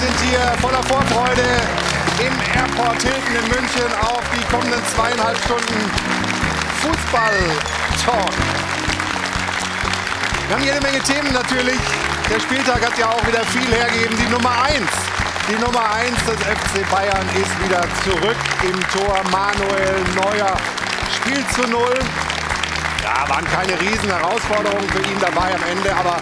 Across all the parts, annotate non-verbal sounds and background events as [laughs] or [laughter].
sind hier voller Vorfreude im Airport Hilton in München auf die kommenden zweieinhalb Stunden Fußball-Talk. Wir haben jede Menge Themen natürlich. Der Spieltag hat ja auch wieder viel hergegeben. Die Nummer 1, die Nummer 1 des FC Bayern ist wieder zurück im Tor. Manuel Neuer spielt zu null. Ja, waren keine riesen Herausforderungen für ihn dabei am Ende, aber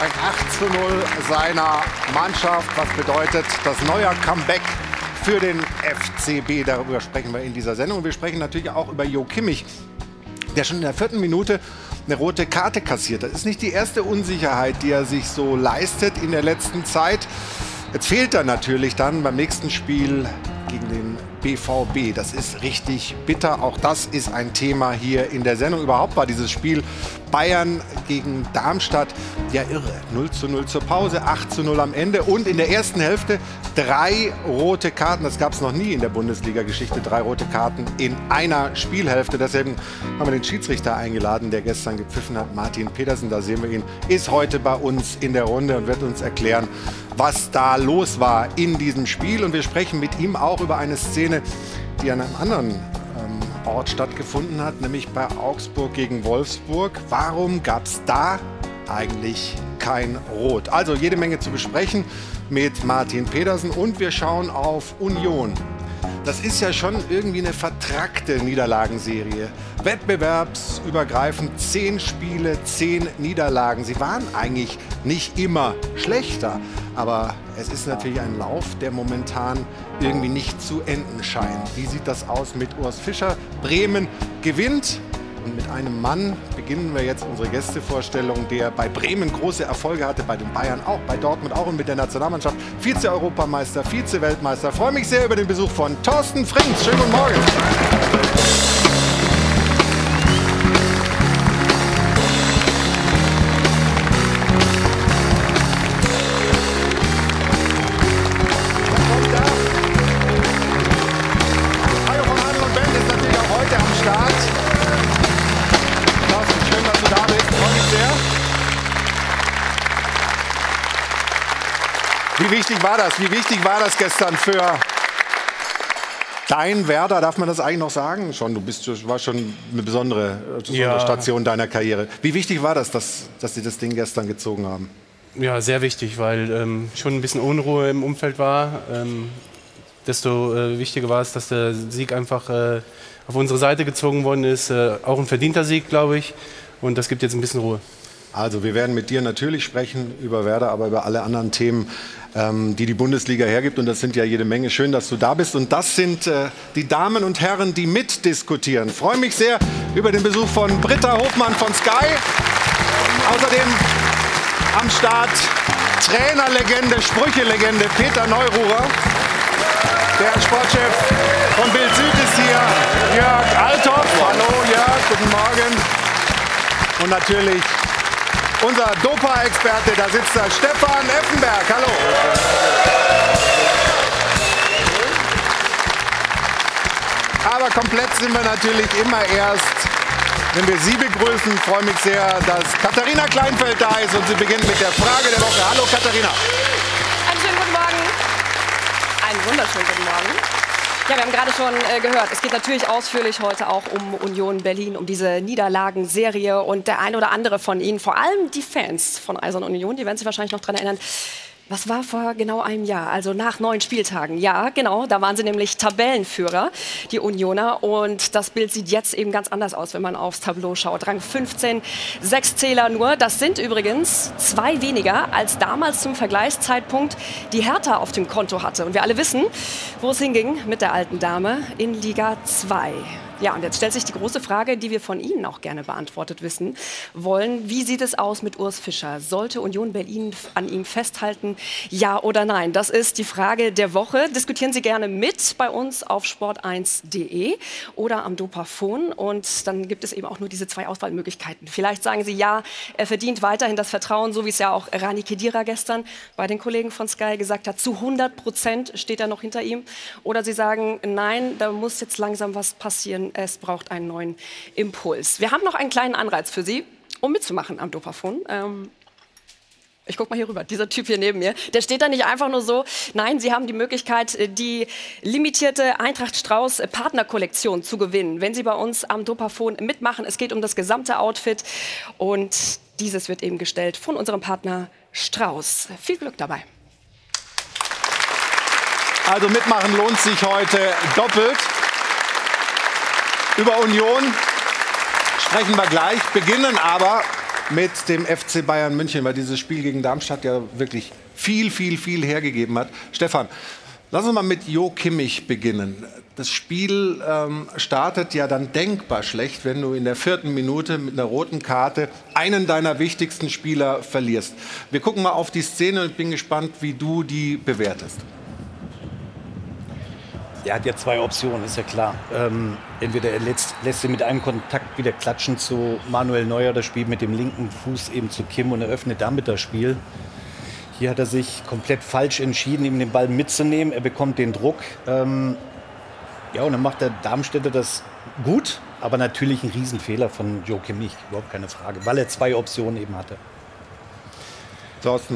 ein 8 zu 0 seiner Mannschaft. Was bedeutet das neue Comeback für den FCB? Darüber sprechen wir in dieser Sendung. Und wir sprechen natürlich auch über Jo Kimmich, der schon in der vierten Minute eine rote Karte kassiert. Das ist nicht die erste Unsicherheit, die er sich so leistet in der letzten Zeit. Jetzt fehlt er natürlich dann beim nächsten Spiel gegen den BVB. Das ist richtig bitter. Auch das ist ein Thema hier in der Sendung. Überhaupt war dieses Spiel Bayern gegen Darmstadt ja irre. 0 zu 0 zur Pause, 8 zu 0 am Ende und in der ersten Hälfte drei rote Karten. Das gab es noch nie in der Bundesliga-Geschichte. Drei rote Karten in einer Spielhälfte. Deswegen haben wir den Schiedsrichter eingeladen, der gestern gepfiffen hat. Martin Petersen, da sehen wir ihn, ist heute bei uns in der Runde und wird uns erklären, was da los war in diesem Spiel. Und wir sprechen mit ihm auch über eine Szene, die an einem anderen ähm, Ort stattgefunden hat, nämlich bei Augsburg gegen Wolfsburg. Warum gab es da eigentlich kein Rot? Also jede Menge zu besprechen mit Martin Pedersen und wir schauen auf Union. Das ist ja schon irgendwie eine vertrackte Niederlagenserie. Wettbewerbsübergreifend zehn Spiele, zehn Niederlagen. Sie waren eigentlich nicht immer schlechter, aber es ist natürlich ein Lauf, der momentan irgendwie nicht zu enden scheint. Wie sieht das aus mit Urs Fischer? Bremen gewinnt. Und mit einem Mann beginnen wir jetzt unsere Gästevorstellung, der bei Bremen große Erfolge hatte, bei den Bayern auch, bei Dortmund auch und mit der Nationalmannschaft. Vize-Europameister, Vize-Weltmeister. Freue mich sehr über den Besuch von Thorsten Frings. Schönen guten Morgen. War das? Wie wichtig war das gestern für dein Werder? Darf man das eigentlich noch sagen? Schon, du bist, warst schon eine besondere, besondere Ja. Station deiner Karriere. Wie wichtig war das, dass, dass sie das Ding gestern gezogen haben? Ja, sehr wichtig, weil ähm, schon ein bisschen Unruhe im Umfeld war. Ähm, desto äh, wichtiger war es, dass der Sieg einfach äh, auf unsere Seite gezogen worden ist. Äh, auch ein verdienter Sieg, glaube ich. Und das gibt jetzt ein bisschen Ruhe. Also wir werden mit dir natürlich sprechen über Werder, aber über alle anderen Themen, ähm, die die Bundesliga hergibt. Und das sind ja jede Menge. Schön, dass du da bist. Und das sind äh, die Damen und Herren, die mitdiskutieren. Freue mich sehr über den Besuch von Britta Hofmann von Sky. Außerdem am Start Trainerlegende, Sprüchelegende Peter Neururer. Der Sportchef von Bild Süd ist hier. Jörg Althoff. Hallo Jörg, guten Morgen. Und natürlich unser Dopa-Experte, da sitzt da Stefan Effenberg. Hallo. Aber komplett sind wir natürlich immer erst, wenn wir Sie begrüßen. Ich freue mich sehr, dass Katharina Kleinfeld da ist und sie beginnt mit der Frage der Woche. Hallo Katharina. Einen schönen guten Morgen. Einen wunderschönen guten Morgen. Ja, wir haben gerade schon äh, gehört, es geht natürlich ausführlich heute auch um Union Berlin, um diese Niederlagenserie und der ein oder andere von Ihnen, vor allem die Fans von Eisern Union, die werden sich wahrscheinlich noch daran erinnern. Was war vor genau einem Jahr, also nach neun Spieltagen? Ja, genau, da waren sie nämlich Tabellenführer, die Unioner. Und das Bild sieht jetzt eben ganz anders aus, wenn man aufs Tableau schaut. Rang 15, sechs Zähler nur. Das sind übrigens zwei weniger, als damals zum Vergleichszeitpunkt die Hertha auf dem Konto hatte. Und wir alle wissen, wo es hinging mit der alten Dame in Liga 2. Ja, und jetzt stellt sich die große Frage, die wir von Ihnen auch gerne beantwortet wissen wollen. Wie sieht es aus mit Urs Fischer? Sollte Union Berlin an ihm festhalten? Ja oder nein? Das ist die Frage der Woche. Diskutieren Sie gerne mit bei uns auf sport1.de oder am Dopafon. Und dann gibt es eben auch nur diese zwei Auswahlmöglichkeiten. Vielleicht sagen Sie ja, er verdient weiterhin das Vertrauen, so wie es ja auch Rani Kedira gestern bei den Kollegen von Sky gesagt hat. Zu 100 Prozent steht er noch hinter ihm. Oder Sie sagen, nein, da muss jetzt langsam was passieren. Es braucht einen neuen Impuls. Wir haben noch einen kleinen Anreiz für Sie, um mitzumachen am Dopafon. Ähm, Ich guck mal hier rüber, dieser Typ hier neben mir, der steht da nicht einfach nur so. Nein, Sie haben die Möglichkeit, äh, die limitierte Eintracht Strauß Partnerkollektion zu gewinnen, wenn Sie bei uns am Dopafon mitmachen. Es geht um das gesamte Outfit und dieses wird eben gestellt von unserem Partner Strauß. Viel Glück dabei. Also mitmachen lohnt sich heute doppelt. Über Union sprechen wir gleich, beginnen aber mit dem FC Bayern München, weil dieses Spiel gegen Darmstadt ja wirklich viel, viel, viel hergegeben hat. Stefan, lass uns mal mit Jo Kimmich beginnen. Das Spiel ähm, startet ja dann denkbar schlecht, wenn du in der vierten Minute mit einer roten Karte einen deiner wichtigsten Spieler verlierst. Wir gucken mal auf die Szene und bin gespannt, wie du die bewertest. Er hat ja zwei Optionen, ist ja klar. Ähm, entweder er lässt, lässt sie mit einem Kontakt wieder klatschen zu Manuel Neuer, das Spiel mit dem linken Fuß eben zu Kim und eröffnet damit das Spiel. Hier hat er sich komplett falsch entschieden, ihm den Ball mitzunehmen. Er bekommt den Druck. Ähm, ja, und dann macht der Darmstädter das gut, aber natürlich ein Riesenfehler von Joe Kimmich, überhaupt keine Frage, weil er zwei Optionen eben hatte.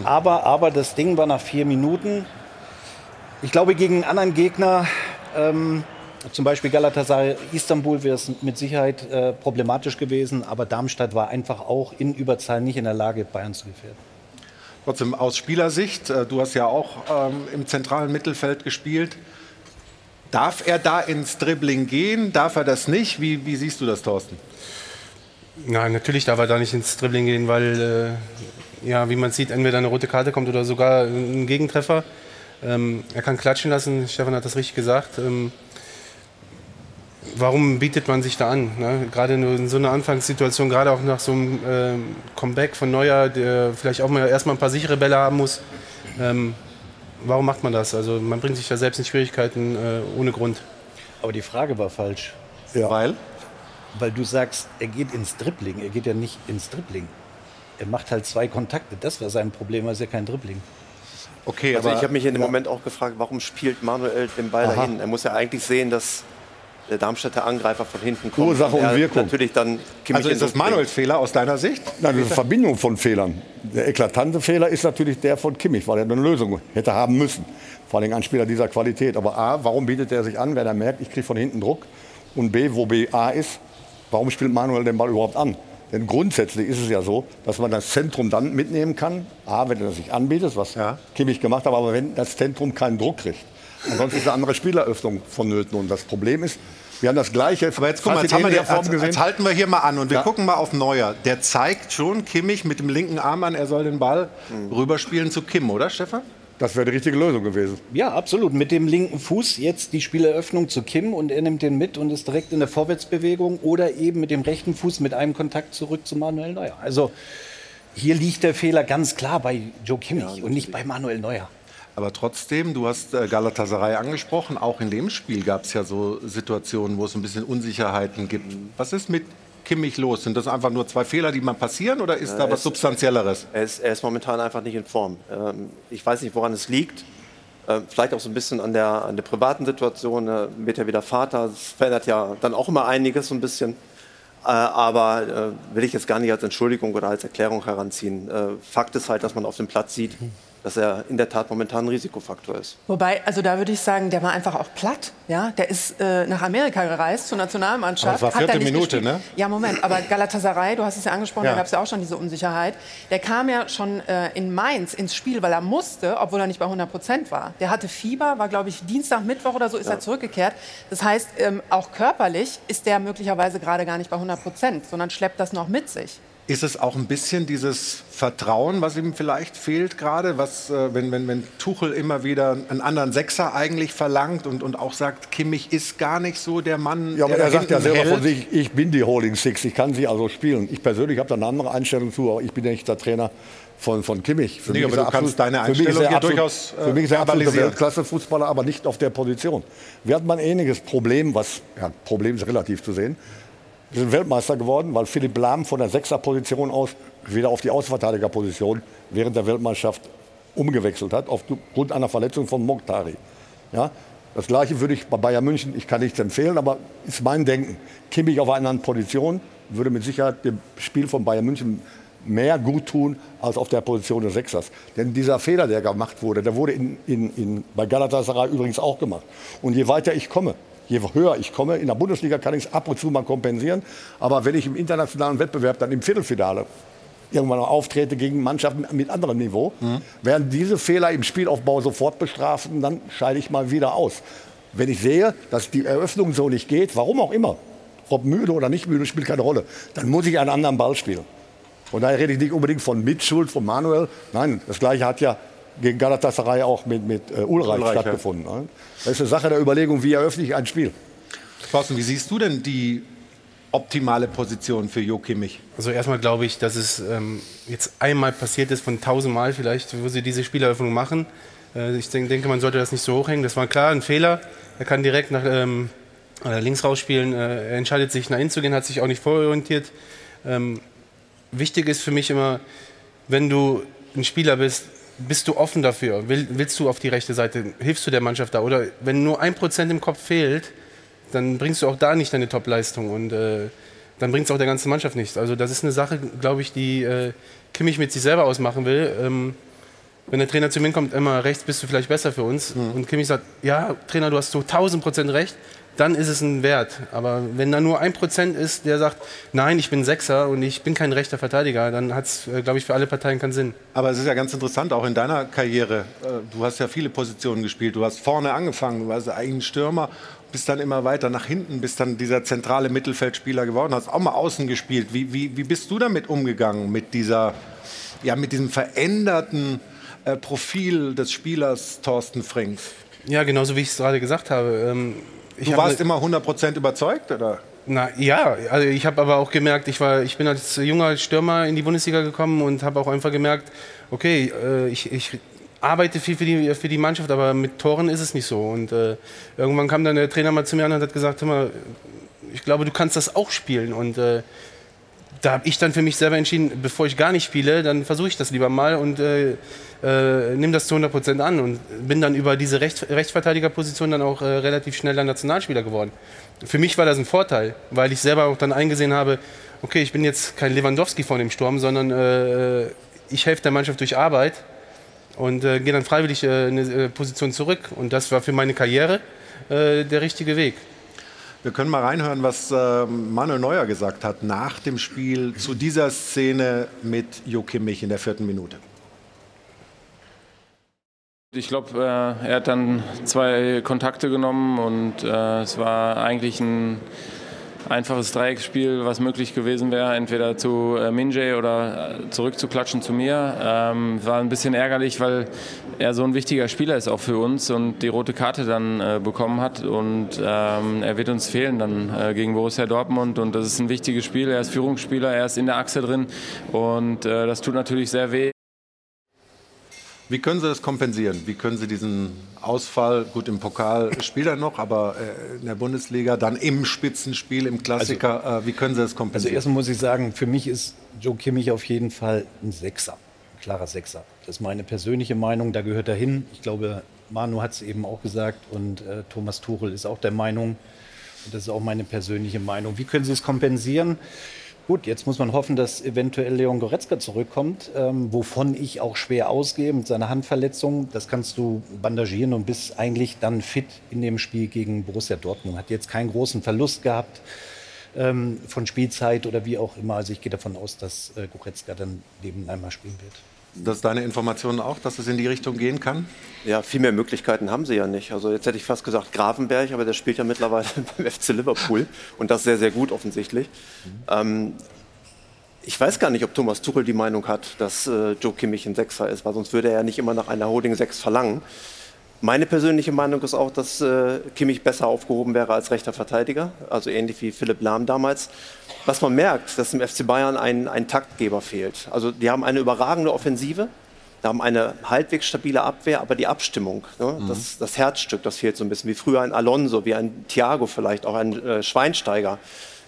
Aber, aber das Ding war nach vier Minuten. Ich glaube, gegen einen anderen Gegner ähm, zum Beispiel Galatasaray Istanbul wäre es mit Sicherheit äh, problematisch gewesen, aber Darmstadt war einfach auch in Überzahl nicht in der Lage, Bayern zu gefährden. Trotzdem aus Spielersicht, äh, du hast ja auch ähm, im zentralen Mittelfeld gespielt. Darf er da ins Dribbling gehen? Darf er das nicht? Wie, wie siehst du das, Thorsten? Nein, natürlich darf er da nicht ins Dribbling gehen, weil, äh, ja, wie man sieht, entweder eine rote Karte kommt oder sogar ein Gegentreffer. Ähm, er kann klatschen lassen, Stefan hat das richtig gesagt. Ähm, warum bietet man sich da an? Ne? Gerade in so einer Anfangssituation, gerade auch nach so einem äh, Comeback von Neuer, der vielleicht auch mal erstmal ein paar sichere Bälle haben muss. Ähm, warum macht man das? Also man bringt sich da selbst in Schwierigkeiten äh, ohne Grund. Aber die Frage war falsch. Ja. Weil? Weil du sagst, er geht ins Dribbling. Er geht ja nicht ins Dribbling. Er macht halt zwei Kontakte. Das war sein Problem, er ist ja kein Dribbling. Okay, also ich habe mich in dem Moment auch gefragt, warum spielt Manuel den Ball Aha. dahin? Er muss ja eigentlich sehen, dass der Darmstädter Angreifer von hinten kommt. Ursache und, Wirkung. Natürlich dann also ist das Manuels Fehler aus deiner Sicht? Nein, eine Verbindung von Fehlern. Der eklatante Fehler ist natürlich der von Kimmich, weil er eine Lösung hätte haben müssen. Vor allem ein Spieler dieser Qualität. Aber A, warum bietet er sich an, wenn er merkt, ich kriege von hinten Druck? Und B, wo B A ist, warum spielt Manuel den Ball überhaupt an? Denn grundsätzlich ist es ja so, dass man das Zentrum dann mitnehmen kann. A, wenn er sich anbietet, was ja. Kimmich gemacht hat, aber wenn das Zentrum keinen Druck kriegt. Ansonsten ist eine andere Spieleröffnung vonnöten. Und das Problem ist, wir haben das gleiche. Aber jetzt, guck mal, jetzt, haben wir jetzt, jetzt, jetzt halten wir hier mal an und wir ja. gucken mal auf Neuer. Der zeigt schon Kimmich mit dem linken Arm an, er soll den Ball mhm. rüberspielen zu Kim, oder Stefan? Das wäre die richtige Lösung gewesen. Ja, absolut. Mit dem linken Fuß jetzt die Spieleröffnung zu Kim und er nimmt den mit und ist direkt in der Vorwärtsbewegung oder eben mit dem rechten Fuß mit einem Kontakt zurück zu Manuel Neuer. Also hier liegt der Fehler ganz klar bei Joe Kimmich ja, und nicht bei Manuel Neuer. Aber trotzdem, du hast äh, Galatasaray angesprochen, auch in dem Spiel gab es ja so Situationen, wo es ein bisschen Unsicherheiten gibt. Was ist mit Kimmich los? Sind das einfach nur zwei Fehler, die mal passieren oder ist ja, da was Substanzielleres? Er ist, er ist, momentan einfach nicht in Form. Ähm, ich weiß nicht, woran es liegt. Ähm, vielleicht auch so ein bisschen an der, an der privaten Situation. Er wird ja wieder Vater. Das verändert ja dann auch immer einiges so ein bisschen. Äh, aber äh, will ich jetzt gar nicht als Entschuldigung oder als Erklärung heranziehen. Äh, Fakt ist halt, dass man auf dem Platz sieht, dass er in der Tat momentan ein Risikofaktor ist. Wobei, also da würde ich sagen, der war einfach auch platt. Ja? Der ist äh, nach Amerika gereist zur Nationalmannschaft. Aber das war vierte Minute, gespielt. ne? Ja, Moment, aber Galatasaray, du hast es ja angesprochen, ja. da gab es ja auch schon diese Unsicherheit. Der kam ja schon äh, in Mainz ins Spiel, weil er musste, obwohl er nicht bei 100 Prozent war. Der hatte Fieber, war glaube ich Dienstag, Mittwoch oder so ist ja. er zurückgekehrt. Das heißt, ähm, auch körperlich ist der möglicherweise gerade gar nicht bei 100 Prozent, sondern schleppt das noch mit sich. Ist es auch ein bisschen dieses Vertrauen, was ihm vielleicht fehlt gerade, was, äh, wenn, wenn, wenn Tuchel immer wieder einen anderen Sechser eigentlich verlangt und, und auch sagt, Kimmich ist gar nicht so der Mann, Ja, aber er sagt ja selber hält. von sich, ich bin die Holding Six, ich kann sie also spielen. Ich persönlich habe da eine andere Einstellung zu, aber ich bin ja nicht der Trainer von, von Kimmich. Für nee, mich aber du absolut, kannst deine Einstellung hier absolut, durchaus äh, Für mich ist er absolut Weltklasse-Fußballer, aber nicht auf der Position. Wir hatten mal ein ähnliches Problem, was, ja, Problem ist relativ zu sehen, wir sind Weltmeister geworden, weil Philipp Lahm von der Sechserposition aus wieder auf die Außenverteidigerposition während der Weltmeisterschaft umgewechselt hat, aufgrund einer Verletzung von Mokhtari. Ja, das Gleiche würde ich bei Bayern München, ich kann nichts empfehlen, aber ist mein Denken. Kimmich auf einer anderen Position würde mit Sicherheit dem Spiel von Bayern München mehr gut tun als auf der Position des Sechsers. Denn dieser Fehler, der gemacht wurde, der wurde in, in, in, bei Galatasaray übrigens auch gemacht. Und je weiter ich komme, je höher ich komme, in der Bundesliga kann ich es ab und zu mal kompensieren. Aber wenn ich im internationalen Wettbewerb dann im Viertelfinale irgendwann noch auftrete gegen Mannschaften mit anderem Niveau, mhm. werden diese Fehler im Spielaufbau sofort bestraft und dann scheide ich mal wieder aus. Wenn ich sehe, dass die Eröffnung so nicht geht, warum auch immer, ob müde oder nicht müde, spielt keine Rolle, dann muss ich einen anderen Ball spielen. Und daher rede ich nicht unbedingt von Mitschuld, von Manuel. Nein, das Gleiche hat ja gegen Galatasaray auch mit, mit uh, Ulreich, Ulreich stattgefunden. Ja. Das ist eine Sache der Überlegung, wie eröffne ich ein Spiel. Thorsten, wie siehst du denn die optimale Position für Jo Kimmich? Also erstmal glaube ich, dass es ähm, jetzt einmal passiert ist von tausendmal vielleicht, wo sie diese Spieleröffnung machen. Äh, ich denke, man sollte das nicht so hochhängen. Das war klar ein Fehler. Er kann direkt nach ähm, äh, links rausspielen. Äh, er entscheidet sich nach innen zu gehen, hat sich auch nicht vororientiert. Ähm, wichtig ist für mich immer, wenn du ein Spieler bist, bist du offen dafür? Will, willst du auf die rechte Seite? Hilfst du der Mannschaft da? Oder wenn nur ein Prozent im Kopf fehlt, dann bringst du auch da nicht deine Topleistung und äh, dann bringt es auch der ganzen Mannschaft nichts. Also das ist eine Sache, glaube ich, die äh, Kimmich mit sich selber ausmachen will. Ähm, wenn der Trainer zu mir kommt, immer rechts bist du vielleicht besser für uns. Mhm. Und Kimmich sagt, ja, Trainer, du hast so 1000 Prozent recht dann ist es ein Wert. Aber wenn da nur ein Prozent ist, der sagt, nein, ich bin Sechser und ich bin kein rechter Verteidiger, dann hat es, äh, glaube ich, für alle Parteien keinen Sinn. Aber es ist ja ganz interessant, auch in deiner Karriere. Äh, du hast ja viele Positionen gespielt. Du hast vorne angefangen, du warst eigentlich Stürmer, bist dann immer weiter nach hinten, bist dann dieser zentrale Mittelfeldspieler geworden, hast auch mal außen gespielt. Wie, wie, wie bist du damit umgegangen, mit, dieser, ja, mit diesem veränderten äh, Profil des Spielers Thorsten Frings? Ja, genauso wie ich es gerade gesagt habe. Ähm, du warst immer 100% überzeugt, oder? Na ja, also ich habe aber auch gemerkt, ich, war, ich bin als junger Stürmer in die Bundesliga gekommen und habe auch einfach gemerkt, okay, äh, ich, ich arbeite viel für die, für die Mannschaft, aber mit Toren ist es nicht so. Und äh, irgendwann kam dann der Trainer mal zu mir an und hat gesagt, hör mal, ich glaube, du kannst das auch spielen. Und äh, da habe ich dann für mich selber entschieden, bevor ich gar nicht spiele, dann versuche ich das lieber mal und äh, äh, nehme das zu 100 Prozent an und bin dann über diese Recht, Rechtsverteidigerposition dann auch äh, relativ schnell dann Nationalspieler geworden. Für mich war das ein Vorteil, weil ich selber auch dann eingesehen habe, okay, ich bin jetzt kein Lewandowski vor dem Sturm, sondern äh, ich helfe der Mannschaft durch Arbeit und äh, gehe dann freiwillig äh, eine äh, Position zurück. Und das war für meine Karriere der richtige Weg. Wir können mal reinhören, was äh, Manuel Neuer gesagt hat nach dem Spiel zu dieser Szene mit Jo Kimmich in der vierten Minute. Ich glaube, äh, er hat dann zwei Kontakte genommen und äh, es war eigentlich ein einfaches Dreiecksspiel, was möglich gewesen wäre, entweder zu äh, Minjay oder äh, zurückzuklatschen zu mir. Ähm, war ein bisschen ärgerlich, weil er so ein wichtiger Spieler ist auch für uns und die rote Karte dann äh, bekommen hat und ähm, er wird uns fehlen dann äh, gegen Borussia Dortmund und das ist ein wichtiges Spiel. Er ist Führungsspieler, er ist in der Achse drin und äh, das tut natürlich sehr weh. Wie können Sie das kompensieren? Wie können Sie diesen Ausfall, gut im Pokal spielt er noch, aber äh, in der Bundesliga, dann im Spitzenspiel, im Klassiker, also, äh, wie können Sie das kompensieren? Also erstmal muss ich sagen, für mich ist Joe Kimmich auf jeden Fall ein Sechser, ein klarer Sechser. Das ist meine persönliche Meinung, da gehört er hin. Ich glaube, Manu hat es eben auch gesagt und äh, Thomas Tuchel ist auch der Meinung. Und das ist auch meine persönliche Meinung. Wie können Sie es kompensieren? Gut, jetzt muss man hoffen, dass eventuell Leon Goretzka zurückkommt, ähm, wovon ich auch schwer ausgehe mit seiner Handverletzung. Das kannst du bandagieren und bist eigentlich dann fit in dem Spiel gegen Borussia Dortmund. Hat jetzt keinen großen Verlust gehabt ähm, von Spielzeit oder wie auch immer. Also ich gehe davon aus, dass äh, Goretzka dann neben einmal spielen wird. Das ist deine Information auch, dass es in die Richtung gehen kann? Ja, viel mehr Möglichkeiten haben sie ja nicht. Also jetzt hätte ich fast gesagt Grafenberg, aber der spielt ja mittlerweile [laughs] beim FC Liverpool und das sehr, sehr gut offensichtlich. Mhm. Ähm, ich weiß gar nicht, ob Thomas Tuchel die Meinung hat, dass äh, Joe Kimmich ein Sechser ist, weil sonst würde er ja nicht immer nach einer Holding 6 verlangen. Meine persönliche Meinung ist auch, dass äh, Kimmich besser aufgehoben wäre als rechter Verteidiger, also ähnlich wie Philipp Lahm damals. Was man merkt, dass im FC Bayern ein, ein Taktgeber fehlt. Also die haben eine überragende Offensive, die haben eine halbwegs stabile Abwehr, aber die Abstimmung, ne, mhm. das, das, Herzstück, das fehlt so ein bisschen. Wie früher ein Alonso, wie ein Thiago vielleicht, auch ein äh, Schweinsteiger.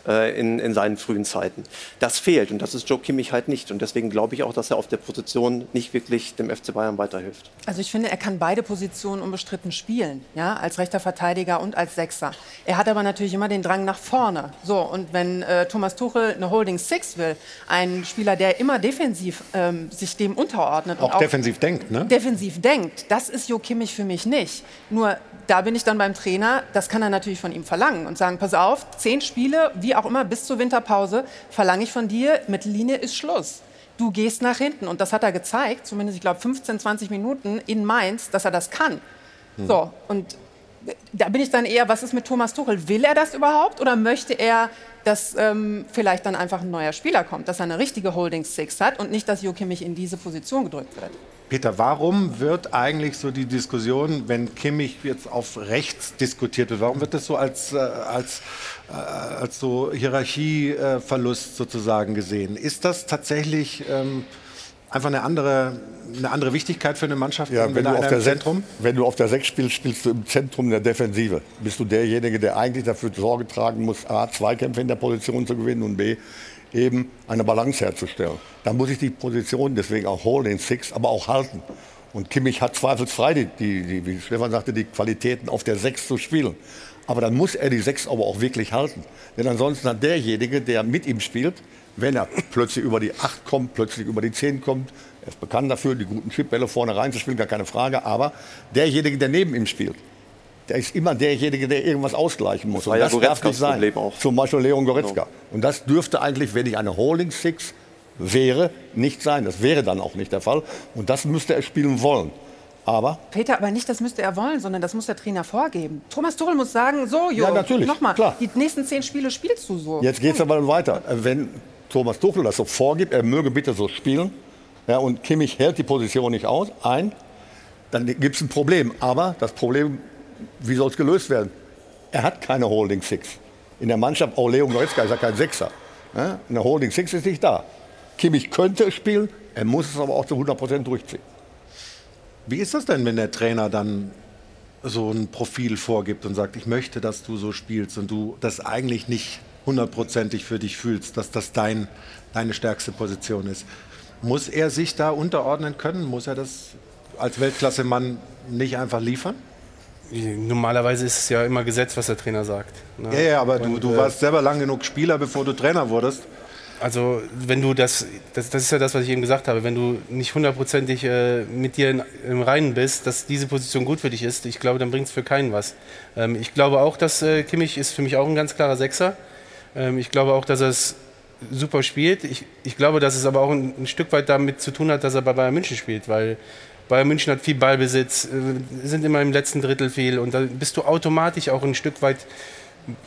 Äh, in, in seinen frühen Zeiten. Das fehlt und das ist Joe Kimmich halt nicht. Und deswegen glaube ich auch, dass er auf der Position nicht wirklich dem FC Bayern weiterhilft. Also ich finde, er kann beide Positionen unbestritten spielen, ja, als rechter Verteidiger und als Sechser. Er hat aber natürlich immer den Drang nach vorne. So, und wenn äh, Thomas Tuchel eine Holding Six will, ein Spieler, der immer defensiv ähm, sich dem unterordnet. Auch, auch defensiv denkt, ne? Defensiv denkt. Das ist Jo Kimmich für mich nicht. Nur da bin ich dann beim Trainer, das kann er natürlich von ihm verlangen und sagen, pass auf, zehn Spiele, wie auch immer, bis zur Winterpause, verlange ich von dir, mit Linie ist Schluss. Du gehst nach hinten. Und das hat er gezeigt, zumindest, ich glaube, 15, 20 Minuten in Mainz, dass er das kann. Hm. So, und da bin ich dann eher, was ist mit Thomas Tuchel? Will er das überhaupt oder möchte er, dass ähm, vielleicht dann einfach ein neuer Spieler kommt, dass er eine richtige Holding Six hat und nicht, dass Jo Kimmich in diese Position gedrückt wird? Peter, warum wird eigentlich so die Diskussion, wenn Kimmich jetzt auf rechts diskutiert wird, warum wird das so als, äh, als, als so Hierarchieverlust sozusagen gesehen? Ist das tatsächlich ähm, einfach eine andere, eine andere Wichtigkeit für eine Mannschaft ja, wenn, du auf der Zentrum? wenn du auf der Sechs spielst, spielst du im Zentrum der Defensive. Bist du derjenige, der eigentlich dafür Sorge tragen muss, A, Zweikämpfe in der Position zu gewinnen und B, eben eine Balance herzustellen. Da muss ich die Position, deswegen auch Holding Six, aber auch halten. Und Kimmich hat zweifelsfrei, die, die, wie Stefan sagte, die Qualitäten auf der Sechs zu spielen. Aber dann muss er die Sechs aber auch wirklich halten. Denn ansonsten hat derjenige, der mit ihm spielt, wenn er plötzlich über die Acht kommt, plötzlich über die Zehn kommt, er ist bekannt dafür, die guten Chipbälle vorne reinzuspielen, gar keine Frage. Aber derjenige, der neben ihm spielt, der ist immer derjenige, der irgendwas ausgleichen muss. Das, und das ja darf nicht sein. Auch. Zum Beispiel Leon Goretzka. Genau. Und das dürfte eigentlich, wenn ich eine Holding Six wäre, nicht sein. Das wäre dann auch nicht der Fall. Und das müsste er spielen wollen. Aber Peter, aber nicht, das müsste er wollen, sondern das muss der Trainer vorgeben. Thomas Tuchel muss sagen, so, Jo, ja, natürlich, nochmal, die nächsten zehn Spiele spielst du so. Jetzt geht es aber weiter. Wenn Thomas Tuchel das so vorgibt, er möge bitte so spielen, ja, und Kimmich hält die Position nicht aus, ein, dann gibt es ein Problem. Aber das Problem wie soll es gelöst werden? Er hat keine Holding Six. In der Mannschaft, auch Leo Goretzka ist ja kein Sechser. Eine Holding Six ist nicht da. Kimmich könnte es spielen, er muss es aber auch zu 100 Prozent durchziehen. Wie ist das denn, wenn der Trainer dann so ein Profil vorgibt und sagt, ich möchte, dass du so spielst und du das eigentlich nicht hundertprozentig für dich fühlst, dass das dein, deine stärkste Position ist? Muss er sich da unterordnen können? Muss er das als Weltklasse-Mann nicht einfach liefern? Normalerweise ist es ja immer Gesetz, was der Trainer sagt. Ne? Ja, ja, aber Und, du, du äh, warst selber lang genug Spieler, bevor du Trainer wurdest. Also wenn du das, das, das ist ja das, was ich eben gesagt habe, wenn du nicht hundertprozentig äh, mit dir in, im Reinen bist, dass diese Position gut für dich ist, ich glaube, dann bringt es für keinen was. Ähm, ich glaube auch, dass äh, Kimmich ist für mich auch ein ganz klarer Sechser. Ähm, ich glaube auch, dass er es super spielt. Ich, ich glaube, dass es aber auch ein, ein, Stück weit damit zu tun hat, dass er bei Bayern München spielt, weil Bayern München hat viel Ballbesitz, äh, sind immer im letzten Drittel viel und da bist du automatisch auch ein Stück weit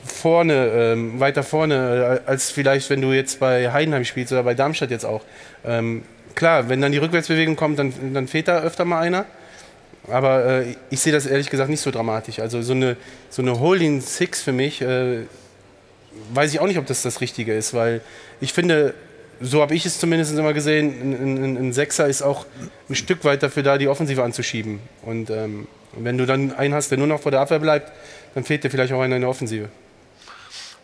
vorne, ähm, weiter vorne, äh, als vielleicht, wenn du jetzt bei Heidenheim spielst oder bei Darmstadt jetzt auch. Ähm, klar, wenn dann die Rückwärtsbewegung kommt, dann, dann fehlt da öfter mal einer. Aber äh, ich sehe das ehrlich gesagt nicht so dramatisch. Also so eine, so eine Holding Six für mich, äh, weiß ich auch nicht, ob das das Richtige ist, weil ich finde, so habe ich es zumindest immer gesehen, ein, ein, ein, Sechser ist auch ein Stück weit dafür da, die Offensive anzuschieben. Und ähm, wenn du dann einen hast, der nur noch vor der Abwehr bleibt, dann fehlt dir vielleicht auch einer in der Offensive.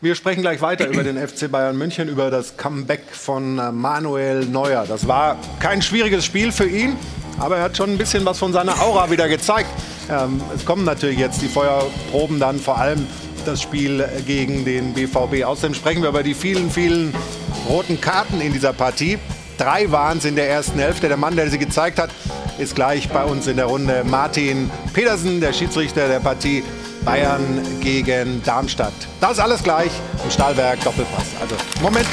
Wir sprechen gleich weiter über den FC Bayern München, über das Comeback von äh, Manuel Neuer. Das war kein schwieriges Spiel für ihn, aber er hat schon ein bisschen was von seiner Aura wieder gezeigt. Ähm, es kommen natürlich jetzt die Feuerproben dann vor allem das Spiel gegen den BVB. Außerdem sprechen wir über die vielen, vielen roten Karten in dieser Partie. Drei waren es in der ersten Hälfte. Der Mann, der sie gezeigt hat, ist gleich bei uns in der Runde. Martin Pedersen, der Schiedsrichter der Partie Bayern gegen Darmstadt. Das alles gleich im Stahlwerk Doppelpass. Also Moment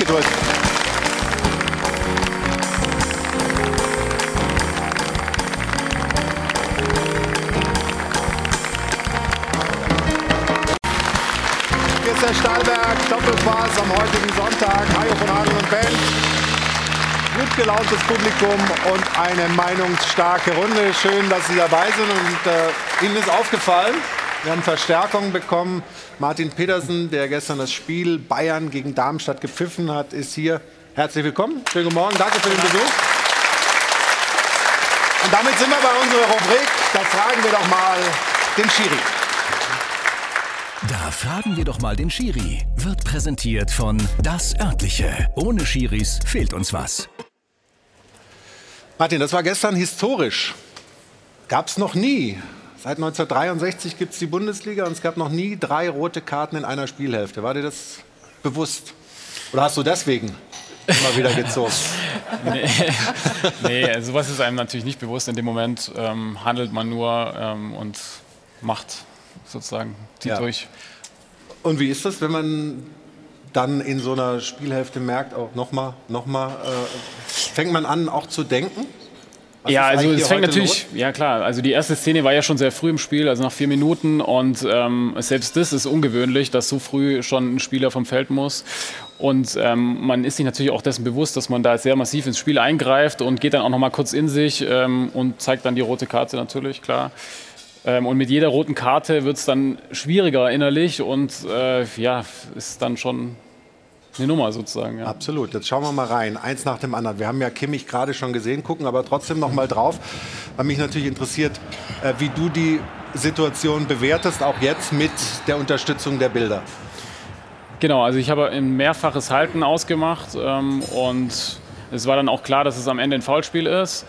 der Stahlberg, Doppelpass am heutigen Sonntag. Hajo von Adel und Band. Gut gelauntes Publikum und eine meinungsstarke Runde. Schön, dass Sie dabei sind und äh, Ihnen ist aufgefallen, wir haben Verstärkung bekommen. Martin Petersen, der gestern das Spiel Bayern gegen Darmstadt gepfiffen hat, ist hier. Herzlich willkommen. Schönen guten Morgen. Danke für den Besuch. Und damit sind wir bei unserer Rubrik. Da fragen wir doch mal den Schiri. Da fragen wir doch mal den Schiri. Wird präsentiert von Das Örtliche. Ohne Schiris fehlt uns was. Martin, das war gestern historisch. Gab es noch nie. Seit 1963 gibt es die Bundesliga und es gab noch nie drei rote Karten in einer Spielhälfte. War dir das bewusst? Oder hast du deswegen immer wieder gezogen? [laughs] nee, nee, sowas ist einem natürlich nicht bewusst. In dem Moment ähm, handelt man nur ähm, und macht sozusagen, zieht ja. durch. Und wie ist das, wenn man dann in so einer Spielhälfte merkt, auch nochmal, nochmal, äh, fängt man an auch zu denken? Was ja, also es fängt natürlich, los? ja klar, also die erste Szene war ja schon sehr früh im Spiel, also nach vier Minuten und ähm, selbst das ist ungewöhnlich, dass so früh schon ein Spieler vom Feld muss. Und ähm, man ist sich natürlich auch dessen bewusst, dass man da sehr massiv ins Spiel eingreift und geht dann auch nochmal kurz in sich ähm, und zeigt dann die rote Karte natürlich, klar. Ähm, und mit jeder roten Karte wird es dann schwieriger innerlich und äh, ja, ist dann schon eine Nummer sozusagen. Ja. Absolut. Jetzt schauen wir mal rein. Eins nach dem anderen. Wir haben ja Kimmich gerade schon gesehen, gucken aber trotzdem noch mal drauf, weil mich natürlich interessiert, äh, wie du die Situation bewertest, auch jetzt mit der Unterstützung der Bilder. Genau, also ich habe ein mehrfaches Halten ausgemacht ähm, und es war dann auch klar, dass es am Ende ein Foulspiel ist.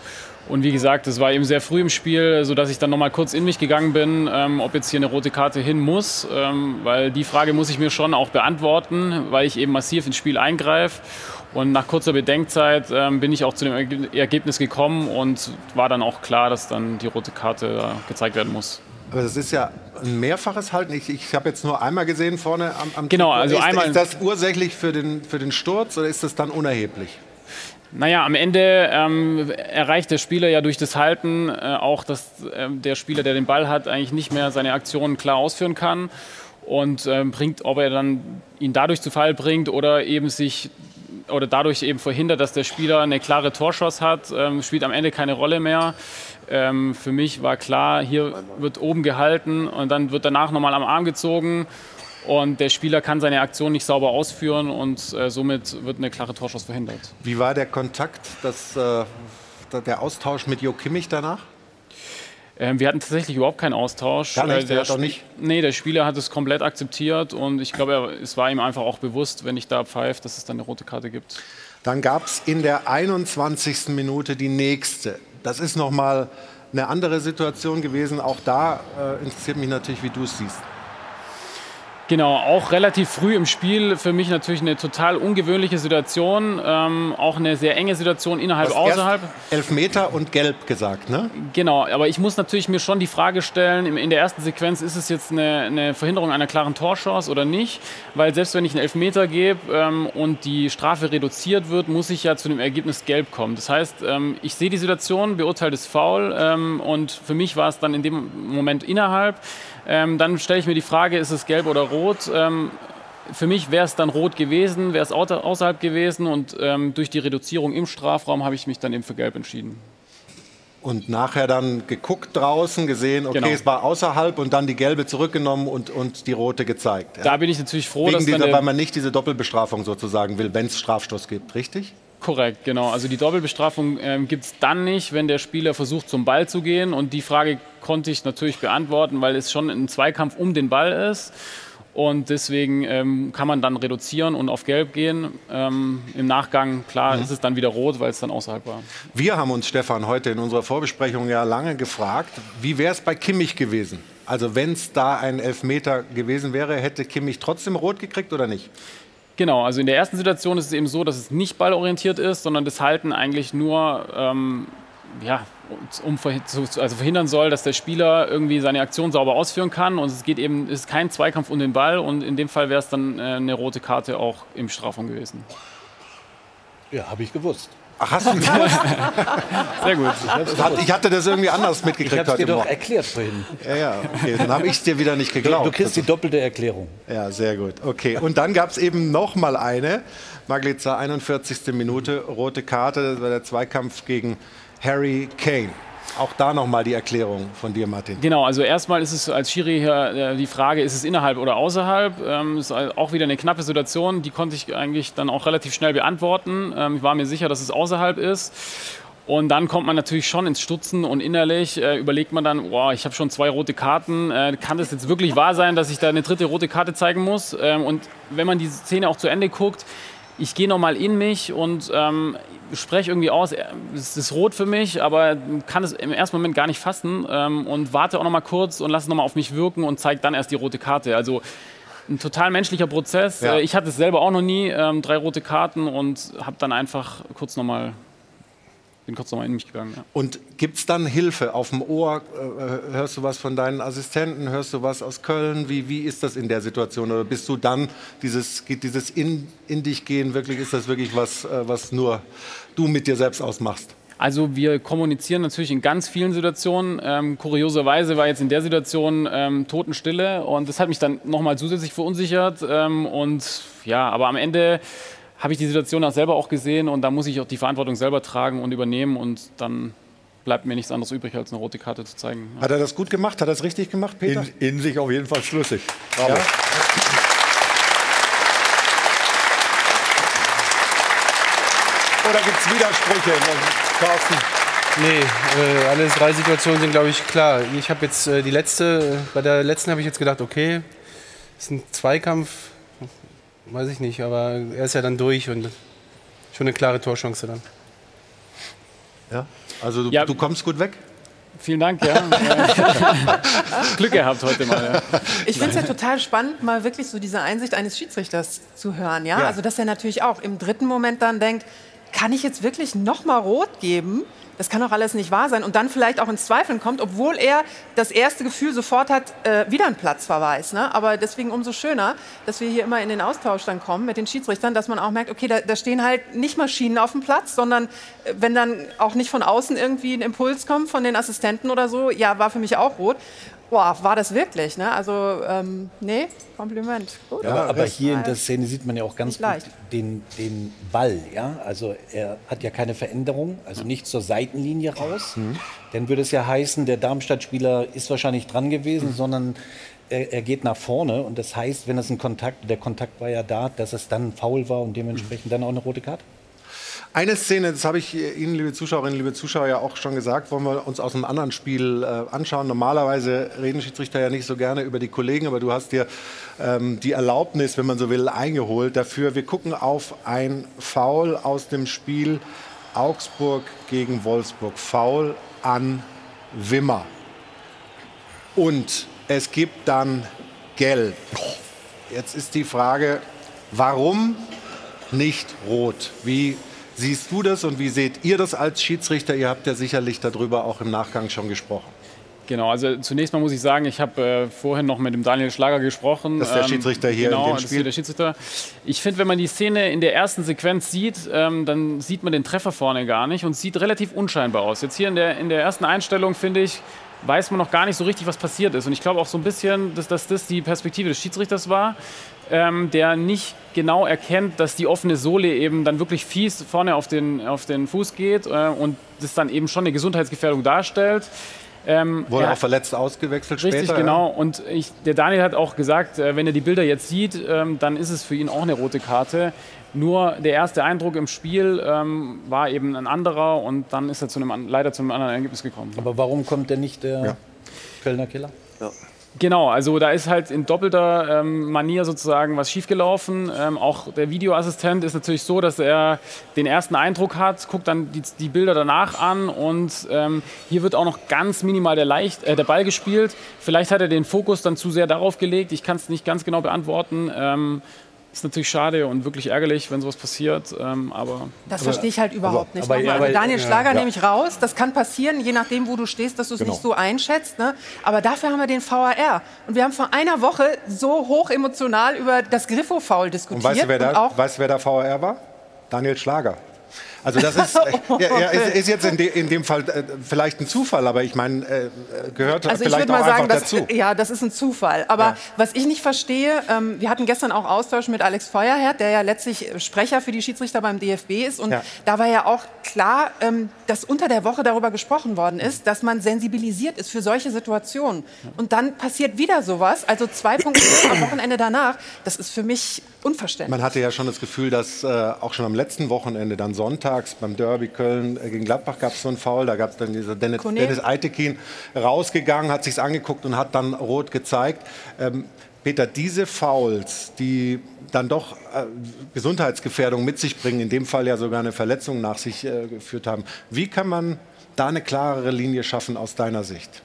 Und wie gesagt, es war eben sehr früh im Spiel, sodass ich dann nochmal kurz in mich gegangen bin, ähm, ob jetzt hier eine rote Karte hin muss. Ähm, weil die Frage muss ich mir schon auch beantworten, weil ich eben massiv ins Spiel eingreife. Und nach kurzer Bedenkzeit ähm, bin ich auch zu dem Ergebnis gekommen und war dann auch klar, dass dann die rote Karte gezeigt werden muss. Aber das ist ja ein mehrfaches Halten. Ich, ich habe jetzt nur einmal gesehen vorne am, am Genau, also ist, einmal. Ist das ursächlich für den, für den Sturz oder ist das dann unerheblich? Naja, am Ende ähm, erreicht der Spieler ja durch das Halten äh, auch, dass äh, der Spieler, der den Ball hat, eigentlich nicht mehr seine Aktionen klar ausführen kann und ähm, bringt, ob er dann ihn dadurch zu Fall bringt oder eben sich oder dadurch eben verhindert, dass der Spieler eine klare Torschuss hat, ähm, spielt am Ende keine Rolle mehr. Ähm, für mich war klar, hier wird oben gehalten und dann wird danach nochmal am Arm gezogen und der Spieler kann seine Aktion nicht sauber ausführen und äh, somit wird eine klare Torschuss verhindert. Wie war der Kontakt, das, äh, der Austausch mit Jo Kimmich danach? Ähm, wir hatten tatsächlich überhaupt keinen Austausch. Gar nicht, der, der hat nicht? Nee, der Spieler hat es komplett akzeptiert und ich glaube, es war ihm einfach auch bewusst, wenn ich da pfeife, dass es dann eine rote Karte gibt. Dann gab es in der 21. Minute die nächste. Das ist nochmal eine andere Situation gewesen. Auch da äh, interessiert mich natürlich, wie du es siehst. Genau, auch relativ früh im Spiel für mich natürlich eine total ungewöhnliche Situation, ähm, auch eine sehr enge Situation innerhalb, außerhalb. Elf Meter und gelb gesagt, ne? Genau, aber ich muss natürlich mir schon die Frage stellen, in der ersten Sequenz ist es jetzt eine, eine Verhinderung einer klaren Torchance oder nicht, weil selbst wenn ich einen Elfmeter gebe ähm, und die Strafe reduziert wird, muss ich ja zu dem Ergebnis gelb kommen. Das heißt, ähm, ich sehe die Situation, beurteile das Foul ähm, und für mich war es dann in dem Moment innerhalb. Ähm, dann stelle ich mir die Frage, ist es gelb oder rot? Ähm, für mich wäre es dann rot gewesen, wäre es außerhalb gewesen und ähm, durch die Reduzierung im Strafraum habe ich mich dann eben für gelb entschieden. Und nachher dann geguckt draußen, gesehen, okay, genau. es war außerhalb und dann die gelbe zurückgenommen und, und die rote gezeigt. Ja. Da bin ich natürlich froh, Wegen dass dieser, weil man nicht diese Doppelbestrafung sozusagen will, wenn es Strafstoß gibt, richtig? Korrekt, genau. Also die Doppelbestrafung ähm, gibt es dann nicht, wenn der Spieler versucht, zum Ball zu gehen. Und die Frage konnte ich natürlich beantworten, weil es schon ein Zweikampf um den Ball ist. Und deswegen ähm, kann man dann reduzieren und auf Gelb gehen. Ähm, Im Nachgang, klar, mhm. ist es dann wieder rot, weil es dann außerhalb war. Wir haben uns, Stefan, heute in unserer Vorbesprechung ja lange gefragt, wie wäre es bei Kimmich gewesen? Also wenn es da ein Elfmeter gewesen wäre, hätte Kimmich trotzdem rot gekriegt oder nicht? Genau, also in der ersten Situation ist es eben so, dass es nicht ballorientiert ist, sondern das Halten eigentlich nur ähm, ja, um also verhindern soll, dass der Spieler irgendwie seine Aktion sauber ausführen kann. Und es geht eben, es ist kein Zweikampf um den Ball und in dem Fall wäre es dann äh, eine rote Karte auch im Strafraum gewesen. Ja, habe ich gewusst. Ach, hast du gewusst? [laughs] Sehr gut. Ich hatte das irgendwie anders mitgekriegt ich heute dir doch erklärt vorhin. Ja, ja, okay. Dann habe ich es dir wieder nicht geglaubt. Du kriegst die doppelte Erklärung. Ja, sehr gut. Okay. Und dann gab es eben noch mal eine. Maglitzer, 41. Minute, rote Karte. Das war der Zweikampf gegen Harry Kane. Auch da nochmal die Erklärung von dir, Martin. Genau, also erstmal ist es als Schiri hier äh, die Frage, ist es innerhalb oder außerhalb? Ähm, ist auch wieder eine knappe Situation, die konnte ich eigentlich dann auch relativ schnell beantworten. Ähm, ich war mir sicher, dass es außerhalb ist. Und dann kommt man natürlich schon ins Stutzen und innerlich äh, überlegt man dann, boah, ich habe schon zwei rote Karten, äh, kann das jetzt wirklich wahr sein, dass ich da eine dritte rote Karte zeigen muss? Ähm, und wenn man die Szene auch zu Ende guckt, ich gehe nochmal in mich und ähm, spreche irgendwie aus, es ist rot für mich, aber kann es im ersten Moment gar nicht fassen ähm, und warte auch nochmal kurz und lasse es nochmal auf mich wirken und zeige dann erst die rote Karte. Also ein total menschlicher Prozess. Ja. Äh, Ich hatte es selber auch noch nie, ähm, drei rote Karten und habe dann einfach kurz nochmal, bin kurz nochmal in mich gegangen. Ja. Und gibt es dann Hilfe auf dem Ohr? Äh, hörst du was von deinen Assistenten? Hörst du was aus Köln? Wie, wie ist das in der Situation? Oder bist du dann dieses, dieses in, in dich gehen wirklich, ist das wirklich was, äh, was nur du mit dir selbst ausmachst? Also wir kommunizieren natürlich in ganz vielen Situationen. Ähm, kurioserweise war jetzt in der Situation ähm, Totenstille und das hat mich dann nochmal zusätzlich verunsichert. Ähm, und ja, aber am Ende habe ich die Situation auch selber auch gesehen und da muss ich auch die Verantwortung selber tragen und übernehmen und dann bleibt mir nichts anderes übrig, als eine rote Karte zu zeigen. Ja. Hat er das gut gemacht? Hat er das richtig gemacht, Peter? In, in sich auf jeden Fall schlüssig. Bravo. Ja? Oder gibt es Widersprüche? Carsten? Nee, äh, alle drei Situationen sind, glaube ich, klar. Ich habe jetzt äh, die letzte, bei der letzten habe ich jetzt gedacht, okay, ist ein Zweikampf, weiß ich nicht, aber er ist ja dann durch und schon eine klare Torchance dann. Ja. Also du, Ja. du kommst gut weg? Vielen Dank, ja. [laughs] Glück gehabt heute mal. Ja. Ich finde es ja total spannend, mal wirklich so diese Einsicht eines Schiedsrichters zu hören. Ja? Ja. Also, dass er natürlich auch im dritten Moment dann denkt, kann ich jetzt wirklich noch mal rot geben? Das kann doch alles nicht wahr sein. Und dann vielleicht auch ins Zweifeln kommt, obwohl er das erste Gefühl sofort hat, äh, wieder einen Platzverweis. Ne? Aber deswegen umso schöner, dass wir hier immer in den Austausch dann kommen mit den Schiedsrichtern, dass man auch merkt, okay, da, da stehen halt nicht Maschinen auf dem Platz, sondern äh, wenn dann auch nicht von außen irgendwie ein Impuls kommt von den Assistenten oder so, ja, war für mich auch rot. Boah, war das wirklich? Ne? Also, ähm, nee, Kompliment. Gut. Ja, aber hier in der Szene sieht man ja auch ganz gut den, den Ball. Ja? Also er hat ja keine Veränderung, also nicht zur Seitenlinie raus. Dann würde es ja heißen, der Darmstadt-Spieler ist wahrscheinlich dran gewesen, sondern er, er geht nach vorne. Und das heißt, wenn es ein Kontakt, der Kontakt war ja da, dass es dann faul war und dementsprechend dann auch eine rote Karte. Eine Szene, das habe ich Ihnen, liebe Zuschauerinnen, liebe Zuschauer, ja auch schon gesagt, wollen wir uns aus einem anderen Spiel äh, anschauen. Normalerweise reden Schiedsrichter ja nicht so gerne über die Kollegen, aber du hast dir ähm, die Erlaubnis, wenn man so will, eingeholt dafür. Wir gucken auf ein Foul aus dem Spiel Augsburg gegen Wolfsburg. Foul an Wimmer. Und es gibt dann Gelb. Jetzt ist die Frage, warum nicht rot? Wie siehst du das und wie seht ihr das als Schiedsrichter? Ihr habt ja sicherlich darüber auch im Nachgang schon gesprochen. Genau, also zunächst mal muss ich sagen, ich habe äh, vorhin noch mit dem Daniel Schlager gesprochen. Das ist der Schiedsrichter hier in genau, dem das ist Spiel. hier der Schiedsrichter. Ich finde, wenn man die Szene in der ersten Sequenz sieht, ähm, dann sieht man den Treffer vorne gar nicht und sieht relativ unscheinbar aus. Jetzt hier in der, in der ersten Einstellung, finde ich, weiß man noch gar nicht so richtig, was passiert ist. Und ich glaube auch so ein bisschen, dass, dass das die Perspektive des Schiedsrichters war, ähm, der nicht genau erkennt, dass die offene Sohle eben dann wirklich fies vorne auf den, auf den Fuß geht äh, und das dann eben schon eine Gesundheitsgefährdung darstellt. Ähm, Wurde auch verletzt ausgewechselt Richtig, später. genau. Und ich, der Daniel hat auch gesagt, äh, wenn er die Bilder jetzt sieht, ähm, dann ist es für ihn auch eine rote Karte. Nur der erste Eindruck im Spiel ähm, war eben ein anderer und dann ist er zu einem, an- leider zu einem anderen Ergebnis gekommen. Aber warum kommt denn nicht der Ja. Kölner Killer? Genau, also da ist halt in doppelter ähm, Manier sozusagen was schiefgelaufen. Ähm, auch der Videoassistent ist natürlich so, dass er den ersten Eindruck hat, guckt dann die, die Bilder danach an und ähm, hier wird auch noch ganz minimal der, Leicht, äh, der Ball gespielt. Vielleicht hat er den Fokus dann zu sehr darauf gelegt. Ich kann es nicht ganz genau beantworten. Ist natürlich schade und wirklich ärgerlich, wenn sowas passiert. Ähm, aber Das verstehe ich halt überhaupt nicht. aber- aber- also Daniel Schlager ja. nehme ich raus. Das kann passieren, je nachdem, wo du stehst, dass du es Genau. nicht so einschätzt. Ne? Aber dafür haben wir den VAR. Und wir haben vor einer Woche so hoch emotional über das Griffo-Foul diskutiert. Und weißt du, wer und da, auch weißt, du, wer da VAR war? Daniel Schlager. Also das ist, äh, [laughs] ja, ja, ist, ist jetzt in, de, in dem Fall äh, vielleicht ein Zufall, aber ich meine, äh, gehört Also ich vielleicht würde auch mal sagen, einfach das, dazu. ja, das ist ein Zufall. Aber Ja. was ich nicht verstehe, ähm, wir hatten gestern auch Austausch mit Alex Feuerherd, der ja letztlich Sprecher für die Schiedsrichter beim DFB ist. Und da war ja auch klar, ähm, dass unter der Woche darüber gesprochen worden ist, dass man sensibilisiert ist für solche Situationen. Und dann passiert wieder sowas, also zwei Punkte [coughs] am Wochenende danach. Das ist für mich unverständlich. Man hatte ja schon das Gefühl, dass äh, auch schon am letzten Wochenende, dann Sonntag, Spieltags beim Derby Köln äh, gegen Gladbach gab es so einen Foul. Da gab es dann dieser Dennis, Dennis Eitekin rausgegangen, hat sich's angeguckt und hat dann rot gezeigt. Ähm, Peter, diese Fouls, die dann doch äh, Gesundheitsgefährdung mit sich bringen, in dem Fall ja sogar eine Verletzung nach sich äh, geführt haben. Wie kann man da eine klarere Linie schaffen aus deiner Sicht?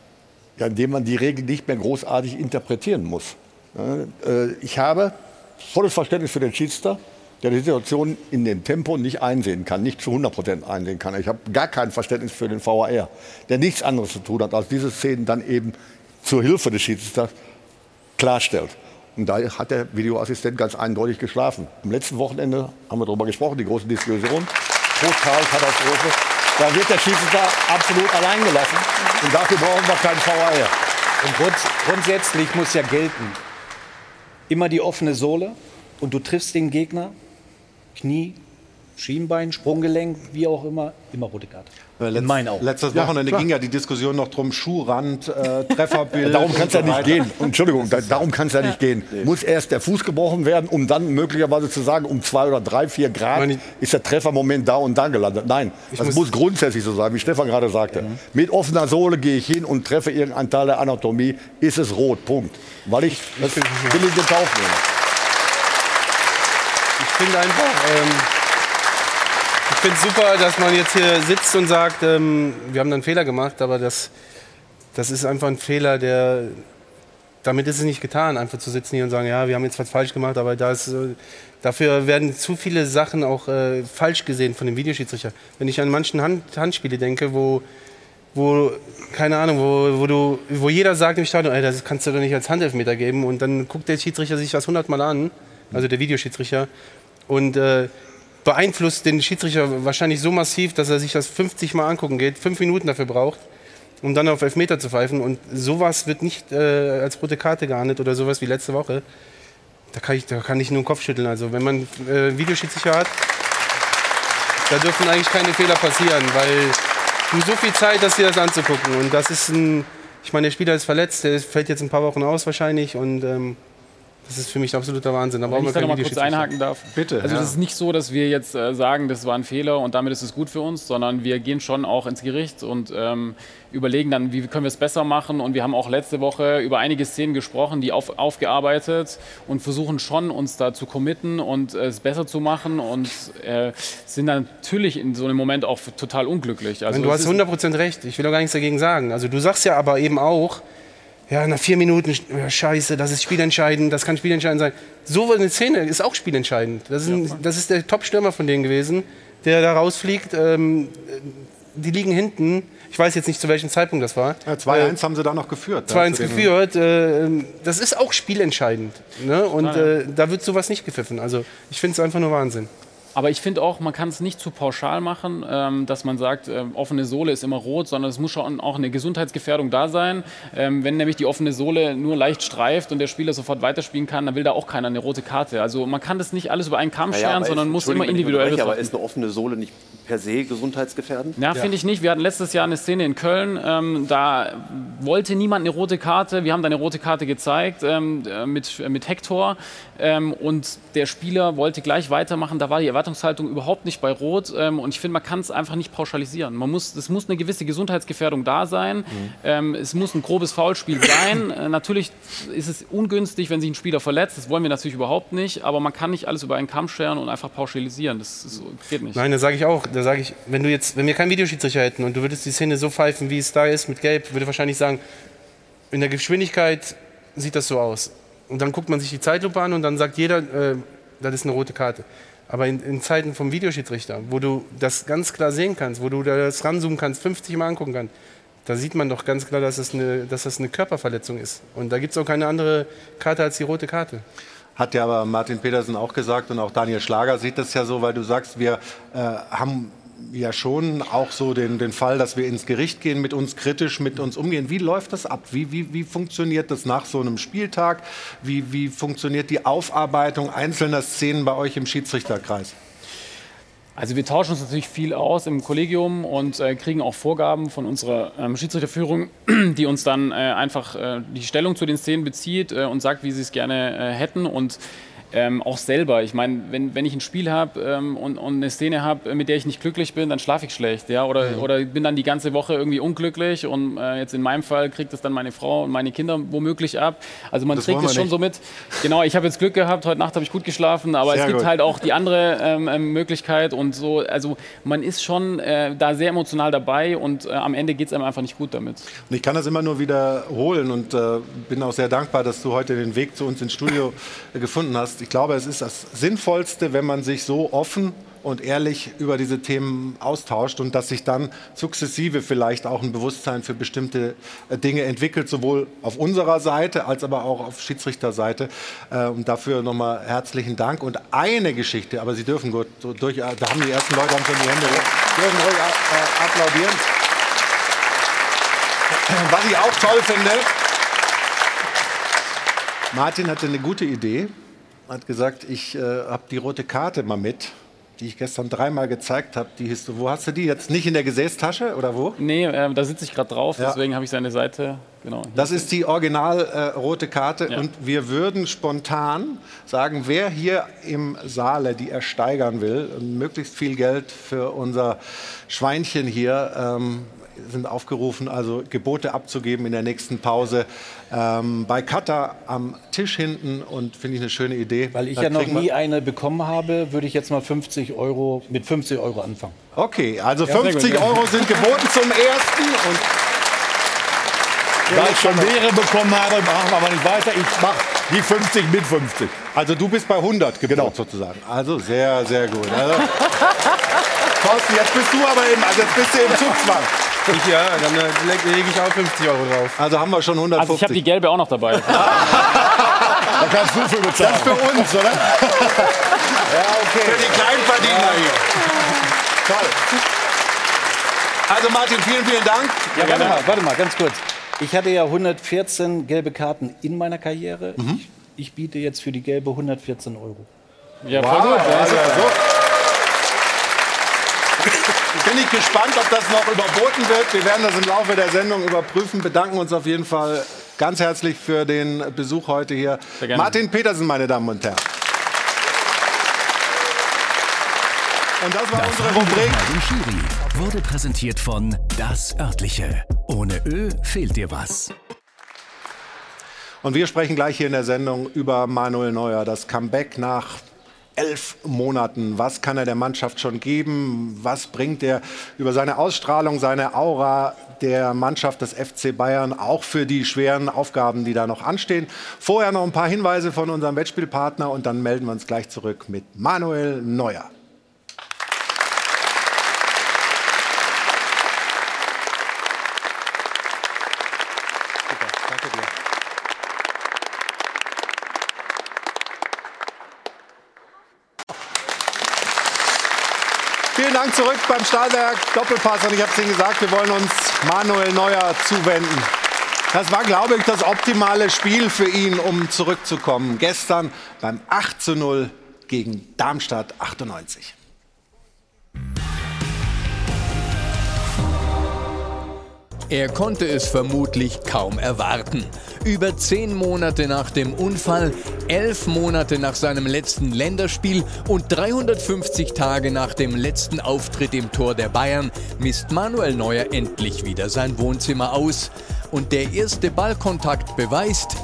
Ja, indem man die Regel nicht mehr großartig interpretieren muss. Äh, ich habe volles Verständnis für den Schiedsrichter, der die Situation in dem Tempo nicht einsehen kann, nicht zu 100 Prozent einsehen kann. Ich habe gar kein Verständnis für den VAR, der nichts anderes zu tun hat, als diese Szenen dann eben zur Hilfe des Schiedsrichters klarstellt. Und da hat der Videoassistent ganz eindeutig geschlafen. Am letzten Wochenende haben wir darüber gesprochen, die große Diskussion. Total Katastrophe. Da wird der Schiedsrichter absolut allein gelassen. Und dafür brauchen wir keinen VAR. Und grunds grundsätzlich muss ja gelten, immer die offene Sohle und du triffst den Gegner, Knie, Schienbein, Sprunggelenk, wie auch immer, immer rote Karte. Äh, letzt, In meinen Augen. Letztes Ja, Wochenende klar. ging ja die Diskussion noch drum, Schuhrand, äh, [laughs] Trefferbild. Darum kann es ja nicht gehen. Entschuldigung, da, darum kann es ja nicht gehen. Muss erst der Fuß gebrochen werden, um dann möglicherweise zu sagen, um zwei oder drei, vier Grad Meine- ist der Treffermoment da und da gelandet. Nein, das muss- muss, grundsätzlich so sein, wie Stefan gerade sagte. Mit offener Sohle gehe ich hin und treffe irgendeinen Teil der Anatomie, ist es rot, Punkt. Weil ich das will ich in Kauf nehmen. Ich finde einfach, ähm, ich finde super, dass man jetzt hier sitzt und sagt, ähm, wir haben da einen Fehler gemacht, aber das, das ist einfach ein Fehler, der, damit ist es nicht getan, einfach zu sitzen hier und sagen, ja, wir haben jetzt was falsch gemacht, aber da ist, äh, dafür werden zu viele Sachen auch äh, falsch gesehen von dem Videoschiedsrichter. Wenn ich an manchen Hand, Handspiele denke, wo wo, keine Ahnung, wo, wo, du, wo jeder sagt im Stadion, ey, das kannst du doch nicht als Handelfmeter geben. Und dann guckt der Schiedsrichter sich das hundertmal an, also der Videoschiedsrichter, und äh, beeinflusst den Schiedsrichter wahrscheinlich so massiv, dass er sich das 50 Mal angucken geht, fünf Minuten dafür braucht, um dann auf Elfmeter zu pfeifen. Und sowas wird nicht äh, als rote Karte geahndet oder sowas wie letzte Woche. Da kann ich, da kann ich nur den Kopf schütteln. Also wenn man äh, Videoschiedsrichter hat, da dürfen eigentlich keine Fehler passieren, weil du so viel Zeit hast, dir das anzugucken. Und das ist ein, ich meine, der Spieler ist verletzt, der fällt jetzt ein paar Wochen aus wahrscheinlich und ähm, das ist für mich absoluter Wahnsinn. Da Wenn ich da noch keinen mal kurz einhaken darf. Bitte, Also ja. das ist nicht so, dass wir jetzt äh, sagen, das war ein Fehler und damit ist es gut für uns, sondern wir gehen schon auch ins Gericht und ähm, überlegen dann, wie können wir es besser machen. Und wir haben auch letzte Woche über einige Szenen gesprochen, die auf, aufgearbeitet und versuchen schon uns da zu committen und äh, es besser zu machen und äh, sind dann natürlich in so einem Moment auch total unglücklich. Also du es hast ist- 100% recht. Ich will auch gar nichts dagegen sagen. Also du sagst ja aber eben auch, ja, nach vier Minuten, scheiße, das ist spielentscheidend, das kann spielentscheidend sein. So eine Szene ist auch spielentscheidend. Das ist, ein, das ist der Top-Stürmer von denen gewesen, der da rausfliegt. Ähm, die liegen hinten. Ich weiß jetzt nicht, zu welchem Zeitpunkt das war. Ja, 2-1 haben sie da noch geführt. 2-1 zu den- geführt. Äh, das ist auch spielentscheidend. Ne? Und äh, da wird sowas nicht gepfiffen. Also ich finde es einfach nur Wahnsinn. Aber ich finde auch, man kann es nicht zu pauschal machen, ähm, dass man sagt, ähm, offene Sohle ist immer rot, sondern es muss schon auch eine Gesundheitsgefährdung da sein. Ähm, wenn nämlich die offene Sohle nur leicht streift und der Spieler sofort weiterspielen kann, dann will da auch keiner eine rote Karte. Also man kann das nicht alles über einen Kamm Naja, scheren, sondern ist- muss immer individuell unterbreche, Aber ist eine offene Sohle nicht per se gesundheitsgefährdend? Ja, finde ich nicht. Wir hatten letztes Jahr eine Szene in Köln, ähm, da wollte niemand eine rote Karte. Wir haben da eine rote Karte gezeigt ähm, äh, mit, äh, mit Hector ähm, und der Spieler wollte gleich weitermachen. Da war die Erwartungshaltung überhaupt nicht bei Rot ähm, und ich finde, man kann es einfach nicht pauschalisieren. Man muss, es muss eine gewisse Gesundheitsgefährdung da sein. Ähm, es muss ein grobes Foulspiel sein. [coughs] äh, natürlich ist es ungünstig, wenn sich ein Spieler verletzt. Das wollen wir natürlich überhaupt nicht, aber man kann nicht alles über einen Kamm scheren und einfach pauschalisieren. Das, ist, geht nicht. Nein, da sage ich auch, da sage ich, wenn du jetzt, wenn wir keinen Videoschiedsrichter hätten und du würdest die Szene so pfeifen, wie es da ist, mit Gelb, würde wahrscheinlich sagen, in der Geschwindigkeit sieht das so aus. Und dann guckt man sich die Zeitlupe an und dann sagt jeder, äh, das ist eine rote Karte. Aber in, in Zeiten vom Videoschiedsrichter, wo du das ganz klar sehen kannst, wo du das ranzoomen kannst, 50 Mal angucken kannst, da sieht man doch ganz klar, dass das eine, dass das eine Körperverletzung ist. Und da gibt es auch keine andere Karte als die rote Karte. Hat ja aber Martin Petersen auch gesagt und auch Daniel Schlager sieht das ja so, weil du sagst, wir äh, haben ja schon auch so den, den Fall, dass wir ins Gericht gehen, mit uns kritisch, mit uns umgehen. Wie läuft das ab? Wie, wie, wie funktioniert das nach so einem Spieltag? Wie, wie funktioniert die Aufarbeitung einzelner Szenen bei euch im Schiedsrichterkreis? Also wir tauschen uns natürlich viel aus im Kollegium und äh, kriegen auch Vorgaben von unserer ähm, Schiedsrichterführung, [clears throat] die uns dann äh, einfach äh, die Stellung zu den Szenen bezieht äh, und sagt, wie sie es gerne äh, hätten. Und ähm, auch selber. Ich meine, wenn, wenn ich ein Spiel habe ähm, und, und, eine Szene habe, mit der ich nicht glücklich bin, dann schlafe ich schlecht. Ja? Oder, mhm. oder bin dann die ganze Woche irgendwie unglücklich und äh, jetzt in meinem Fall kriegt es dann meine Frau und meine Kinder womöglich ab. Also man das kriegt es schon nicht. so mit. Genau, ich habe jetzt Glück gehabt, heute Nacht habe ich gut geschlafen, aber Sehr es gibt gut. halt auch die andere ähm, ähm, Möglichkeit und so. Also man ist schon äh, da sehr emotional dabei und äh, am Ende geht es einem einfach nicht gut damit. Und ich kann das immer nur wiederholen und äh, bin auch sehr dankbar, dass du heute den Weg zu uns ins Studio gefunden hast. Ich glaube, es ist das Sinnvollste, wenn man sich so offen und ehrlich über diese Themen austauscht und dass sich dann sukzessive vielleicht auch ein Bewusstsein für bestimmte äh, Dinge entwickelt, sowohl auf unserer Seite als aber auch auf Schiedsrichterseite. Äh, und dafür nochmal herzlichen Dank. Und eine Geschichte, aber Sie dürfen gut durch, da haben die ersten Leute schon die Hände, dürfen ruhig äh, applaudieren. Was ich auch toll finde, Martin hatte eine gute Idee, hat gesagt, ich äh, habe die rote Karte mal mit die ich gestern dreimal gezeigt habe, die hieß, wo hast du die jetzt? Nicht in der Gesäßtasche oder wo? Nee, äh, da sitze ich gerade drauf, ja. deswegen habe ich seine Seite. Genau. Das ist die original äh, rote Karte ja. und wir würden spontan sagen, wer hier im Saale die ersteigern will, möglichst viel Geld für unser Schweinchen hier ähm, sind aufgerufen, also Gebote abzugeben in der nächsten Pause ähm, bei Kata am Tisch hinten und finde ich eine schöne Idee. Weil ich da ja noch nie eine bekommen habe, würde ich jetzt mal 50 Euro mit 50 Euro anfangen. Okay, also ja, 50 Euro sind geboten zum ersten und da ich schon mehrere bekommen habe, machen wir aber nicht weiter. Ich mache die 50 mit 50. Also du bist bei 100 geboten genau. sozusagen. Also sehr, sehr gut. Also, Thorsten, jetzt bist du aber eben, also jetzt bist du im Zugzwang. Ich, ja, dann äh, lege leg ich auch 50 Euro drauf. Also haben wir schon 150. Also ich habe die gelbe auch noch dabei. [laughs] da kannst du für bezahlen. Das ist für uns, oder? ja, okay. Für die Kleinverdiener ja. hier. Toll. Also Martin, vielen, vielen Dank. Ja, warte mal, warte mal, ganz kurz. Ich hatte ja 114 gelbe Karten in meiner Karriere. Mhm. Ich, ich, biete jetzt für die gelbe 114 Euro. Ja, voll wow. gut. Also, so bin ich gespannt, ob das noch überboten wird. Wir werden das im Laufe der Sendung überprüfen. Bedanken uns auf jeden Fall ganz herzlich für den Besuch heute hier. Martin Petersen, meine Damen und Herren. Und das war das unsere Rubrik. Schiri wurde präsentiert von Das Örtliche. Ohne Ö fehlt dir was. Und wir sprechen gleich hier in der Sendung über Manuel Neuer, das Comeback nach elf Monaten. Was kann er der Mannschaft schon geben? Was bringt er über seine Ausstrahlung, seine Aura der Mannschaft des FC Bayern auch für die schweren Aufgaben, die da noch anstehen? Vorher noch ein paar Hinweise von unserem Wettspielpartner und dann melden wir uns gleich zurück mit Manuel Neuer. Dank zurück beim Stahlwerk Doppelpass. Und ich habe es Ihnen gesagt, wir wollen uns Manuel Neuer zuwenden. Das war, glaube ich, das optimale Spiel für ihn, um zurückzukommen. Gestern beim 8 zu 0 gegen Darmstadt 98. Er konnte es vermutlich kaum erwarten. Über zehn Monate nach dem Unfall, elf Monate nach seinem letzten Länderspiel und 350 Tage nach dem letzten Auftritt im Tor der Bayern misst Manuel Neuer endlich wieder sein Wohnzimmer aus. Und der erste Ballkontakt beweist,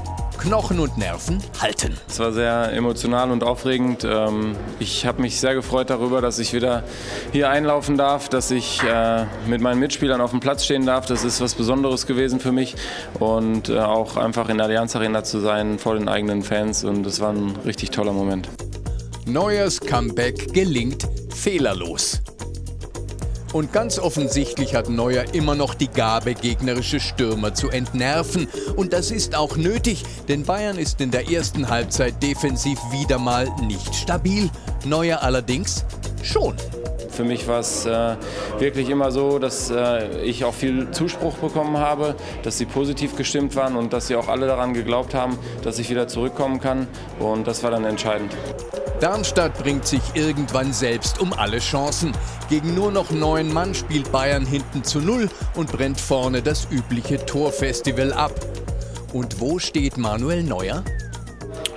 Knochen und Nerven halten. Es war sehr emotional und aufregend. Ähm, ich habe mich sehr gefreut darüber, dass ich wieder hier einlaufen darf, dass ich äh, mit meinen Mitspielern auf dem Platz stehen darf. Das ist was Besonderes gewesen für mich und äh, auch einfach in der Allianz Arena zu sein vor den eigenen Fans und das war ein richtig toller Moment. Neues Comeback gelingt fehlerlos. Und ganz offensichtlich hat Neuer immer noch die Gabe, gegnerische Stürmer zu entnerven. Und das ist auch nötig, denn Bayern ist in der ersten Halbzeit defensiv wieder mal nicht stabil. Neuer allerdings schon. Für mich war es äh, wirklich immer so, dass äh, ich auch viel Zuspruch bekommen habe, dass sie positiv gestimmt waren und dass sie auch alle daran geglaubt haben, dass ich wieder zurückkommen kann. Und das war dann entscheidend. Darmstadt bringt sich irgendwann selbst um alle Chancen. Gegen nur noch neun Mann spielt Bayern hinten zu null und brennt vorne das übliche Torfestival ab. Und wo steht Manuel Neuer?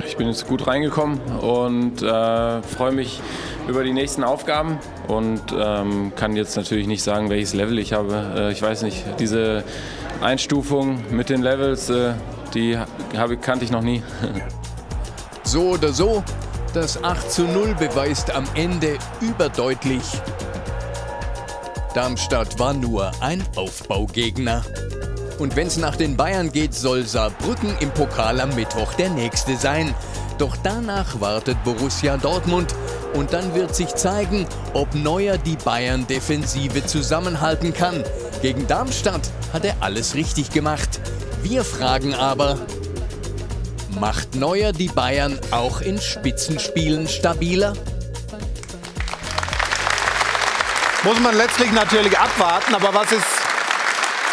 Ich bin jetzt gut reingekommen und äh, freue mich über die nächsten Aufgaben und ähm, kann jetzt natürlich nicht sagen, welches Level ich habe. Äh, ich weiß nicht, diese Einstufung mit den Levels, äh, die habe, kannte ich noch nie. [laughs] so oder so, das 8 zu 0 beweist am Ende überdeutlich, Darmstadt war nur ein Aufbaugegner. Und wenn es nach den Bayern geht, soll Saarbrücken im Pokal am Mittwoch der nächste sein. Doch danach wartet Borussia Dortmund und dann wird sich zeigen, ob Neuer die Bayern-Defensive zusammenhalten kann. Gegen Darmstadt hat er alles richtig gemacht. Wir fragen aber, macht Neuer die Bayern auch in Spitzenspielen stabiler? Muss man letztlich natürlich abwarten, aber was ist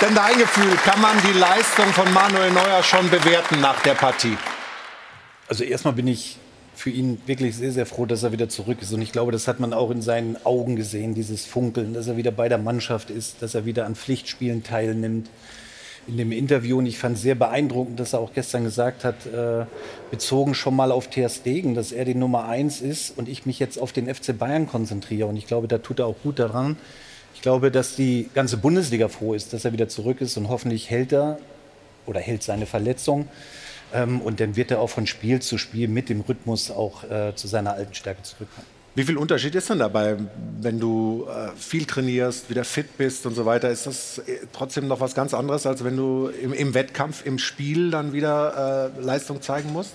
denn dein Gefühl? Kann man die Leistung von Manuel Neuer schon bewerten nach der Partie? Also erstmal bin ich für ihn wirklich sehr, sehr froh, dass er wieder zurück ist. Und ich glaube, das hat man auch in seinen Augen gesehen, dieses Funkeln, dass er wieder bei der Mannschaft ist, dass er wieder an Pflichtspielen teilnimmt in dem Interview und ich fand sehr beeindruckend, dass er auch gestern gesagt hat, äh, bezogen schon mal auf Ter Stegen, dass er die Nummer eins ist und ich mich jetzt auf den FC Bayern konzentriere. Und ich glaube, da tut er auch gut daran. Ich glaube, dass die ganze Bundesliga froh ist, dass er wieder zurück ist und hoffentlich hält er oder hält seine Verletzung. Ähm, und dann wird er auch von Spiel zu Spiel mit dem Rhythmus auch äh, zu seiner alten Stärke zurückkommen. Wie viel Unterschied ist denn dabei, wenn du äh, viel trainierst, wieder fit bist und so weiter? Ist das äh, trotzdem noch was ganz anderes, als wenn du im, im Wettkampf, im Spiel dann wieder äh, Leistung zeigen musst?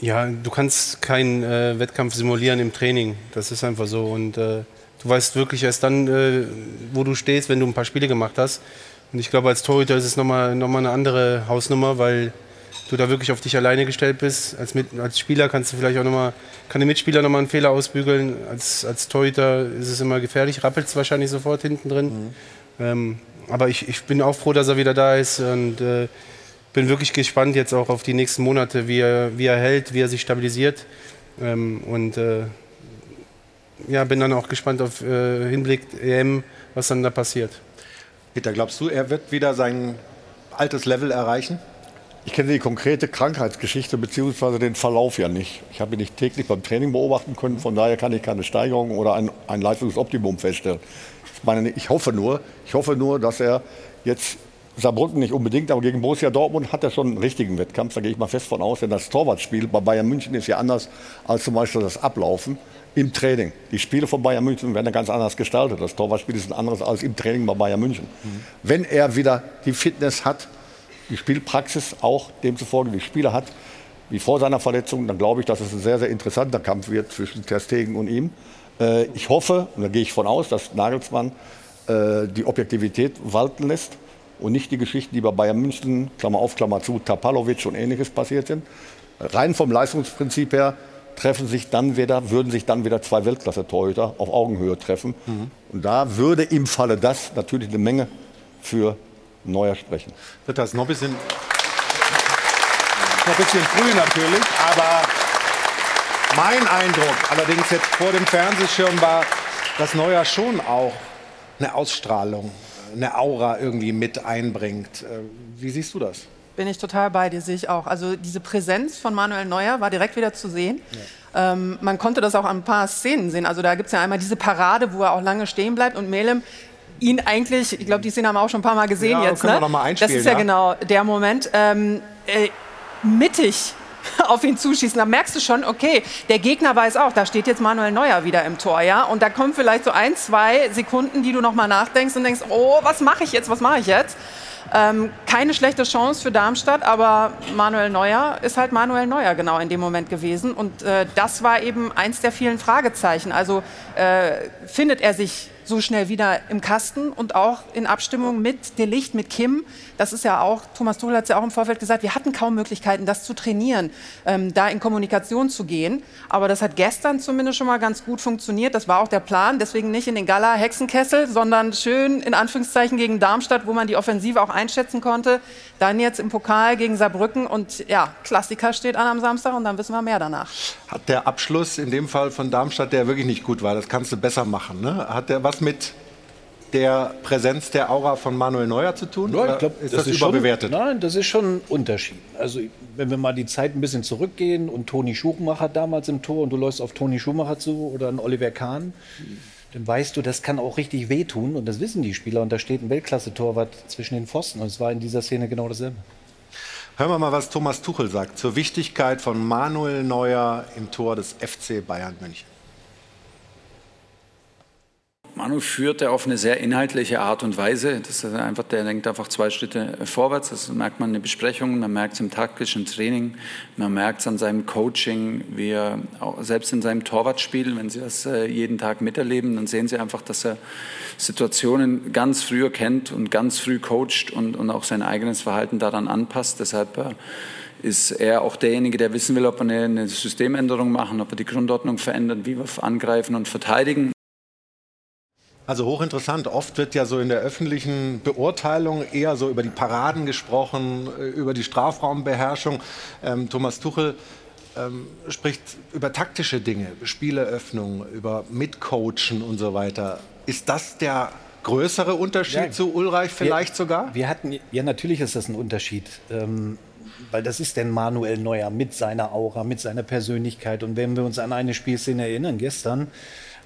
Ja, du kannst keinen äh, Wettkampf simulieren im Training. Das ist einfach so. Und äh, du weißt wirklich erst dann, äh, wo du stehst, wenn du ein paar Spiele gemacht hast. Und ich glaube, als Torhüter ist es nochmal noch mal eine andere Hausnummer, weil du da wirklich auf dich alleine gestellt bist. Als, mit, als Spieler kannst du vielleicht auch nochmal, kann der Mitspieler nochmal einen Fehler ausbügeln. Als, als Torhüter ist es immer gefährlich, rappelt es wahrscheinlich sofort hinten drin. Mhm. Ähm, aber ich, ich bin auch froh, dass er wieder da ist und äh, bin wirklich gespannt jetzt auch auf die nächsten Monate, wie er, wie er hält, wie er sich stabilisiert. Ähm, und äh, ja, bin dann auch gespannt auf äh, Hinblick EM, was dann da passiert. Peter, glaubst du, er wird wieder sein altes Level erreichen? Ich kenne die konkrete Krankheitsgeschichte bzw. den Verlauf ja nicht. Ich habe ihn nicht täglich beim Training beobachten können, von daher kann ich keine Steigerung oder ein, ein Leistungsoptimum feststellen. Ich, meine, ich, hoffe nur, ich hoffe nur, dass er jetzt Saarbrücken nicht unbedingt, aber gegen Borussia Dortmund hat er schon einen richtigen Wettkampf. Da gehe ich mal fest von aus, denn das Torwartspiel bei Bayern München ist ja anders als zum Beispiel das Ablaufen im Training. Die Spiele von Bayern München werden ja ganz anders gestaltet. Das Torwartspiel ist ein anderes als im Training bei Bayern München. Mhm. Wenn er wieder die Fitness hat, die Spielpraxis auch demzufolge die Spieler hat, wie vor seiner Verletzung, dann glaube ich, dass es ein sehr, sehr interessanter Kampf wird zwischen Ter Stegen und ihm. Äh, ich hoffe, und da gehe ich von aus, dass Nagelsmann äh, die Objektivität walten lässt und nicht die Geschichten, die bei Bayern München, Klammer auf, Klammer zu, Tapalovic und ähnliches passiert sind. Rein vom Leistungsprinzip her treffen sich dann wieder, würden sich dann wieder zwei Weltklasse-Torhüter auf Augenhöhe treffen. Mhm. Und da würde im Falle das natürlich eine Menge für neuer sprechen. Wird das noch ein bisschen, noch ein bisschen früh natürlich, aber mein Eindruck, allerdings jetzt vor dem Fernsehschirm war, dass Neuer schon auch eine Ausstrahlung, eine Aura irgendwie mit einbringt. Äh, wie siehst du das? Bin ich total bei dir, sehe ich auch. Also diese Präsenz von Manuel Neuer war direkt wieder zu sehen. Ja. Ähm, man konnte das auch an ein paar Szenen sehen. Also da gibt es ja einmal diese Parade, wo er auch lange stehen bleibt und Melem ihn eigentlich, ich glaube, die Szene haben wir auch schon ein paar Mal gesehen ja, jetzt. Können ne? wir noch mal einspielen, das ist ja, ja, genau der Moment. Ähm, äh, mittig [laughs] auf ihn zuschießen, da merkst du schon, okay, der Gegner weiß auch, da steht jetzt Manuel Neuer wieder im Tor, ja, und da kommen vielleicht so ein, zwei Sekunden, die du noch mal nachdenkst und denkst, oh, was mache ich jetzt, was mache ich jetzt? Ähm, keine schlechte Chance für Darmstadt, aber Manuel Neuer ist halt Manuel Neuer genau in dem Moment gewesen und äh, das war eben eins der vielen Fragezeichen. Also äh, findet er sich so schnell wieder im Kasten und auch in Abstimmung mit Delicht, mit Kim. Das ist ja auch, Thomas Tuchel hat es ja auch im Vorfeld gesagt, wir hatten kaum Möglichkeiten, das zu trainieren, ähm, da in Kommunikation zu gehen. Aber das hat gestern zumindest schon mal ganz gut funktioniert. Das war auch der Plan. Deswegen nicht in den Gala-Hexenkessel, sondern schön in Anführungszeichen gegen Darmstadt, wo man die Offensive auch einschätzen konnte. Dann jetzt im Pokal gegen Saarbrücken und ja, Klassiker steht an am Samstag und dann wissen wir mehr danach. Hat der Abschluss in dem Fall von Darmstadt, der wirklich nicht gut war, das kannst du besser machen, ne? Hat der was mit der Präsenz der Aura von Manuel Neuer zu tun? Ja, ich glaub, ist das, das ist überbewertet? Schon, nein, das ist schon ein Unterschied. Also wenn wir mal die Zeit ein bisschen zurückgehen und Toni Schumacher damals im Tor und du läufst auf Toni Schumacher zu oder einen Oliver Kahn, dann weißt du, das kann auch richtig wehtun und das wissen die Spieler und da steht ein Weltklasse-Torwart zwischen den Pfosten und es war in dieser Szene genau dasselbe. Hören wir mal, was Thomas Tuchel sagt zur Wichtigkeit von Manuel Neuer im Tor des FC Bayern München. Manu führt er auf eine sehr inhaltliche Art und Weise. Das ist einfach, der denkt einfach zwei Schritte vorwärts. Das merkt man in den Besprechungen, man merkt es im taktischen Training, man merkt es an seinem Coaching, wie er selbst in seinem Torwartspiel, wenn Sie das äh, jeden Tag miterleben, dann sehen Sie einfach, dass er Situationen ganz früh kennt und ganz früh coacht und, und auch sein eigenes Verhalten daran anpasst. Deshalb äh, ist er auch derjenige, der wissen will, ob wir eine, eine Systemänderung machen, ob wir die Grundordnung verändern, wie wir angreifen und verteidigen. Also hochinteressant. Oft wird ja so in der öffentlichen Beurteilung eher so über die Paraden gesprochen, äh, über die Strafraumbeherrschung. Ähm, Thomas Tuchel ähm, spricht über taktische Dinge, Spieleröffnung, über Mitcoachen und so weiter. Ist das der größere Unterschied ja, zu Ulreich vielleicht wir, sogar? Wir hatten, ja, natürlich ist das ein Unterschied. Ähm, weil das ist denn Manuel Neuer mit seiner Aura, mit seiner Persönlichkeit. Und wenn wir uns an eine Spielszene erinnern, gestern,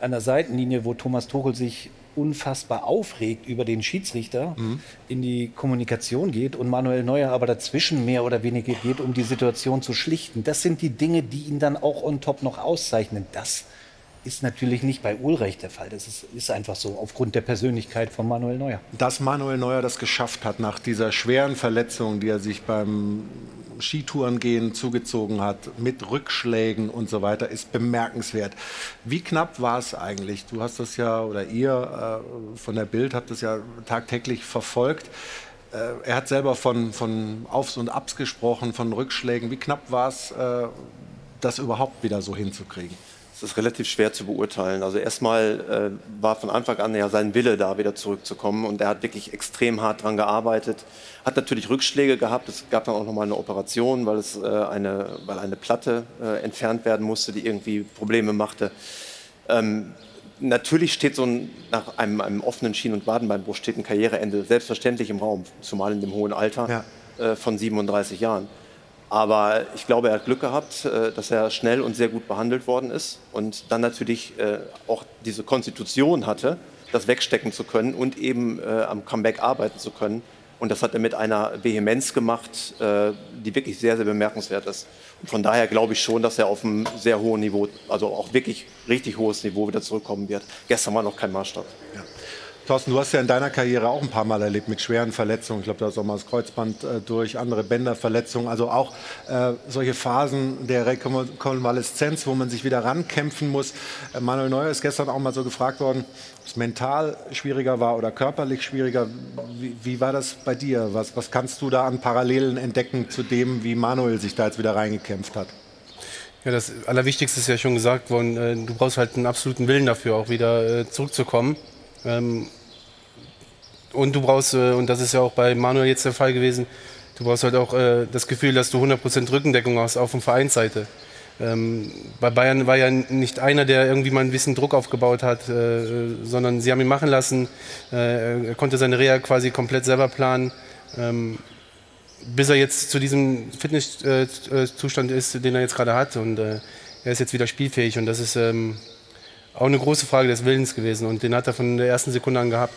an der Seitenlinie, wo Thomas Tuchel sich unfassbar aufregt über den Schiedsrichter, mhm. in die Kommunikation geht und Manuel Neuer aber dazwischen mehr oder weniger geht, um die Situation zu schlichten. Das sind die Dinge, die ihn dann auch on top noch auszeichnen. Das ist natürlich nicht bei Ulreich der Fall. Das ist, ist, einfach so, aufgrund der Persönlichkeit von Manuel Neuer. Dass Manuel Neuer das geschafft hat, nach dieser schweren Verletzung, die er sich beim Skitourengehen zugezogen hat, mit Rückschlägen und so weiter, ist bemerkenswert. Wie knapp war es eigentlich? Du hast das ja, oder ihr äh, von der Bild habt das ja tagtäglich verfolgt. Äh, er hat selber von, von Aufs und Abs gesprochen, von Rückschlägen. Wie knapp war es, äh, das überhaupt wieder so hinzukriegen? Das ist relativ schwer zu beurteilen. Also erstmal äh, war von Anfang an ja sein Wille da, wieder zurückzukommen. Und er hat wirklich extrem hart daran gearbeitet. Hat natürlich Rückschläge gehabt. Es gab dann auch nochmal eine Operation, weil, es, äh, eine, weil eine Platte äh, entfernt werden musste, die irgendwie Probleme machte. Ähm, natürlich steht so ein, nach einem, einem offenen Schien- und Wadenbeinbruch steht ein Karriereende selbstverständlich im Raum, zumal in dem hohen Alter ja. äh, von 37 Jahren. Aber ich glaube, er hat Glück gehabt, äh, dass er schnell und sehr gut behandelt worden ist und dann natürlich äh, auch diese Konstitution hatte, das wegstecken zu können und eben äh, am Comeback arbeiten zu können. Und das hat er mit einer Vehemenz gemacht, die wirklich sehr, sehr bemerkenswert ist. Und von daher glaube ich schon, dass er auf einem sehr hohen Niveau, also auch wirklich richtig hohes Niveau wieder zurückkommen wird. Gestern war noch kein Maßstab. Ja. Thorsten, du hast ja in deiner Karriere auch ein paar Mal erlebt mit schweren Verletzungen. Ich glaube, da ist auch mal das Kreuzband äh, durch, andere Bänderverletzungen. Also auch äh, solche Phasen der Rekonvaleszenz, wo man sich wieder rankämpfen muss. Äh, Manuel Neuer ist gestern auch mal so gefragt worden, ob es mental schwieriger war oder körperlich schwieriger. Wie, wie war das bei dir? Was, was kannst du da an Parallelen entdecken zu dem, wie Manuel sich da jetzt wieder reingekämpft hat? Ja, das Allerwichtigste ist ja schon gesagt worden. Äh, du brauchst halt einen absoluten Willen dafür, auch wieder äh, zurückzukommen. Und du brauchst, äh, und das ist ja auch bei Manuel jetzt der Fall gewesen, du brauchst halt auch äh, das Gefühl, dass du 100% Rückendeckung hast, auch von Vereinsseite. Ähm, bei Bayern war ja nicht einer, der irgendwie mal ein bisschen Druck aufgebaut hat, äh, sondern sie haben ihn machen lassen. Äh, er konnte seine Reha quasi komplett selber planen, ähm, bis er jetzt zu diesem Fitnesszustand ist, den er jetzt gerade hat. Und äh, er ist jetzt wieder spielfähig. Und das ist ähm, auch eine große Frage des Willens gewesen. Und den hat er von der ersten Sekunde an gehabt.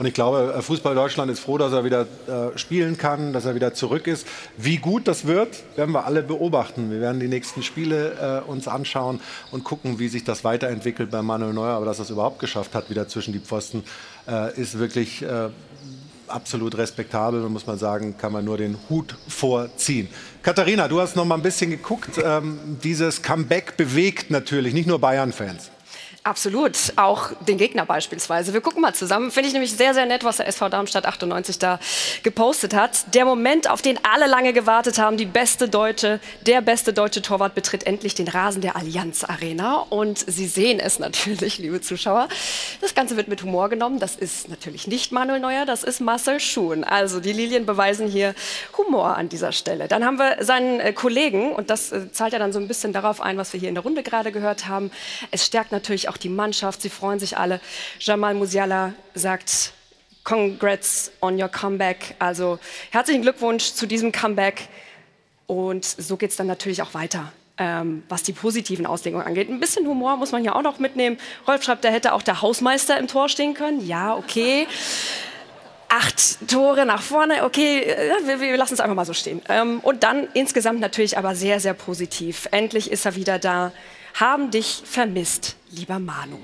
Und ich glaube, äh, Fußball Deutschland ist froh, dass er wieder äh, spielen kann, dass er wieder zurück ist. Wie gut das wird, werden wir alle beobachten. Wir werden die nächsten Spiele äh, uns anschauen und gucken, wie sich das weiterentwickelt bei Manuel Neuer. Aber dass er es überhaupt geschafft hat, wieder zwischen die Pfosten, äh, ist wirklich äh, absolut respektabel und muss man sagen, kann man nur den Hut vorziehen. Katharina, du hast noch mal ein bisschen geguckt. Ähm, dieses Comeback bewegt natürlich nicht nur Bayern-Fans. Absolut, auch den Gegner beispielsweise. Wir gucken mal zusammen. Finde ich nämlich sehr, sehr nett, was der SV Darmstadt 98 da gepostet hat. Der Moment, auf den alle lange gewartet haben, die beste deutsche, der beste deutsche Torwart betritt endlich den Rasen der Allianz Arena. Und Sie sehen es natürlich, liebe Zuschauer. Das Ganze wird mit Humor genommen. Das ist natürlich nicht Manuel Neuer, das ist Marcel Schuhn. Also die Lilien beweisen hier Humor an dieser Stelle. Dann haben wir seinen äh, Kollegen, und das äh, zahlt ja dann so ein bisschen darauf ein, was wir hier in der Runde gerade gehört haben. Es stärkt natürlich auch die Mannschaft, sie freuen sich alle. Jamal Musiala sagt, Congrats on your comeback. Also herzlichen Glückwunsch zu diesem Comeback. Und so geht es dann natürlich auch weiter. Ähm, was die positiven Auslegungen angeht. Ein bisschen Humor muss man ja auch noch mitnehmen. Rolf schreibt, da hätte auch der Hausmeister im Tor stehen können. Ja, okay. Acht Tore nach vorne, okay, wir, wir lassen es einfach mal so stehen. Ähm, und dann insgesamt natürlich aber sehr, sehr positiv. Endlich ist er wieder da. Haben dich vermisst, lieber Manu.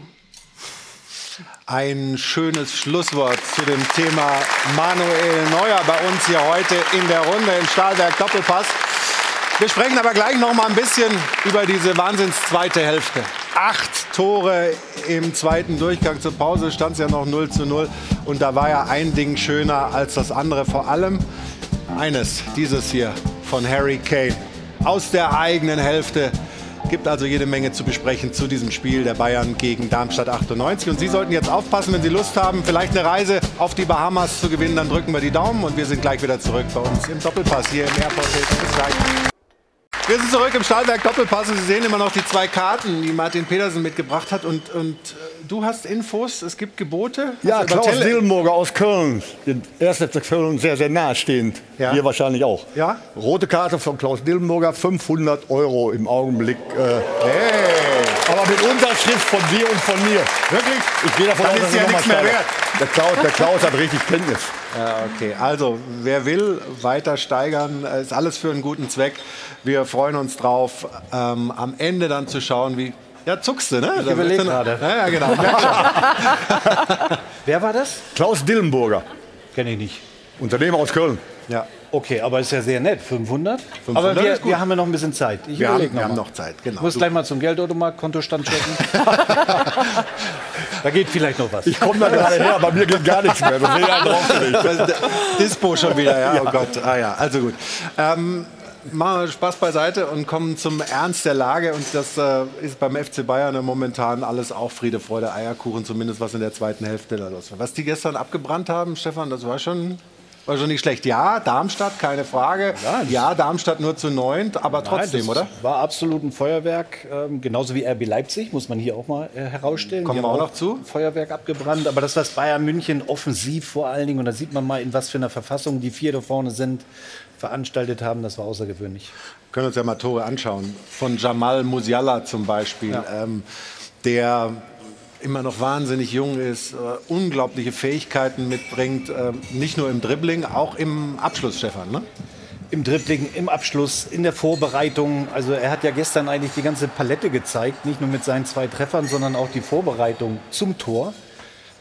Ein schönes Schlusswort zu dem Thema Manuel Neuer bei uns hier heute in der Runde im Stahlwerk Doppelpass. Wir sprechen aber gleich noch mal ein bisschen über diese wahnsinns zweite Hälfte. Acht Tore im zweiten Durchgang zur Pause stand es ja noch 0 zu 0. Und da war ja ein Ding schöner als das andere. Vor allem eines, dieses hier von Harry Kane. Aus der eigenen Hälfte. Gibt also jede Menge zu besprechen zu diesem Spiel der Bayern gegen Darmstadt 98. Und Sie sollten jetzt aufpassen, wenn Sie Lust haben, vielleicht eine Reise auf die Bahamas zu gewinnen, dann drücken wir die Daumen und wir sind gleich wieder zurück bei uns im Doppelpass hier im Airport. Bis gleich. Wir sind zurück im Stahlwerk Doppelpass und Sie sehen immer noch die zwei Karten, die Martin Petersen mitgebracht hat. Und, und äh, du hast Infos, es gibt Gebote? Ja, Klaus Dillenburger aus Köln. Den FC Köln sehr, sehr nahestehend. Ja. Hier wahrscheinlich auch. Ja? Rote Karte von Klaus Dillenburger, 500 Euro im Augenblick. Äh, Aber mit Unterschrift von dir und von mir. Wirklich? Ich gehe davon aus, ist dass ja er noch nichts mehr wert. Der Klaus, der Klaus hat richtig Kenntnis. Ja, okay. Also, wer will, weiter steigern, ist alles für einen guten Zweck. Wir freuen uns drauf, ähm, am Ende dann zu schauen, wie. Ja, zuckst du, ne? Ich überlege gerade. Ja, ja, genau. [laughs] Wer war das? Klaus Dillenburger, Kenne ich nicht. Unternehmer aus Köln. ja. Okay, aber ist ja sehr nett. 500? 500 aber wir, ist gut. wir haben ja noch ein bisschen Zeit. Ich Wir, haben, überleg wir haben noch Zeit, genau. Ich muss Du- gleich mal zum Geldautomat, Kontostand checken. [laughs] da geht vielleicht noch was. Ich komme da gerade her, bei mir geht gar nichts mehr. Das ist ja. Dispo schon wieder, ja? Oh Gott, ah ja, also gut. Ähm, machen wir Spaß beiseite und kommen zum Ernst der Lage. Und das äh, ist beim FC Bayern ja momentan alles auch Friede, Freude, Eierkuchen, zumindest was in der zweiten Hälfte da los war. Was die gestern abgebrannt haben, Stefan, das war schon, war schon nicht schlecht. Ja, Darmstadt, keine Frage. Ja, Darmstadt nur zu neunt, aber trotzdem, Nein, das oder? War absolut ein Feuerwerk, ähm, genauso wie RB Leipzig, muss man hier auch mal äh, herausstellen. Kommen wir auch noch zu. Feuerwerk abgebrannt, aber das, was Bayern München offensiv vor allen Dingen, und da sieht man mal, in was für einer Verfassung die vier da vorne sind, veranstaltet haben, das war außergewöhnlich. Wir können uns ja mal Tore anschauen. Von Jamal Musiala zum Beispiel, ähm, der immer noch wahnsinnig jung ist, äh, unglaubliche Fähigkeiten mitbringt, äh, nicht nur im Dribbling, auch im Abschluss, Stefan. Ne? Im Dribbling, im Abschluss, in der Vorbereitung. Also er hat ja gestern eigentlich die ganze Palette gezeigt, nicht nur mit seinen zwei Treffern, sondern auch die Vorbereitung zum Tor.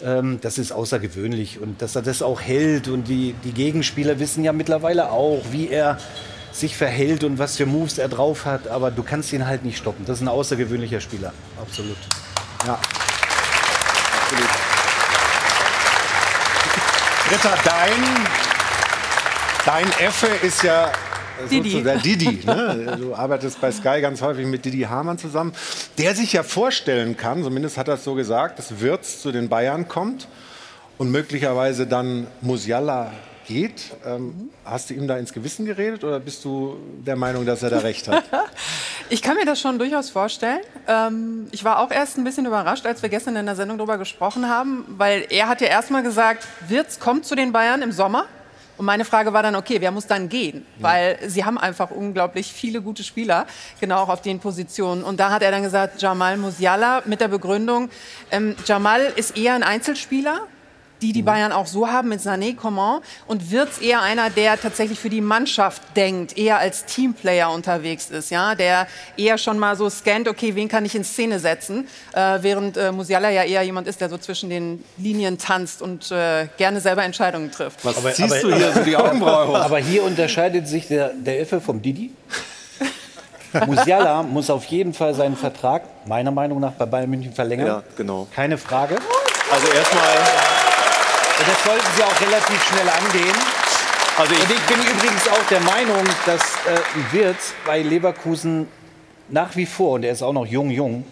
Ähm, das ist außergewöhnlich und dass er das auch hält und die, die Gegenspieler wissen ja mittlerweile auch, wie er sich verhält und was für Moves er drauf hat, aber du kannst ihn halt nicht stoppen. Das ist ein außergewöhnlicher Spieler, absolut. Ja. Britta, dein, dein Effe ist ja Didi. Didi. Ne? Du arbeitest bei Sky ganz häufig mit Didi Hamann zusammen, der sich ja vorstellen kann, zumindest hat er es so gesagt, dass Wirtz zu den Bayern kommt und möglicherweise dann Musiala geht. Ähm, hast du ihm da ins Gewissen geredet oder bist du der Meinung, dass er da recht hat? [laughs] Ich kann mir das schon durchaus vorstellen. Ähm, ich war auch erst ein bisschen überrascht, als wir gestern in der Sendung darüber gesprochen haben, weil er hat ja erstmal gesagt, Wirtz kommt zu den Bayern im Sommer. Und meine Frage war dann, okay, wer muss dann gehen? Weil sie haben einfach unglaublich viele gute Spieler, genau auch auf den Positionen. Und da hat er dann gesagt, Jamal Musiala mit der Begründung, ähm, Jamal ist eher ein Einzelspieler, die die Bayern auch so haben mit Sané, Coman und Wirtz eher einer, der tatsächlich für die Mannschaft denkt, eher als Teamplayer unterwegs ist, ja, der eher schon mal so scannt, okay, wen kann ich in Szene setzen, äh, während äh, Musiala ja eher jemand ist, der so zwischen den Linien tanzt und äh, gerne selber Entscheidungen trifft. Was ziehst du hier so die Augenbraue hoch? Aber hier unterscheidet sich der, der Effe vom Didi. Musiala muss auf jeden Fall seinen Vertrag, meiner Meinung nach, bei Bayern München verlängern. Ja, genau. Keine Frage. Also erstmal, das sollten sie auch relativ schnell angehen. also Und ich, ich bin übrigens auch der Meinung, dass äh, Wirtz bei Leverkusen nach wie vor, und er ist auch noch jung, jung,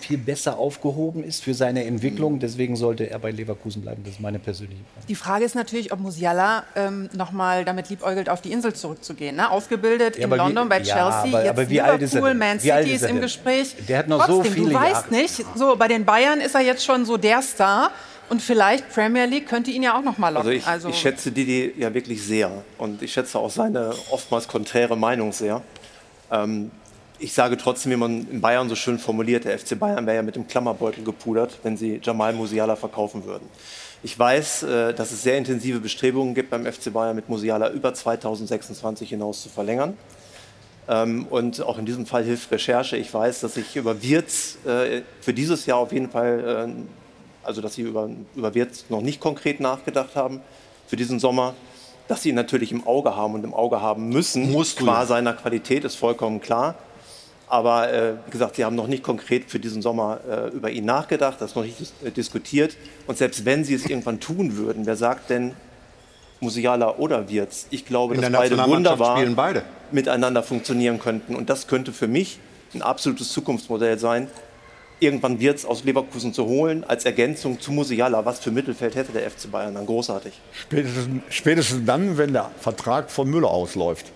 viel besser aufgehoben ist für seine Entwicklung. Deswegen sollte er bei Leverkusen bleiben. Das ist meine persönliche Meinung. Die Frage ist natürlich, ob Musiala ähm, nochmal damit liebäugelt, auf die Insel zurückzugehen. Ne? Ausgebildet Ja, in aber wie- London bei ja, Chelsea, aber- jetzt aber wie alt ist er Liverpool? Man Wie alt City ist ist im denn? Gespräch. Der hat noch so Trotzdem, viele du weißt Jahre. nicht, so bei den Bayern ist er jetzt schon so der Star und vielleicht Premier League könnte ihn ja auch nochmal locken. Also ich, ich schätze Didi ja wirklich sehr und ich schätze auch seine oftmals konträre Meinung sehr. Ähm, ich sage trotzdem, wie man in Bayern so schön formuliert, der FC Bayern wäre ja mit dem Klammerbeutel gepudert, wenn sie Jamal Musiala verkaufen würden. Ich weiß, äh, dass es sehr intensive Bestrebungen gibt beim FC Bayern mit Musiala über 2026 hinaus zu verlängern. Ähm, und auch in diesem Fall hilft Recherche. Ich weiß, dass ich über Wirtz äh, für dieses Jahr auf jeden Fall, äh, also dass sie über, über Wirtz noch nicht konkret nachgedacht haben für diesen Sommer. Dass sie ihn natürlich im Auge haben und im Auge haben müssen, Musst qua seiner Qualität, ist vollkommen klar. Aber äh, wie gesagt, sie haben noch nicht konkret für diesen Sommer äh, über ihn nachgedacht, das noch nicht dis äh, diskutiert. Und selbst wenn sie es irgendwann tun würden, wer sagt denn Musiala oder Wirtz? Ich glaube, In dass beide wunderbar beide. miteinander funktionieren könnten. Und das könnte für mich ein absolutes Zukunftsmodell sein, irgendwann Wirtz aus Leverkusen zu holen, als Ergänzung zu Musiala. Was für Mittelfeld hätte der FC Bayern dann? Großartig. Spätestens, spätestens dann, wenn der Vertrag von Müller ausläuft.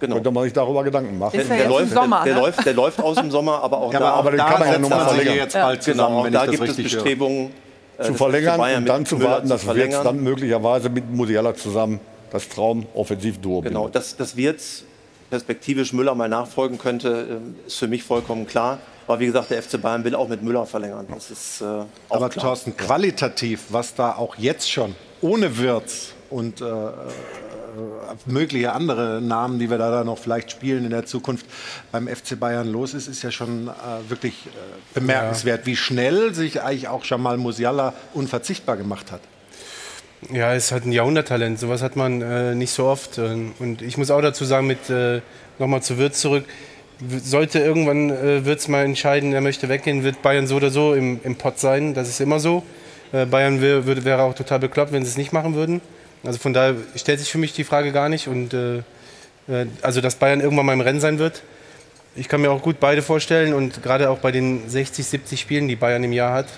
Genau. Könnte man sich darüber Gedanken machen. Der, der, läuft, der, der, läuft, der läuft aus dem Sommer, aber auch Ja, da, aber- aber den da kann man ja setzt noch mal sich verlängern. jetzt bald genau, zusammen, auch wenn da ich das gibt es richtig höre. Bestrebungen, äh, zu verlängern und dann zu Müller warten, dass Wirtz verlängern. dann möglicherweise mit Musiala zusammen das Traum-Offensivduo Genau, dass, dass Wirtz perspektivisch Müller mal nachfolgen könnte, ähm, ist für mich vollkommen klar. Aber wie gesagt, der FC Bayern will auch mit Müller verlängern. Das ist äh, auch Aber klar. Thorsten, qualitativ, was da auch jetzt schon ohne Wirtz und äh, äh, mögliche andere Namen, die wir da, noch vielleicht spielen in der Zukunft beim FC Bayern los ist, ist ja schon äh, wirklich äh, bemerkenswert, wie schnell sich eigentlich auch Jamal Musiala unverzichtbar gemacht hat. Ja, es hat ein Jahrhunderttalent. Sowas hat man äh, nicht so oft. Ähm, Und ich muss auch dazu sagen, mit äh, nochmal zu Wirtz zurück. Sollte irgendwann äh, Wirtz mal entscheiden, er möchte weggehen, wird Bayern so oder so im, im Pott sein. Das ist immer so. Äh, Bayern wär, würde, wäre auch total bekloppt, wenn sie es nicht machen würden. Also von daher stellt sich für mich die Frage gar nicht. Und äh, äh, also, dass Bayern irgendwann mal im Rennen sein wird. Ich kann mir auch gut beide vorstellen und gerade auch bei den 60, 70 Spielen, die Bayern im Jahr hat,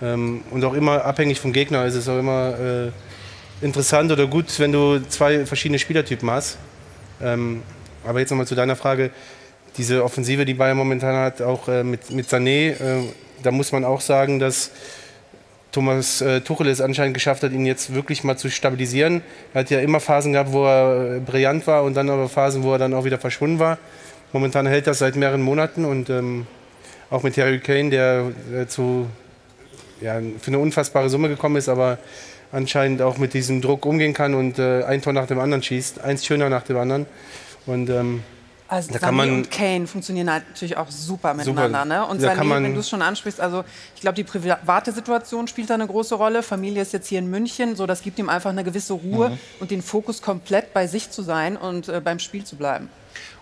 ähm, und auch immer abhängig vom Gegner ist es auch immer äh, interessant oder gut, wenn du zwei verschiedene Spielertypen hast. Ähm, aber jetzt nochmal zu deiner Frage. Diese Offensive, die Bayern momentan hat, auch äh, mit, mit Sané, äh, da muss man auch sagen, dass Thomas äh, Tuchel es anscheinend geschafft hat, ihn jetzt wirklich mal zu stabilisieren. Er hat ja immer Phasen gehabt, wo er äh, brillant war und dann aber Phasen, wo er dann auch wieder verschwunden war. Momentan hält das seit mehreren Monaten und ähm, auch mit Harry Kane, der äh, zu ja, für eine unfassbare Summe gekommen ist, aber anscheinend auch mit diesem Druck umgehen kann und äh, ein Tor nach dem anderen schießt, eins schöner nach dem anderen. Und ähm, Also da kann man und Kane funktionieren natürlich auch super miteinander. Ne? Und Da wenn du es schon ansprichst, also ich glaube, die private Situation spielt da eine große Rolle. Familie ist jetzt hier in München, so das gibt ihm einfach eine gewisse Ruhe Mhm. und den Fokus komplett bei sich zu sein und äh, beim Spiel zu bleiben.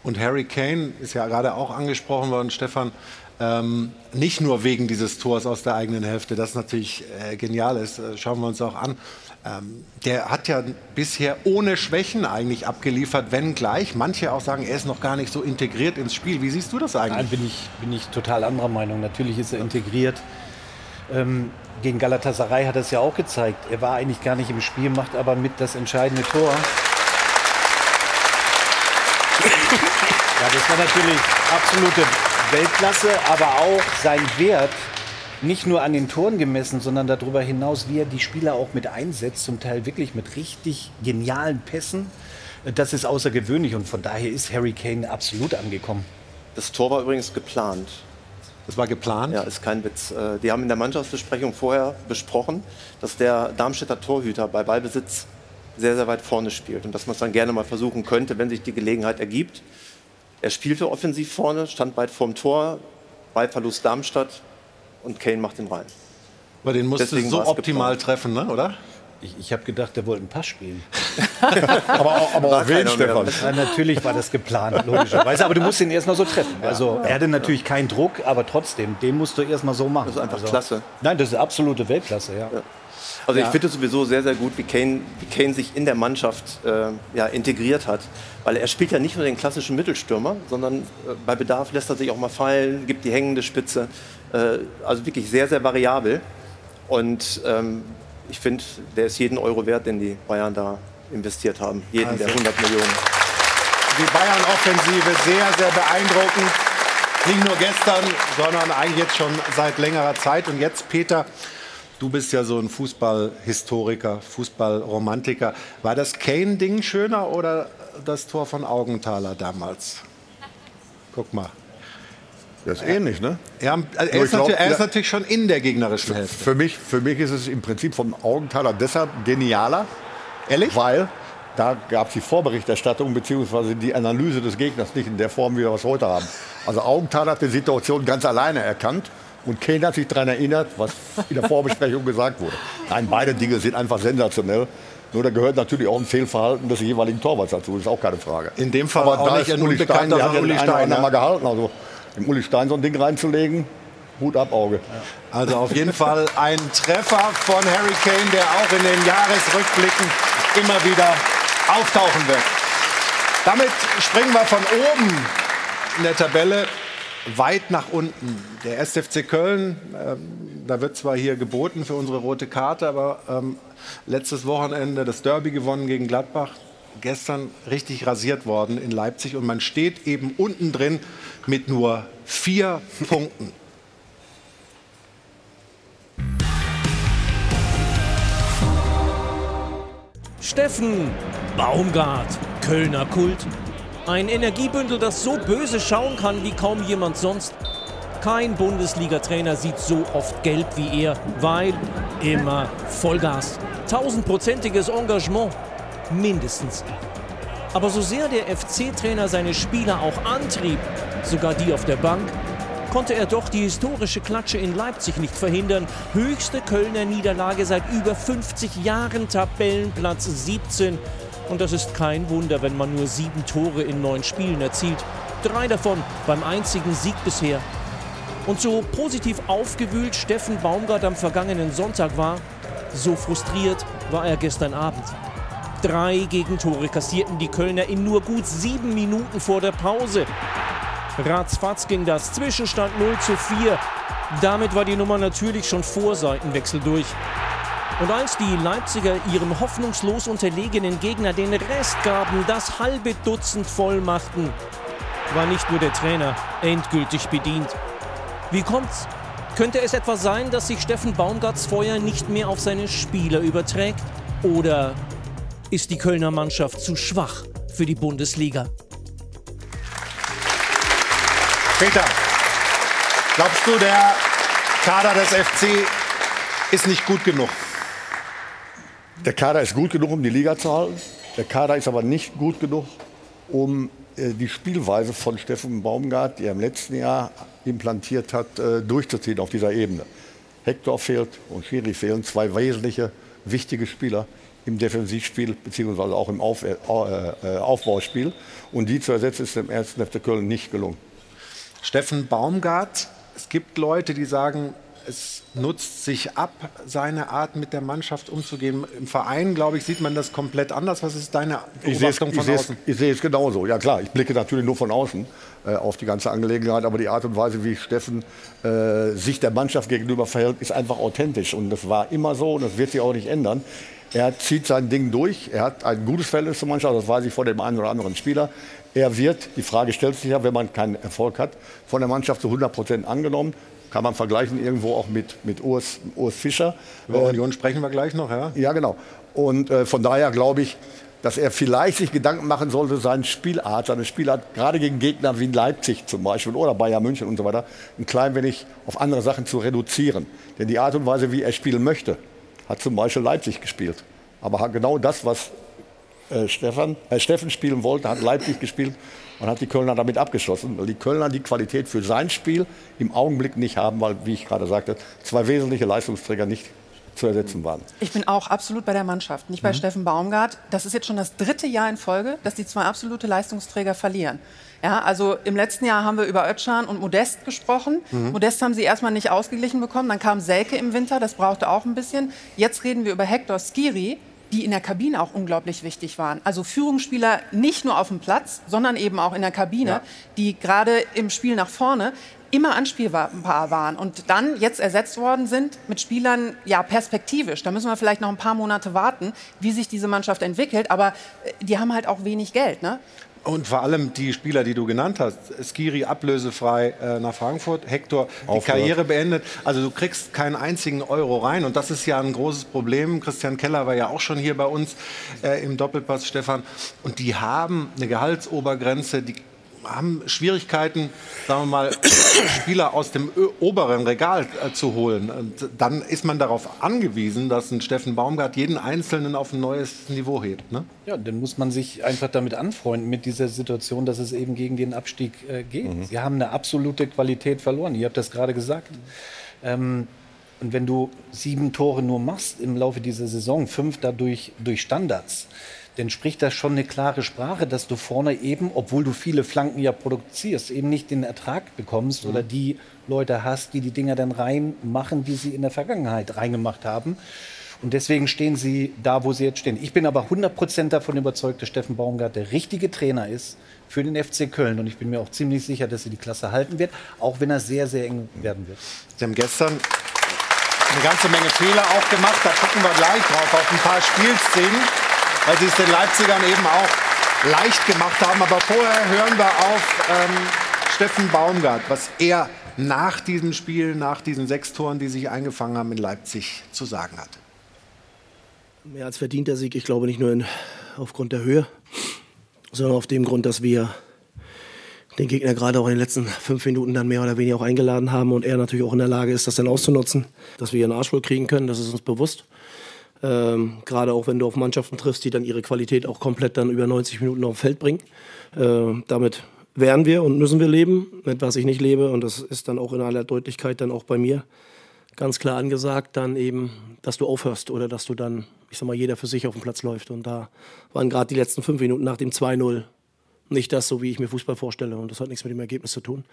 Und Harry Kane ist ja gerade auch angesprochen worden, Stefan. Ähm, nicht nur wegen dieses Tors aus der eigenen Hälfte, das natürlich äh, genial ist, äh, schauen wir uns auch an. Ähm, der hat ja bisher ohne Schwächen eigentlich abgeliefert, wenn gleich. Manche auch sagen, er ist noch gar nicht so integriert ins Spiel. Wie siehst du das eigentlich? Nein, bin ich, bin ich total anderer Meinung. Natürlich ist er integriert. Ähm, gegen Galatasaray hat er es ja auch gezeigt. Er war eigentlich gar nicht im Spiel, macht aber mit das entscheidende Tor. [laughs] Ja, das war natürlich absolute Weltklasse, aber auch sein Wert nicht nur an den Toren gemessen, sondern darüber hinaus, wie er die Spieler auch mit einsetzt, zum Teil wirklich mit richtig genialen Pässen. Das ist außergewöhnlich und von daher ist Harry Kane absolut angekommen. Das Tor war übrigens geplant. Das war geplant? Ja, ist kein Witz. Äh, Die haben in der Mannschaftsbesprechung vorher besprochen, dass der Darmstädter Torhüter bei Ballbesitz sehr, sehr weit vorne spielt und dass man es dann gerne mal versuchen könnte, wenn sich die Gelegenheit ergibt. Er spielte offensiv vorne, stand weit vorm Tor, Ballverlust Darmstadt und Kane macht den rein. Aber den musst Deswegen du so optimal geplant. treffen, ne? oder? Ich, ich habe gedacht, der wollte einen Pass spielen. [laughs] aber auch, aber auch wen. Stefan? Ja, natürlich war das geplant, logischerweise. Aber du musst ihn erstmal so treffen. Also er hatte natürlich keinen Druck, aber trotzdem, den musst du erstmal so machen. Das ist einfach also, klasse. Nein, das ist absolute Weltklasse, ja. Also Ja. ich finde es sowieso sehr, sehr gut, wie Kane, wie Kane sich in der Mannschaft äh, ja, integriert hat. Weil er spielt ja nicht nur den klassischen Mittelstürmer, sondern äh, bei Bedarf lässt er sich auch mal fallen, gibt die hängende Spitze. Äh, also wirklich sehr, sehr variabel. Und ähm, ich finde, der ist jeden Euro wert, den die Bayern da investiert haben. Jeden Also. der 100 Millionen. Die Bayern-Offensive sehr, sehr beeindruckend. Nicht nur gestern, sondern eigentlich jetzt schon seit längerer Zeit. Und jetzt, Peter, du bist ja so ein Fußballhistoriker, Fußballromantiker. War das Kane-Ding schöner oder das Tor von Augenthaler damals? Guck mal. Das ist ähnlich, ne? Ja, also er, ist glaub, natürlich, er ist natürlich schon in der gegnerischen Hälfte. Für mich, für mich ist es im Prinzip vom Augenthaler deshalb genialer. Ehrlich? Weil da gab es die Vorberichterstattung bzw. die Analyse des Gegners nicht in der Form, wie wir es heute haben. Also Augenthaler hat die Situation ganz alleine erkannt und Kane hat sich daran erinnert, was in der Vorbesprechung [laughs] gesagt wurde. Nein, beide Dinge sind einfach sensationell. Nur da gehört natürlich auch ein Fehlverhalten des jeweiligen Torwarts dazu, das ist auch keine Frage. In dem Fall Aber auch da nicht ist Uli Stein, der hat den Uli einen Stein, anderen ja. mal gehalten. Also dem Uli Stein so ein Ding reinzulegen, Hut ab, Auge. Also auf jeden Fall ein Treffer von Harry Kane, der auch in den Jahresrückblicken immer wieder auftauchen wird. Damit springen wir von oben in der Tabelle weit nach unten. Der SFC Köln, ähm, da wird zwar hier geboten für unsere rote Karte, aber ähm, letztes Wochenende das Derby gewonnen gegen Gladbach. Gestern richtig rasiert worden in Leipzig und man steht eben unten drin mit nur vier Punkten. Steffen Baumgart, Kölner Kult. Ein Energiebündel, das so böse schauen kann wie kaum jemand sonst. Kein Bundesliga-Trainer sieht so oft gelb wie er, weil immer Vollgas. Tausendprozentiges Engagement. Mindestens. Aber so sehr der FC-Trainer seine Spieler auch antrieb, sogar die auf der Bank, konnte er doch die historische Klatsche in Leipzig nicht verhindern. Höchste Kölner Niederlage seit über 50 Jahren, Tabellenplatz 17. Und das ist kein Wunder, wenn man nur sieben Tore in neun Spielen erzielt. Drei davon beim einzigen Sieg bisher. Und so positiv aufgewühlt Steffen Baumgart am vergangenen Sonntag war, so frustriert war er gestern Abend. Drei Gegentore kassierten die Kölner in nur gut sieben Minuten vor der Pause. Ratzfatz ging das. Zwischenstand 0 zu 4. Damit war die Nummer natürlich schon vor Seitenwechsel durch. Und als die Leipziger ihrem hoffnungslos unterlegenen Gegner den Rest gaben, das halbe Dutzend voll machten, war nicht nur der Trainer endgültig bedient. Wie kommt's? Könnte es etwa sein, dass sich Steffen Baumgarts Feuer nicht mehr auf seine Spieler überträgt? Oder ist die Kölner Mannschaft zu schwach für die Bundesliga? Peter, glaubst du, der Kader des FC ist nicht gut genug? Der Kader ist gut genug, um die Liga zu halten. Der Kader ist aber nicht gut genug, um äh, die Spielweise von Steffen Baumgart, die er im letzten Jahr implantiert hat, äh, durchzuziehen auf dieser Ebene. Hector fehlt und Schiri fehlen zwei wesentliche, wichtige Spieler im Defensivspiel beziehungsweise auch im Auf, äh, äh, Aufbauspiel. Und die zu ersetzen ist dem 1. FC Köln nicht gelungen. Steffen Baumgart, es gibt Leute, die sagen, es nutzt sich ab, seine Art mit der Mannschaft umzugehen. Im Verein, glaube ich, sieht man das komplett anders. Was ist deine Ich Beobachtung ich, von es, außen? ich sehe es genauso. Ja klar, ich blicke natürlich nur von außen äh, auf die ganze Angelegenheit, aber die Art und Weise, wie Steffen äh, sich der Mannschaft gegenüber verhält, ist einfach authentisch. Und das war immer so und das wird sich auch nicht ändern. Er zieht sein Ding durch. Er hat ein gutes Verhältnis zur Mannschaft, das weiß ich vor dem einen oder anderen Spieler. Er wird, die Frage stellt sich ja, wenn man keinen Erfolg hat, von der Mannschaft zu 100 Prozent angenommen. Kann man vergleichen irgendwo auch mit, mit Urs, Urs Fischer. Über Äh, Union sprechen wir gleich noch, ja? ja, genau. Und äh, von daher glaube ich, dass er vielleicht sich Gedanken machen sollte, seine Spielart, seine Spielart gerade gegen Gegner wie in Leipzig zum Beispiel oder Bayern München und so weiter, ein klein wenig auf andere Sachen zu reduzieren. Denn die Art und Weise, wie er spielen möchte, hat zum Beispiel Leipzig gespielt. Aber hat genau das, was äh, Stefan, äh, Steffen spielen wollte, hat Leipzig gespielt und hat die Kölner damit abgeschossen, weil die Kölner die Qualität für sein Spiel im Augenblick nicht haben, weil, wie ich gerade sagte, zwei wesentliche Leistungsträger nicht zu ersetzen waren. Ich bin auch absolut bei der Mannschaft, nicht bei Steffen Baumgart. Das ist jetzt schon das dritte Jahr in Folge, dass die zwei absolute Leistungsträger verlieren. Ja, also im letzten Jahr haben wir über Özcan und Modest gesprochen. Mhm. Modest haben sie erstmal nicht ausgeglichen bekommen. Dann kam Selke im Winter, das brauchte auch ein bisschen. Jetzt reden wir über Hector Skiri, die in der Kabine auch unglaublich wichtig waren. Also Führungsspieler nicht nur auf dem Platz, sondern eben auch in der Kabine, die gerade im Spiel nach vorne immer anspielbar waren und dann jetzt ersetzt worden sind mit Spielern, ja, perspektivisch. Da müssen wir vielleicht noch ein paar Monate warten, wie sich diese Mannschaft entwickelt. Aber äh, die haben halt auch wenig Geld. Ne? Und vor allem die Spieler, die du genannt hast. Skiri ablösefrei äh, nach Frankfurt, Hector die Aufhört. Karriere beendet. Also du kriegst keinen einzigen Euro rein. Und das ist ja ein großes Problem. Christian Keller war ja auch schon hier bei uns äh, im Doppelpass, Stefan. Und die haben eine Gehaltsobergrenze, die haben Schwierigkeiten, sagen wir mal, [coughs] Spieler aus dem oberen Regal äh, zu holen. Und dann ist man darauf angewiesen, dass ein Steffen Baumgart jeden Einzelnen auf ein neues Niveau hebt. Ne? Ja, dann muss man sich einfach damit anfreunden, mit dieser Situation, dass es eben gegen den Abstieg äh, geht. Sie haben eine absolute Qualität verloren. Ihr habt das gerade gesagt. Ähm, und wenn du sieben Tore nur machst im Laufe dieser Saison, fünf dadurch durch Standards, dann spricht das schon eine klare Sprache, dass du vorne eben, obwohl du viele Flanken ja produzierst, eben nicht den Ertrag bekommst oder die Leute hast, die die Dinger dann reinmachen, wie sie in der Vergangenheit reingemacht haben. Und deswegen stehen sie da, wo sie jetzt stehen. Ich bin aber 100% davon überzeugt, dass Steffen Baumgart der richtige Trainer ist für den FC Köln. Und ich bin mir auch ziemlich sicher, dass er die Klasse halten wird, auch wenn er sehr, sehr eng werden wird. Sie haben gestern eine ganze Menge Fehler auch gemacht. Da gucken wir gleich drauf auf ein paar Spielszenen, weil sie es den Leipzigern eben auch leicht gemacht haben. Aber vorher hören wir auf ähm, Steffen Baumgart, was er nach diesem Spiel, nach diesen sechs Toren, die sich eingefangen haben in Leipzig, zu sagen hat. Mehr als verdienter Sieg. Ich glaube nicht nur in, aufgrund der Höhe, sondern auf dem Grund, dass wir den Gegner gerade auch in den letzten fünf Minuten dann mehr oder weniger auch eingeladen haben und er natürlich auch in der Lage ist, das dann auszunutzen, dass wir ihren Arsch voll kriegen können. Das ist uns bewusst. Ähm, gerade auch wenn du auf Mannschaften triffst, die dann ihre Qualität auch komplett dann über 90 Minuten auf dem Feld bringen. Äh, damit werden wir und müssen wir leben, mit was ich nicht lebe. Und das ist dann auch in aller Deutlichkeit dann auch bei mir ganz klar angesagt, dann eben, dass du aufhörst oder dass du dann, ich sag mal, jeder für sich auf dem Platz läuft. Und da waren gerade die letzten fünf Minuten nach dem 2-0 nicht das, so wie ich mir Fußball vorstelle. Und das hat nichts mit dem Ergebnis zu tun.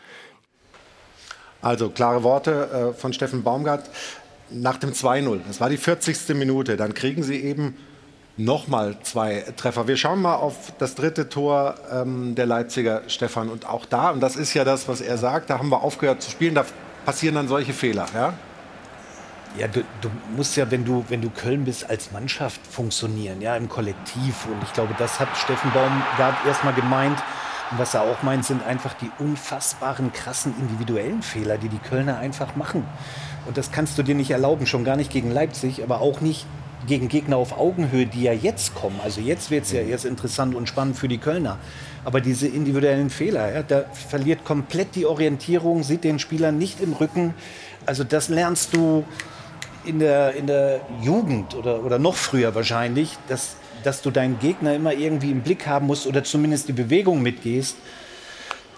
Also klare Worte äh, von Steffen Baumgart nach dem 2-0. Das war die 40. Minute. Dann kriegen sie eben nochmal zwei Treffer. Wir schauen mal auf das dritte Tor ähm, der Leipziger, Stefan. Und auch da, und das ist ja das, was er sagt, da haben wir aufgehört zu spielen, da passieren dann solche Fehler. Ja? Ja, du, du musst ja, wenn du, wenn du Köln bist, als Mannschaft funktionieren, ja, im Kollektiv. Und ich glaube, das hat Steffen Baumgart erstmal gemeint. Und was er auch meint, sind einfach die unfassbaren, krassen individuellen Fehler, die die Kölner einfach machen. Und das kannst du dir nicht erlauben, schon gar nicht gegen Leipzig, aber auch nicht gegen Gegner auf Augenhöhe, die ja jetzt kommen. Also jetzt wird es ja erst interessant und spannend für die Kölner. Aber diese individuellen Fehler, ja, da verliert komplett die Orientierung, sieht den Spieler nicht im Rücken. Also das lernst du in der, in der Jugend oder, oder noch früher wahrscheinlich, dass, dass du deinen Gegner immer irgendwie im Blick haben musst oder zumindest die Bewegung mitgehst.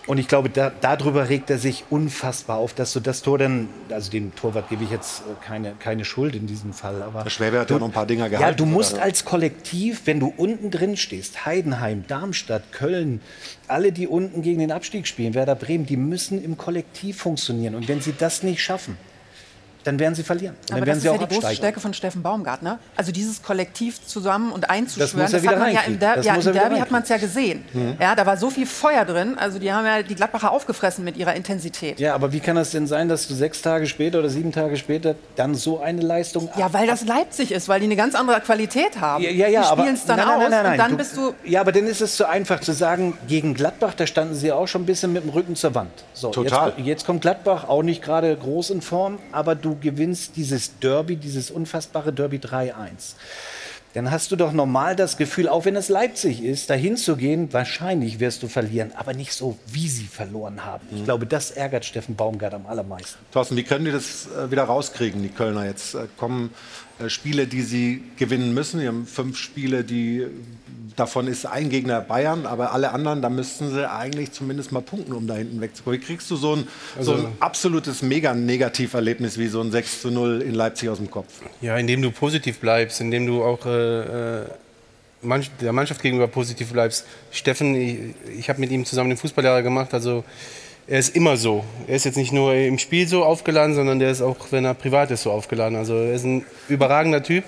Und ich glaube, da, darüber regt er sich unfassbar auf, dass du das Tor dann, also dem Torwart gebe ich jetzt äh, keine, keine Schuld in diesem Fall. Aber Der Schwäbe hat du, ja noch ein paar Dinger Ja, gehalten. du musst als Kollektiv, wenn du unten drin stehst, Heidenheim, Darmstadt, Köln, alle, die unten gegen den Abstieg spielen, Werder Bremen, die müssen im Kollektiv funktionieren. Und wenn sie das nicht schaffen, dann werden sie verlieren. Und Aber dann das werden ist sie ja auch die große absteigen. Stärke von Steffen Baumgart. Ne? Also dieses Kollektiv zusammen und einzuschwören, Das muss er das, wieder hat man ja im. Der Das ja, muss im er wieder Derby hat man es ja gesehen. Mhm. Ja, da war so viel Feuer drin. Also die haben ja die Gladbacher aufgefressen mit ihrer Intensität. Ja, aber wie kann das denn sein, dass du sechs Tage später oder sieben Tage später dann so eine Leistung Ja, weil das Leipzig ist, weil die eine ganz andere Qualität haben. Ja, ja, ja, die aber spielen es dann nein, nein, aus nein, nein, nein. und dann Du- bist du Ja, aber dann ist es zu einfach zu sagen, gegen Gladbach, da standen sie auch schon ein bisschen mit dem Rücken zur Wand. So, Total. Jetzt, jetzt kommt Gladbach auch nicht gerade groß in Form, aber du gewinnst dieses Derby, dieses unfassbare Derby 3-1. Dann hast du doch normal das Gefühl, auch wenn es Leipzig ist, dahin zu gehen, wahrscheinlich wirst du verlieren, aber nicht so, wie sie verloren haben. Ich glaube, das ärgert Steffen Baumgart am allermeisten. Thorsten, wie können die das äh, wieder rauskriegen, die Kölner jetzt? Äh, kommen äh, Spiele, die sie gewinnen müssen. Sie haben fünf Spiele, die davon ist ein Gegner Bayern, aber alle anderen, da müssten sie eigentlich zumindest mal punkten, um da hinten wegzukommen. Wie kriegst du so ein, so Also- ein absolutes Mega-Negativerlebnis wie so ein 6 zu 0 in Leipzig aus dem Kopf? Ja, indem du positiv bleibst, indem du auch äh, äh, manch, der Mannschaft gegenüber positiv bleibst. Steffen, ich, ich habe mit ihm zusammen den Fußballlehrer gemacht, also er ist immer so. Er ist jetzt nicht nur im Spiel so aufgeladen, sondern der ist auch, wenn er privat ist, so aufgeladen. Also er ist ein überragender Typ,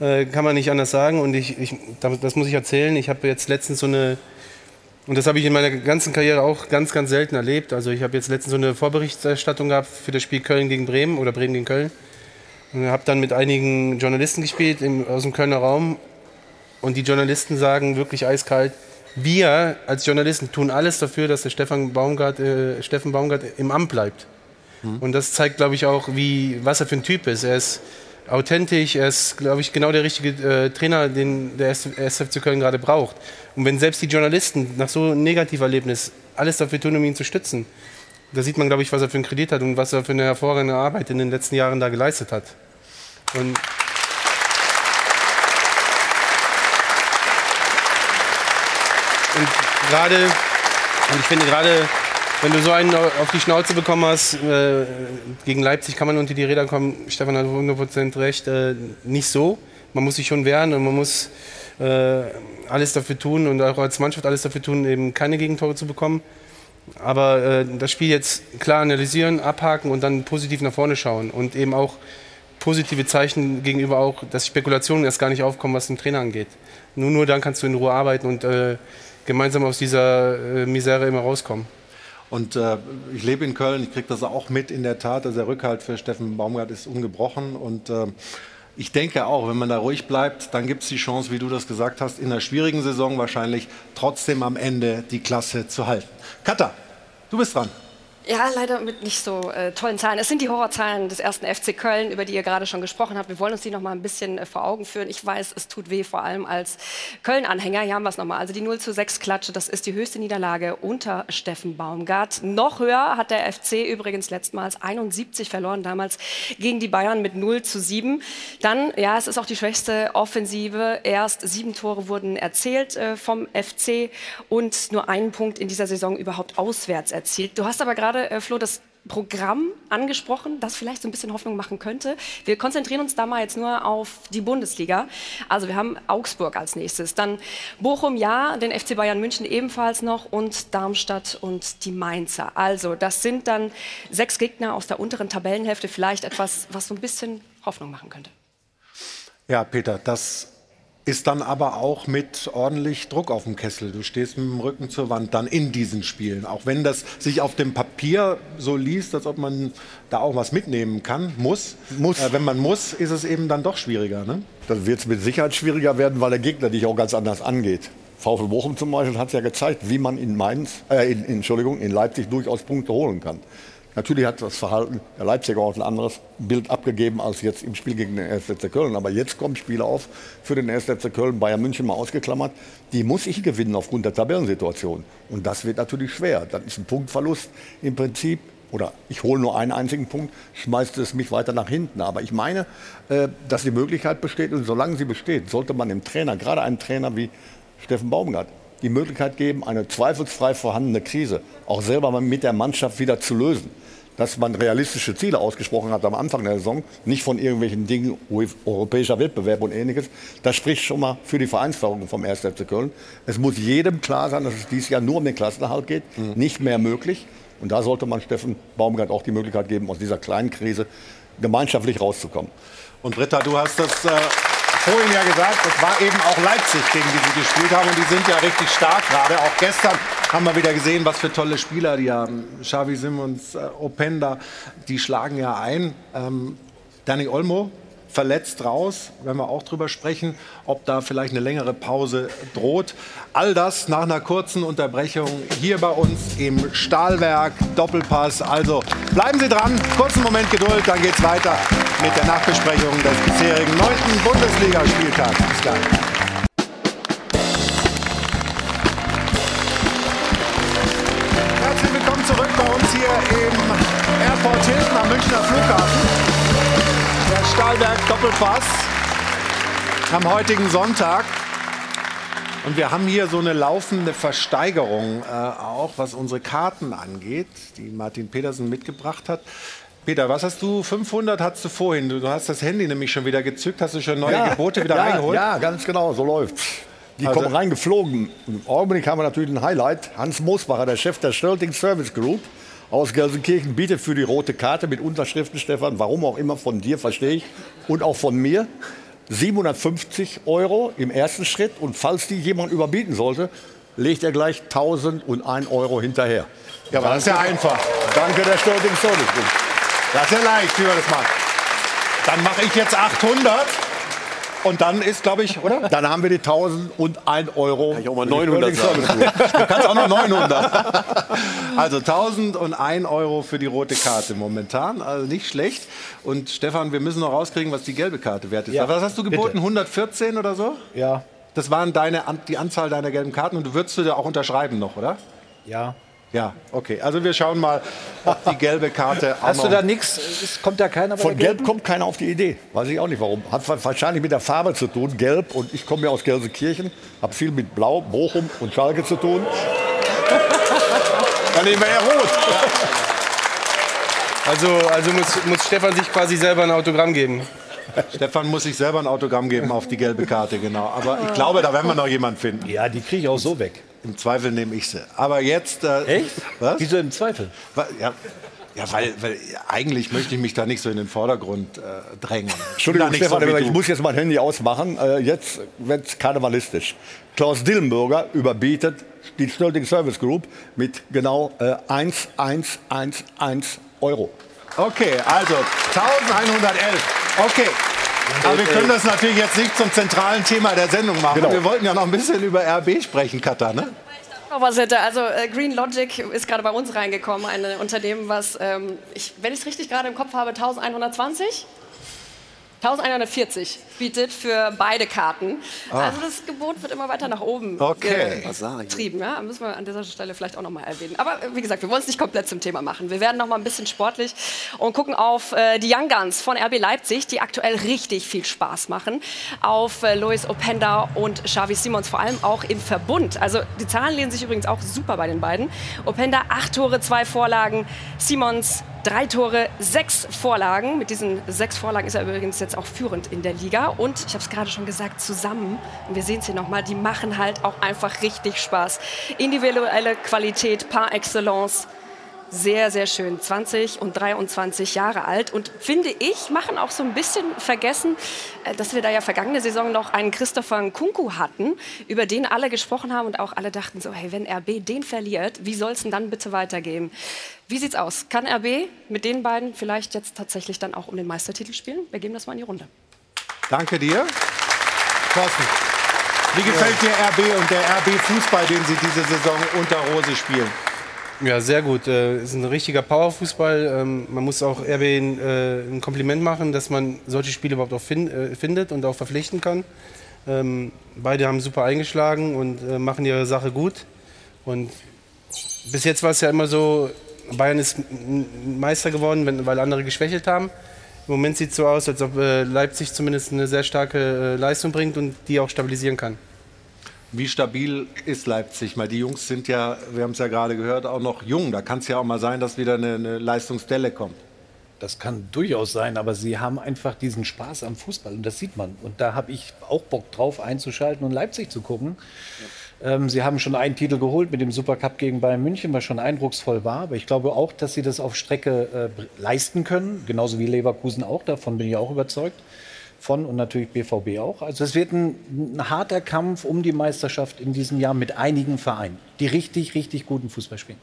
äh, kann man nicht anders sagen. Und ich, ich, das muss ich erzählen. Ich habe jetzt letztens so eine Und das habe ich in meiner ganzen Karriere auch ganz, ganz selten erlebt. Also ich habe jetzt letztens so eine Vorberichterstattung gehabt für das Spiel Köln gegen Bremen oder Bremen gegen Köln. Und habe dann mit einigen Journalisten gespielt im, aus dem Kölner Raum. Und die Journalisten sagen wirklich eiskalt, wir als Journalisten tun alles dafür, dass der Stefan Baumgart, äh, Steffen Baumgart im Amt bleibt. Mhm. Und das zeigt, glaube ich, auch, wie, was er für ein Typ ist. Er ist authentisch, er ist, glaube ich, genau der richtige äh, Trainer, den der SFC Köln gerade braucht. Und wenn selbst die Journalisten nach so einem Negativerlebnis alles dafür tun, um ihn zu stützen, da sieht man, glaube ich, was er für einen Kredit hat und was er für eine hervorragende Arbeit in den letzten Jahren da geleistet hat. Und Und gerade, und ich finde gerade, wenn du so einen auf die Schnauze bekommen hast, äh, gegen Leipzig kann man unter die Räder kommen, Stefan hat 100% recht, äh, nicht so. Man muss sich schon wehren und man muss äh, alles dafür tun und auch als Mannschaft alles dafür tun, eben keine Gegentore zu bekommen. Aber äh, das Spiel jetzt klar analysieren, abhaken und dann positiv nach vorne schauen und eben auch positive Zeichen gegenüber auch, dass Spekulationen erst gar nicht aufkommen, was den Trainer angeht. Nur, nur dann kannst du in Ruhe arbeiten und äh, gemeinsam aus dieser äh, Misere immer rauskommen. Und äh, ich lebe in Köln, ich kriege das auch mit in der Tat. Also der Rückhalt für Steffen Baumgart ist ungebrochen. Und äh, ich denke auch, wenn man da ruhig bleibt, dann gibt es die Chance, wie du das gesagt hast, in einer schwierigen Saison wahrscheinlich trotzdem am Ende die Klasse zu halten. Katha, du bist dran. Ja, leider mit nicht so äh, tollen Zahlen. Es sind die Horrorzahlen des ersten FC Köln, über die ihr gerade schon gesprochen habt. Wir wollen uns die noch mal ein bisschen äh, vor Augen führen. Ich weiß, es tut weh, vor allem als Köln-Anhänger. Hier haben wir es noch mal. Also die 0 zu 6 Klatsche, das ist die höchste Niederlage unter Steffen Baumgart. Noch höher hat der FC übrigens letztmals 71 verloren, damals gegen die Bayern mit 0 zu 7. Dann, ja, es ist auch die schwächste Offensive. Erst sieben Tore wurden erzählt äh, vom FC und nur einen Punkt in dieser Saison überhaupt auswärts erzielt. Du hast aber gerade gerade, äh, Flo, das Programm angesprochen, das vielleicht so ein bisschen Hoffnung machen könnte. Wir konzentrieren uns da mal jetzt nur auf die Bundesliga. Also wir haben Augsburg als nächstes, dann Bochum ja, den FC Bayern München ebenfalls noch und Darmstadt und die Mainzer. Also das sind dann sechs Gegner aus der unteren Tabellenhälfte, vielleicht etwas, was so ein bisschen Hoffnung machen könnte. Ja, Peter, das ist dann aber auch mit ordentlich Druck auf dem Kessel. Du stehst mit dem Rücken zur Wand dann in diesen Spielen. Auch wenn das sich auf dem Papier so liest, als ob man da auch was mitnehmen kann, muss. muss. Äh, wenn man muss, ist es eben dann doch schwieriger. Ne? Das wird mit Sicherheit schwieriger werden, weil der Gegner dich auch ganz anders angeht. VfL Bochum zum Beispiel hat ja gezeigt, wie man in Mainz, äh, in, Entschuldigung, in Leipzig durchaus Punkte holen kann. Natürlich hat das Verhalten der Leipziger auch ein anderes Bild abgegeben als jetzt im Spiel gegen den 1. FC Köln. Aber jetzt kommen Spiele auf für den 1. FC Köln, Bayern München mal ausgeklammert. Die muss ich gewinnen aufgrund der Tabellensituation. Und das wird natürlich schwer. Das ist ein Punktverlust im Prinzip. Oder ich hole nur einen einzigen Punkt, schmeißt es mich weiter nach hinten. Aber ich meine, äh, dass die Möglichkeit besteht. Und solange sie besteht, sollte man dem Trainer, gerade einem Trainer wie Steffen Baumgart, die Möglichkeit geben, eine zweifelsfrei vorhandene Krise auch selber mit der Mannschaft wieder zu lösen dass man realistische Ziele ausgesprochen hat am Anfang der Saison, nicht von irgendwelchen Dingen, europäischer Wettbewerb und ähnliches. Das spricht schon mal für die Vereinsführung vom 1. FC Köln. Es muss jedem klar sein, dass es dieses Jahr nur um den Klassenerhalt geht, mhm. nicht mehr möglich. Und da sollte man Steffen Baumgart auch die Möglichkeit geben, aus dieser kleinen Krise gemeinschaftlich rauszukommen. Und Britta, du hast das äh, vorhin ja gesagt, das war eben auch Leipzig, gegen die sie gespielt haben. Und die sind ja richtig stark gerade. Auch gestern haben wir wieder gesehen, was für tolle Spieler die haben. Xavi Simmons, äh, Openda, die schlagen ja ein. Ähm, Danny Olmo, verletzt raus, werden wir auch drüber sprechen, ob da vielleicht eine längere Pause droht. All das nach einer kurzen Unterbrechung hier bei uns im Stahlwerk Doppelpass. Also bleiben Sie dran, kurzen Moment Geduld, dann geht es weiter mit der Nachbesprechung des bisherigen neunten Bundesligaspieltags. Bis gleich. Herzlich willkommen zurück bei uns hier im Airport Hilton am Münchner Flughafen. Stahlwerk Doppelpass am heutigen Sonntag. Und wir haben hier so eine laufende Versteigerung, äh, auch was unsere Karten angeht, die Martin Petersen mitgebracht hat. Peter, was hast du? 500 hattest du vorhin. Du, du hast das Handy nämlich schon wieder gezückt. Hast du schon neue ja, Gebote wieder ja, reingeholt? Ja, ganz genau, so läuft's. Die also, kommen reingeflogen. Im Augenblick haben wir natürlich ein Highlight. Hans Moosbacher, der Chef der Stölting Service Group, aus Gelsenkirchen bietet für die rote Karte mit Unterschriften, Stefan, warum auch immer von dir, verstehe ich, und auch von mir, 750 Euro im ersten Schritt. Und falls die jemand überbieten sollte, legt er gleich 1001 Euro hinterher. Ja, aber das ist ja einfach. Danke der Stolting Group. Das ist ja leicht, wie wir das machen. Dann mache ich jetzt 800. Und dann ist, glaube ich, oder? Dann haben wir die 1001 Euro. Kann ich auch mal 900 sagen. Du kannst auch noch 900. [laughs] Also 1001 Euro für die rote Karte momentan. Also nicht schlecht. Und Stefan, wir müssen noch rauskriegen, was die gelbe Karte wert ist. Ja, was hast du geboten? bitte. 114 oder so? Ja. Das waren deine, die Anzahl deiner gelben Karten. Und du würdest du da auch unterschreiben noch, oder? Ja. Ja, okay. Also wir schauen mal, ob die gelbe Karte auch [laughs] Hast du da nichts? Es kommt da keiner bei Von der Gelb kommt keiner auf die Idee. Weiß ich auch nicht warum. Hat wa- wahrscheinlich mit der Farbe zu tun, Gelb. Und ich komme ja aus Gelsenkirchen, habe viel mit Blau, Bochum und Schalke zu tun. [laughs] Dann nehmen wir ja Rot. Also, also muss, muss Stefan sich quasi selber ein Autogramm geben. Stefan muss sich selber ein Autogramm geben auf die gelbe Karte, genau. Aber ich glaube, da werden wir noch jemanden finden. Ja, die kriege ich auch so weg. Im Zweifel nehme ich sie. Aber jetzt. Äh, Echt? Was? Wieso im Zweifel? Ja, ja weil, weil eigentlich möchte ich mich da nicht so in den Vordergrund äh, drängen. Entschuldigung, Stefan, so ich muss jetzt mein Handy ausmachen. Äh, jetzt wird es karnevalistisch. Klaus Dillenburger überbietet die Stölting Service Group mit genau äh, 1111 Euro. Okay, also 1111. Okay. Aber wir können das natürlich jetzt nicht zum zentralen Thema der Sendung machen. Genau. Wir wollten ja noch ein bisschen über RB sprechen, Katha, ne? Was hätte. Also äh, Green Logic ist gerade bei uns reingekommen, ein Unternehmen, was, ähm, ich, wenn ich es richtig gerade im Kopf habe, 1120? 1140 bietet für beide Karten. Ah. Also das Gebot wird immer weiter nach oben Okay. getrieben. Ja? Müssen wir an dieser Stelle vielleicht auch noch mal erwähnen. Aber äh, wie gesagt, wir wollen es nicht komplett zum Thema machen. Wir werden noch mal ein bisschen sportlich und gucken auf äh, die Young Guns von RB Leipzig, die aktuell richtig viel Spaß machen. Auf äh, Lois Openda und Xavi Simons, vor allem auch im Verbund. Also die Zahlen lehnen sich übrigens auch super bei den beiden. Openda acht Tore, zwei Vorlagen. Simons Drei Tore, sechs Vorlagen. Mit diesen sechs Vorlagen ist er übrigens jetzt auch führend in der Liga. Und ich habe es gerade schon gesagt, zusammen, und wir sehen es hier nochmal, die machen halt auch einfach richtig Spaß. Individuelle Qualität par excellence. Sehr, sehr schön. 20 und 23 Jahre alt. Und finde ich, machen auch so ein bisschen vergessen, äh, dass wir da ja vergangene Saison noch einen Christopher Nkunku hatten, über den alle gesprochen haben und auch alle dachten so, hey, wenn RB den verliert, wie soll es denn dann bitte weitergehen? Wie sieht's aus? Kann RB mit den beiden vielleicht jetzt tatsächlich dann auch um den Meistertitel spielen? Wir geben das mal in die Runde. Danke dir. Thorsten, wie gefällt dir RB und der RB-Fußball, den Sie diese Saison unter Rose spielen? Ja, sehr gut. Äh, ist ein richtiger Powerfußball. Ähm, man muss auch RB ein, äh, ein Kompliment machen, dass man solche Spiele überhaupt auch äh, findet und auch verpflichten kann. Ähm, beide haben super eingeschlagen und machen ihre Sache gut. Und bis jetzt war es ja immer so, Bayern ist Meister geworden, weil andere geschwächelt haben. Im Moment sieht es so aus, als ob äh, Leipzig zumindest eine sehr starke äh, Leistung bringt und die auch stabilisieren kann. Wie stabil ist Leipzig? Weil die Jungs sind ja, wir haben es ja gerade gehört, auch noch jung. Da kann es ja auch mal sein, dass wieder eine, eine Leistungsdelle kommt. Das kann durchaus sein, aber sie haben einfach diesen Spaß am Fußball und das sieht man. Und da habe ich auch Bock drauf einzuschalten und Leipzig zu gucken. Ähm, sie haben schon einen Titel geholt mit dem Supercup gegen Bayern München, was schon eindrucksvoll war. Aber ich glaube auch, dass sie das auf Strecke äh, leisten können, genauso wie Leverkusen auch. Davon bin ich auch überzeugt. Von und natürlich BVB auch. Also es wird ein, ein harter Kampf um die Meisterschaft in diesem Jahr mit einigen Vereinen, die richtig, richtig guten Fußball spielen.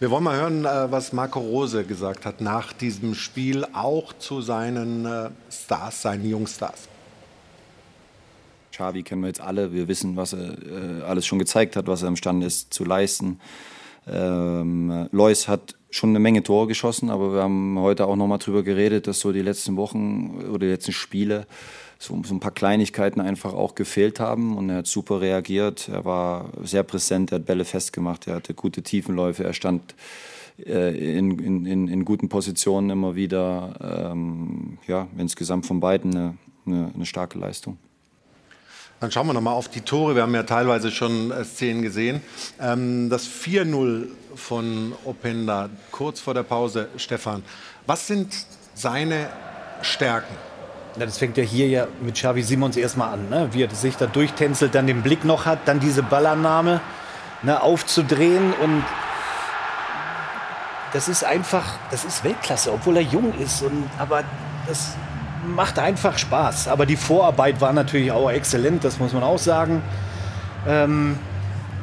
Wir wollen mal hören, äh, was Marco Rose gesagt hat nach diesem Spiel, auch zu seinen äh, Stars, seinen Jungstars. Xavi kennen wir jetzt alle. Wir wissen, was er äh, alles schon gezeigt hat, was er imstande ist zu leisten. Ähm, Lois hat schon eine Menge Tore geschossen, aber wir haben heute auch noch mal drüber geredet, dass so die letzten Wochen oder die letzten Spiele so, so ein paar Kleinigkeiten einfach auch gefehlt haben und er hat super reagiert. Er war sehr präsent, er hat Bälle festgemacht, er hatte gute Tiefenläufe, er stand äh, in, in, in, in guten Positionen immer wieder. Ähm, ja, insgesamt von beiden eine, eine, eine starke Leistung. Dann schauen wir noch mal auf die Tore. Wir haben ja teilweise schon äh, Szenen gesehen. Ähm, das 4-0 von Openda kurz vor der Pause, Stefan. Was sind seine Stärken? Ja, das fängt ja hier ja mit Xavi Simons erstmal an, ne? wie er sich da durchtänzelt, dann den Blick noch hat, dann diese Ballannahme ne, aufzudrehen und das ist einfach, das ist Weltklasse, obwohl er jung ist, und, aber das macht einfach Spaß. Aber die Vorarbeit war natürlich auch exzellent, das muss man auch sagen. Ähm,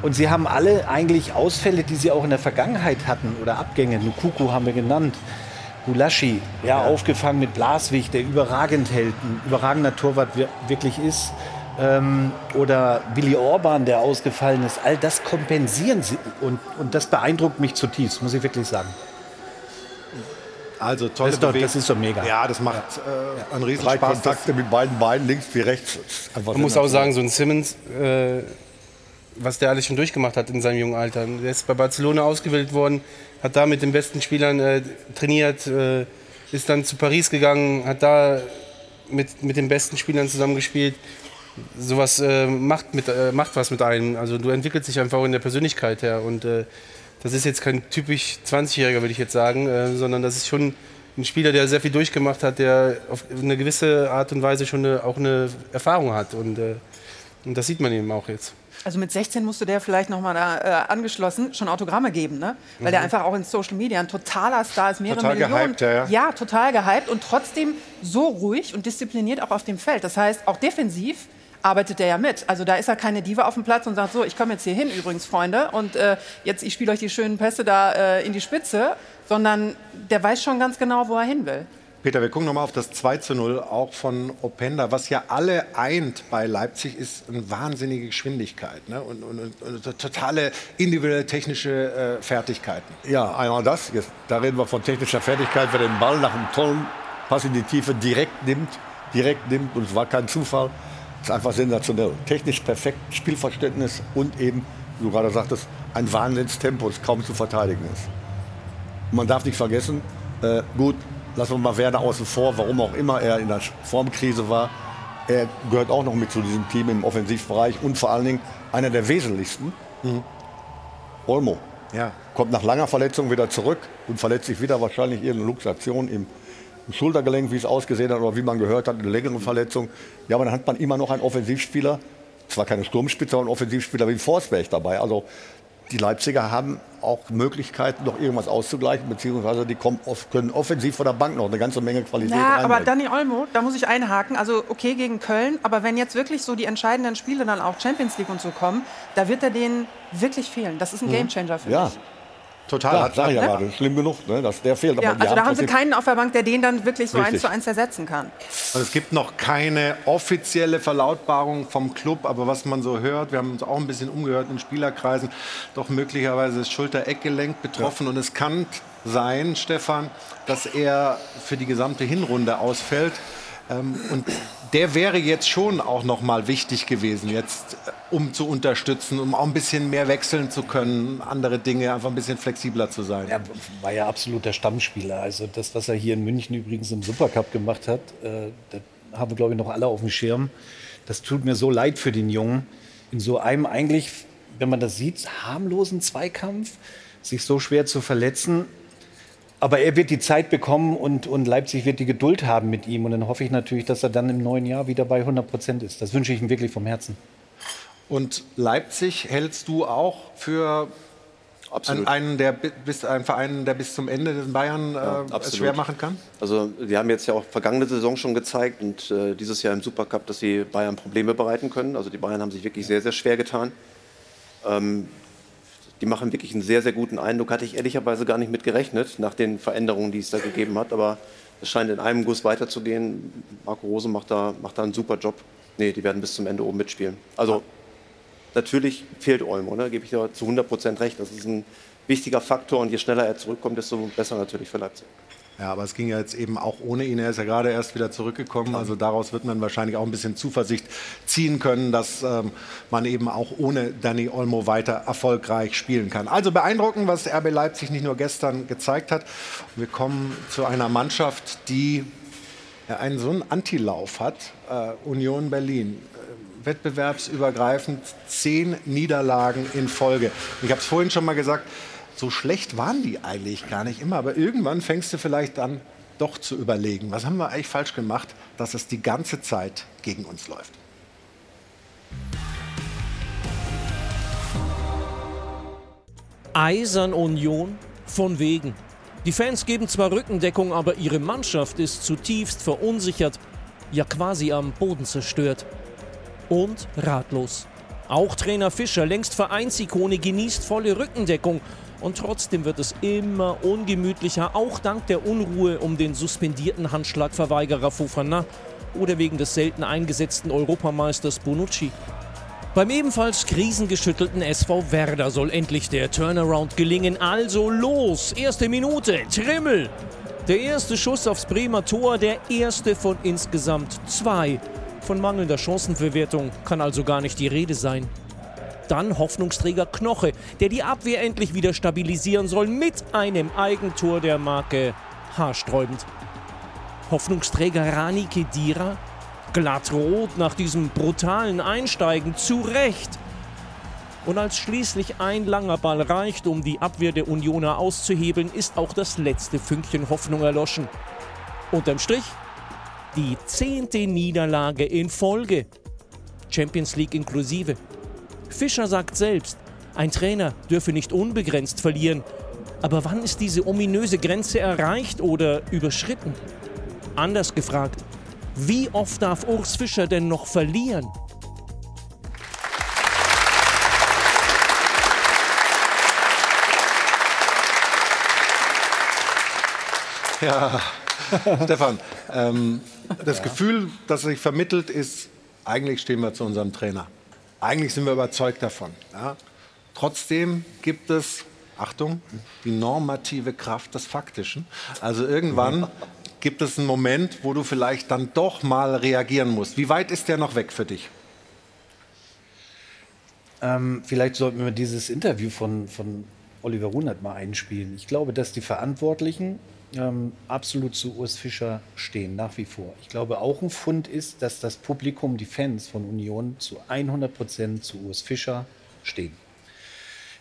Und sie haben alle eigentlich Ausfälle, die sie auch in der Vergangenheit hatten oder Abgänge. Nukuku haben wir genannt. Gulaschi, ja, aufgefangen mit Blaswig, der überragend hält, ein überragender Torwart wirklich ist. Ähm, oder Willi Orban, der ausgefallen ist. All das kompensieren sie und, und das beeindruckt mich zutiefst, muss ich wirklich sagen. Also tolle das ist, doch, Bewegung. das ist doch mega. Ja, das macht äh, einen Riesenspaß. Drei Kontakte mit beiden Beinen, links wie rechts. Einfach Man muss auch sagen, so ein Simmons, äh, was der alles schon durchgemacht hat in seinem jungen Alter. Der ist bei Barcelona ausgewählt worden, hat da mit den besten Spielern äh, trainiert, äh, ist dann zu Paris gegangen, hat da mit, mit den besten Spielern zusammengespielt. Sowas äh, macht, mit, äh, macht was mit einem. Also du entwickelst dich einfach in der Persönlichkeit her. Und äh, das ist jetzt kein typisch 20-Jähriger, würde ich jetzt sagen, äh, sondern das ist schon ein Spieler, der sehr viel durchgemacht hat, der auf eine gewisse Art und Weise schon eine, auch eine Erfahrung hat. Und, äh, und das sieht man eben auch jetzt. Also mit 16 musste der vielleicht noch mal da äh, angeschlossen schon Autogramme geben, ne? Weil Mhm. der einfach auch in Social Media ein totaler Star ist, mehrere Total Millionen. gehypt, ja, ja. total gehypt und trotzdem so ruhig und diszipliniert auch auf dem Feld. Das heißt, auch defensiv arbeitet er ja mit. Also da ist er keine Diva auf dem Platz und sagt so, ich komme jetzt hier hin übrigens, Freunde, und äh, jetzt ich spiele euch die schönen Pässe da äh, in die Spitze, sondern der weiß schon ganz genau, wo er hin will. Peter, wir gucken nochmal auf das 2 zu 0, auch von Openda. Was ja alle eint bei Leipzig, ist eine wahnsinnige Geschwindigkeit ne? und, und, und, und totale individuelle technische äh, Fertigkeiten. Ja, einmal das. Jetzt, da reden wir von technischer Fertigkeit, wer den Ball nach einem tollen Pass in die Tiefe direkt nimmt, direkt nimmt und es war kein Zufall. Ist einfach sensationell. Technisch perfekt, Spielverständnis und eben, wie du gerade sagtest, ein Wahnsinnstempo, das kaum zu verteidigen ist. Und man darf nicht vergessen, äh, gut, lassen wir mal Werner außen vor, warum auch immer er in der Formkrise war. Er gehört auch noch mit zu diesem Team im Offensivbereich und vor allen Dingen einer der wesentlichsten, Olmo. Ja. Kommt nach langer Verletzung wieder zurück und verletzt sich wieder wahrscheinlich irgendeine Luxation im, im Schultergelenk, wie es ausgesehen hat oder wie man gehört hat, eine längere Verletzung. Ja, aber dann hat man immer noch einen Offensivspieler, zwar keine Sturmspitze, aber einen Offensivspieler wie Forsberg dabei. Also die Leipziger haben auch Möglichkeiten, noch irgendwas auszugleichen, beziehungsweise die kommen können offensiv von der Bank noch eine ganze Menge Qualität Ja, aber. Dani Olmo, da muss ich einhaken. Also okay gegen Köln, aber wenn jetzt wirklich so die entscheidenden Spiele dann auch Champions League und so kommen, da wird er denen wirklich fehlen. Das ist ein Mhm. Gamechanger für Ja. mich. Total. Ja, hat- sag ich ja Ja. gerade, schlimm genug, ne, dass der fehlt. Ja, also da haben sie keinen auf der Bank, der den dann wirklich so eins zu eins ersetzen kann. Also es gibt noch keine offizielle Verlautbarung vom Club, aber was man so hört, wir haben uns auch ein bisschen umgehört in Spielerkreisen, doch möglicherweise ist Schulter-Eckgelenk betroffen und es kann sein, Stefan, dass er für die gesamte Hinrunde ausfällt. Ähm, und der wäre jetzt schon auch noch mal wichtig gewesen, jetzt äh, um zu unterstützen, um auch ein bisschen mehr wechseln zu können, andere Dinge, einfach ein bisschen flexibler zu sein. Er war ja absoluter Stammspieler. Also das, was er hier in München übrigens im Supercup gemacht hat, äh, das haben wir, glaube ich, noch alle auf dem Schirm. Das tut mir so leid für den Jungen. In so einem eigentlich, wenn man das sieht, harmlosen Zweikampf, sich so schwer zu verletzen. Aber er wird die Zeit bekommen und, und Leipzig wird die Geduld haben mit ihm. Und dann hoffe ich natürlich, dass er dann im neuen Jahr wieder bei 100 Prozent ist. Das wünsche ich ihm wirklich vom Herzen. Und Leipzig hältst du auch für Absolut. einen, der bi- bis ein Verein, der bis zum Ende den Bayern äh, es absolut. schwer machen kann? Also die haben jetzt ja auch vergangene Saison schon gezeigt und äh, dieses Jahr im Supercup, dass sie Bayern Probleme bereiten können. Also die Bayern haben sich wirklich sehr, sehr schwer getan. Ähm, die machen wirklich einen sehr, sehr guten Eindruck. Hatte ich ehrlicherweise gar nicht mit gerechnet, nach den Veränderungen, die es da gegeben hat. Aber es scheint in einem Guss weiterzugehen. Marco Rose macht da, macht da einen super Job. Nee, die werden bis zum Ende oben mitspielen. Also natürlich fehlt Olmo, ne? gebe ich dir zu 100 Prozent recht. Das ist ein wichtiger Faktor und je schneller er zurückkommt, desto besser natürlich für Leipzig. Ja, aber es ging ja jetzt eben auch ohne ihn. Er ist ja gerade erst wieder zurückgekommen. Also daraus wird man wahrscheinlich auch ein bisschen Zuversicht ziehen können, dass ähm, man eben auch ohne Danny Olmo weiter erfolgreich spielen kann. Also beeindruckend, was RB Leipzig nicht nur gestern gezeigt hat. Wir kommen zu einer Mannschaft, die einen so einen Antilauf hat. Äh, Union Berlin. Äh, Wettbewerbsübergreifend zehn Niederlagen in Folge. Ich habe es vorhin schon mal gesagt, so schlecht waren die eigentlich gar nicht immer, aber irgendwann fängst du vielleicht an, doch zu überlegen, was haben wir eigentlich falsch gemacht, dass es die ganze Zeit gegen uns läuft. Eisern Union von wegen. Die Fans geben zwar Rückendeckung, aber ihre Mannschaft ist zutiefst verunsichert, ja quasi am Boden zerstört. Und ratlos. Auch Trainer Fischer, längst Vereinsikone, genießt volle Rückendeckung. Und trotzdem wird es immer ungemütlicher, auch dank der Unruhe um den suspendierten Handschlagverweigerer Fofana oder wegen des selten eingesetzten Europameisters Bonucci. Beim ebenfalls krisengeschüttelten SV Werder soll endlich der Turnaround gelingen. Also los! Erste Minute, Trimmel! Der erste Schuss aufs Bremer Tor, der erste von insgesamt zwei. Von mangelnder Chancenverwertung kann also gar nicht die Rede sein. Dann Hoffnungsträger Knoche, der die Abwehr endlich wieder stabilisieren soll mit einem Eigentor der Marke haarsträubend. Hoffnungsträger Rani Kedira glattrot nach diesem brutalen Einsteigen, zu Recht. Und als schließlich ein langer Ball reicht, um die Abwehr der Unioner auszuhebeln, ist auch das letzte Fünkchen Hoffnung erloschen. Unterm Strich die zehnte Niederlage in Folge. Champions League inklusive. Fischer sagt selbst, ein Trainer dürfe nicht unbegrenzt verlieren. Aber wann ist diese ominöse Grenze erreicht oder überschritten? Anders gefragt, wie oft darf Urs Fischer denn noch verlieren? Ja, [laughs] Stefan, ähm, das ja. Gefühl, das sich vermittelt, ist, eigentlich stehen wir zu unserem Trainer. Eigentlich sind wir überzeugt davon. Ja? Trotzdem gibt es, Achtung, die normative Kraft des Faktischen. Also irgendwann gibt es einen Moment, wo du vielleicht dann doch mal reagieren musst. Wie weit ist der noch weg für dich? Ähm, vielleicht sollten wir dieses Interview von, von Oliver Runert mal einspielen. Ich glaube, dass die Verantwortlichen ähm, absolut zu Urs Fischer stehen, nach wie vor. Ich glaube, auch ein Fund ist, dass das Publikum, die Fans von Union zu 100 Prozent zu Urs Fischer stehen.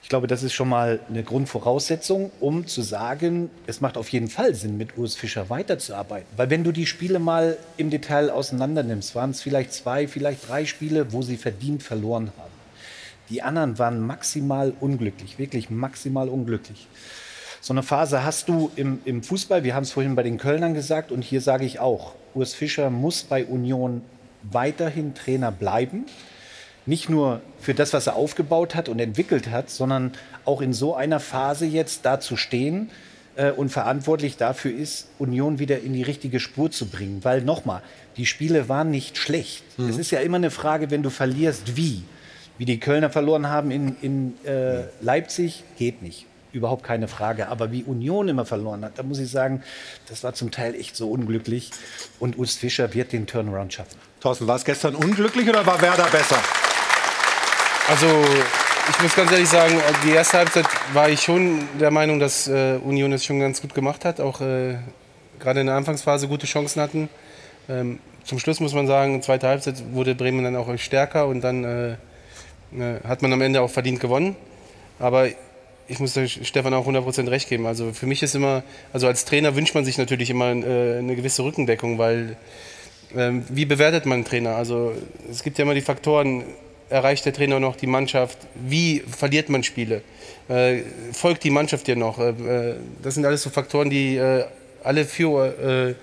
Ich glaube, das ist schon mal eine Grundvoraussetzung, um zu sagen, es macht auf jeden Fall Sinn, mit Urs Fischer weiterzuarbeiten. Weil wenn du die Spiele mal im Detail auseinander nimmst, waren es vielleicht zwei, vielleicht drei Spiele, wo sie verdient verloren haben. Die anderen waren maximal unglücklich, wirklich maximal unglücklich. So eine Phase hast du im, im Fußball, wir haben es vorhin bei den Kölnern gesagt und hier sage ich auch, Urs Fischer muss bei Union weiterhin Trainer bleiben nicht nur für das, was er aufgebaut hat und entwickelt hat, sondern auch in so einer Phase jetzt da zu stehen äh, und verantwortlich dafür ist, Union wieder in die richtige Spur zu bringen. Weil nochmal, die Spiele waren nicht schlecht. Mhm. Es ist ja immer eine Frage, wenn du verlierst, wie. Wie die Kölner verloren haben in, in äh, Leipzig, geht nicht überhaupt keine Frage. Aber wie Union immer verloren hat, da muss ich sagen, das war zum Teil echt so unglücklich. Und Urs Fischer wird den Turnaround schaffen. Thorsten, war es gestern unglücklich oder war Werder besser? Also ich muss ganz ehrlich sagen, die erste Halbzeit war ich schon der Meinung, dass äh, Union es schon ganz gut gemacht hat, auch äh, gerade in der Anfangsphase gute Chancen hatten. Ähm, zum Schluss muss man sagen, zweite Halbzeit wurde Bremen dann auch stärker und dann äh, äh hat man am Ende auch verdient gewonnen. Aber ich muss Stefan auch 100% recht geben. Also für mich ist immer, also als Trainer wünscht man sich natürlich immer äh, eine gewisse Rückendeckung, weil ähm, wie bewertet man einen Trainer? Also es gibt ja immer die Faktoren, erreicht der Trainer noch die Mannschaft? Wie verliert man Spiele? Äh, folgt die Mannschaft dir noch? Äh, das sind alles so Faktoren, die alle für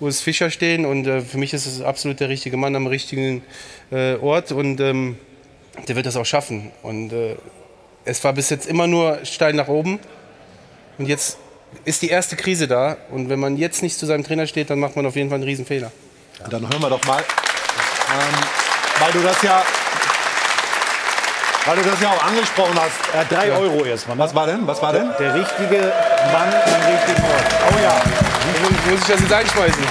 Urs Fischer stehen. Und für mich ist es absolut der richtige Mann am richtigen Ort. Und ähm, der wird das auch schaffen. Und es war bis jetzt immer nur steil nach oben. Und jetzt ist die erste Krise da. Und wenn man jetzt nicht zu seinem Trainer steht, dann macht man auf jeden Fall einen Riesenfehler. Dann hören wir doch mal, ähm, weil du das ja weil du das ja auch angesprochen hast. Ja, drei ja. Euro erstmal. Ne? Was war denn? Was war denn? Der, der richtige Mann am richtigen Ort. Oh ja. Muss ich das jetzt einschmeißen?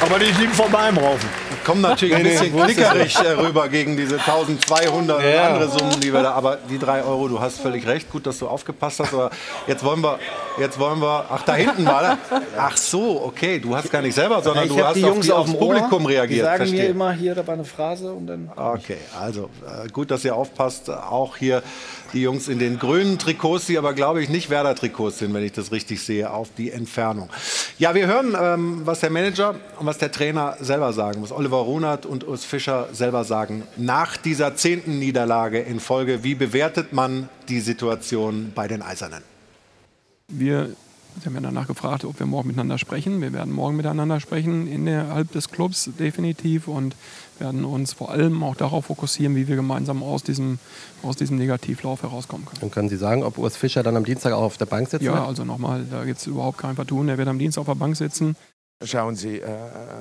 Aber die liegen vor meinem Haufen kommen natürlich ein bisschen klickerig äh, rüber gegen diese 1200 ja. und andere Summen, die wir da. Aber die 3 Euro, du hast völlig recht. Gut, dass du aufgepasst hast. Aber jetzt wollen wir, jetzt wollen wir. Ach, da hinten war er. Ach so, okay. Du hast gar nicht selber, sondern du hast die Jungs auf, die, aufs Publikum reagiert. Die sagen Verstehe. mir immer hier, da war eine Phrase und dann. Okay, also äh, gut, dass ihr aufpasst. Auch hier die Jungs in den grünen Trikots, die aber, glaube ich, nicht Werder-Trikots sind, wenn ich das richtig sehe, auf die Entfernung. Ja, wir hören, ähm, was der Manager und was der Trainer selber sagen, was Oliver Runert und Urs Fischer selber sagen. Nach dieser zehnten Niederlage in Folge, wie bewertet man die Situation bei den Eisernen? Wir Sie haben ja danach gefragt, ob wir morgen miteinander sprechen. Wir werden morgen miteinander sprechen innerhalb des Clubs definitiv und werden uns vor allem auch darauf fokussieren, wie wir gemeinsam aus diesem, aus diesem Negativlauf herauskommen können. Und können Sie sagen, ob Urs Fischer dann am Dienstag auch auf der Bank sitzt? Ja, also nochmal, da gibt es überhaupt kein Vertun. Er wird am Dienstag auf der Bank sitzen. Schauen Sie, äh,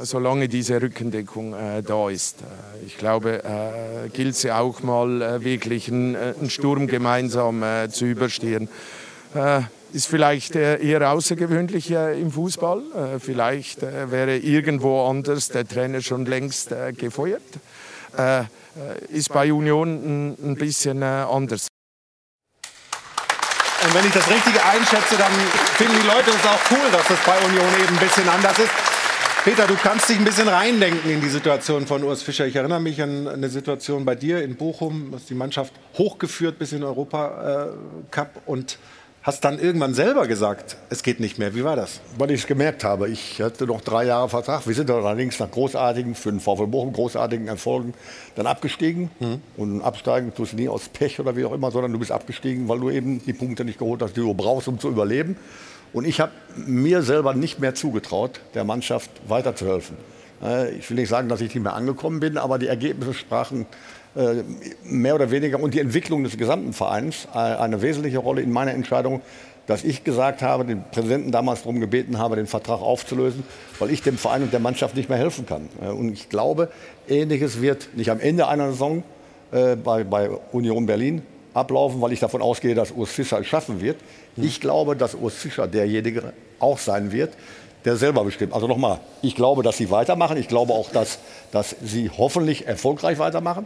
solange diese Rückendeckung äh, da ist, äh, ich glaube, äh, gilt es auch mal äh, wirklich einen, äh, einen, Sturm gemeinsam zu überstehen. Ist vielleicht eher außergewöhnlich im Fußball. vielleicht wäre irgendwo anders der Trainer schon längst gefeuert. ist bei Union ein, bisschen anders. Und wenn ich das Richtige einschätze, dann finden die Leute es auch cool, dass das bei Union eben ein bisschen anders ist. Peter, du kannst dich ein bisschen reindenken in die Situation von Urs Fischer. Ich erinnere mich an eine Situation bei dir in Bochum, du hast die Mannschaft hochgeführt bis in den Europacup und hast dann irgendwann selber gesagt, es geht nicht mehr. Wie war das? Weil ich es gemerkt habe. Ich hatte noch drei Jahre Vertrag. Wir sind allerdings nach großartigen, für den VfL Bochum großartigen Erfolgen dann abgestiegen. Mhm. Und absteigen tust du nie aus Pech oder wie auch immer, sondern du bist abgestiegen, weil du eben die Punkte nicht geholt hast, die du brauchst, um zu überleben. Und ich habe mir selber nicht mehr zugetraut, der Mannschaft weiterzuhelfen. Äh, ich will nicht sagen, dass ich nicht mehr angekommen bin, aber die Ergebnisse sprachen mehr oder weniger und die Entwicklung des gesamten Vereins äh, eine wesentliche Rolle in meiner Entscheidung, dass ich gesagt habe, den Präsidenten damals darum gebeten habe, den Vertrag aufzulösen, weil ich dem Verein und der Mannschaft nicht mehr helfen kann. Äh, und ich glaube, Ähnliches wird nicht am Ende einer Saison bei, bei Union Berlin ablaufen, weil ich davon ausgehe, dass Urs Fischer es schaffen wird. Ich glaube, dass Urs Fischer derjenige auch sein wird, der selber bestimmt. Also nochmal, ich glaube, dass sie weitermachen. Ich glaube auch, dass, dass sie hoffentlich erfolgreich weitermachen.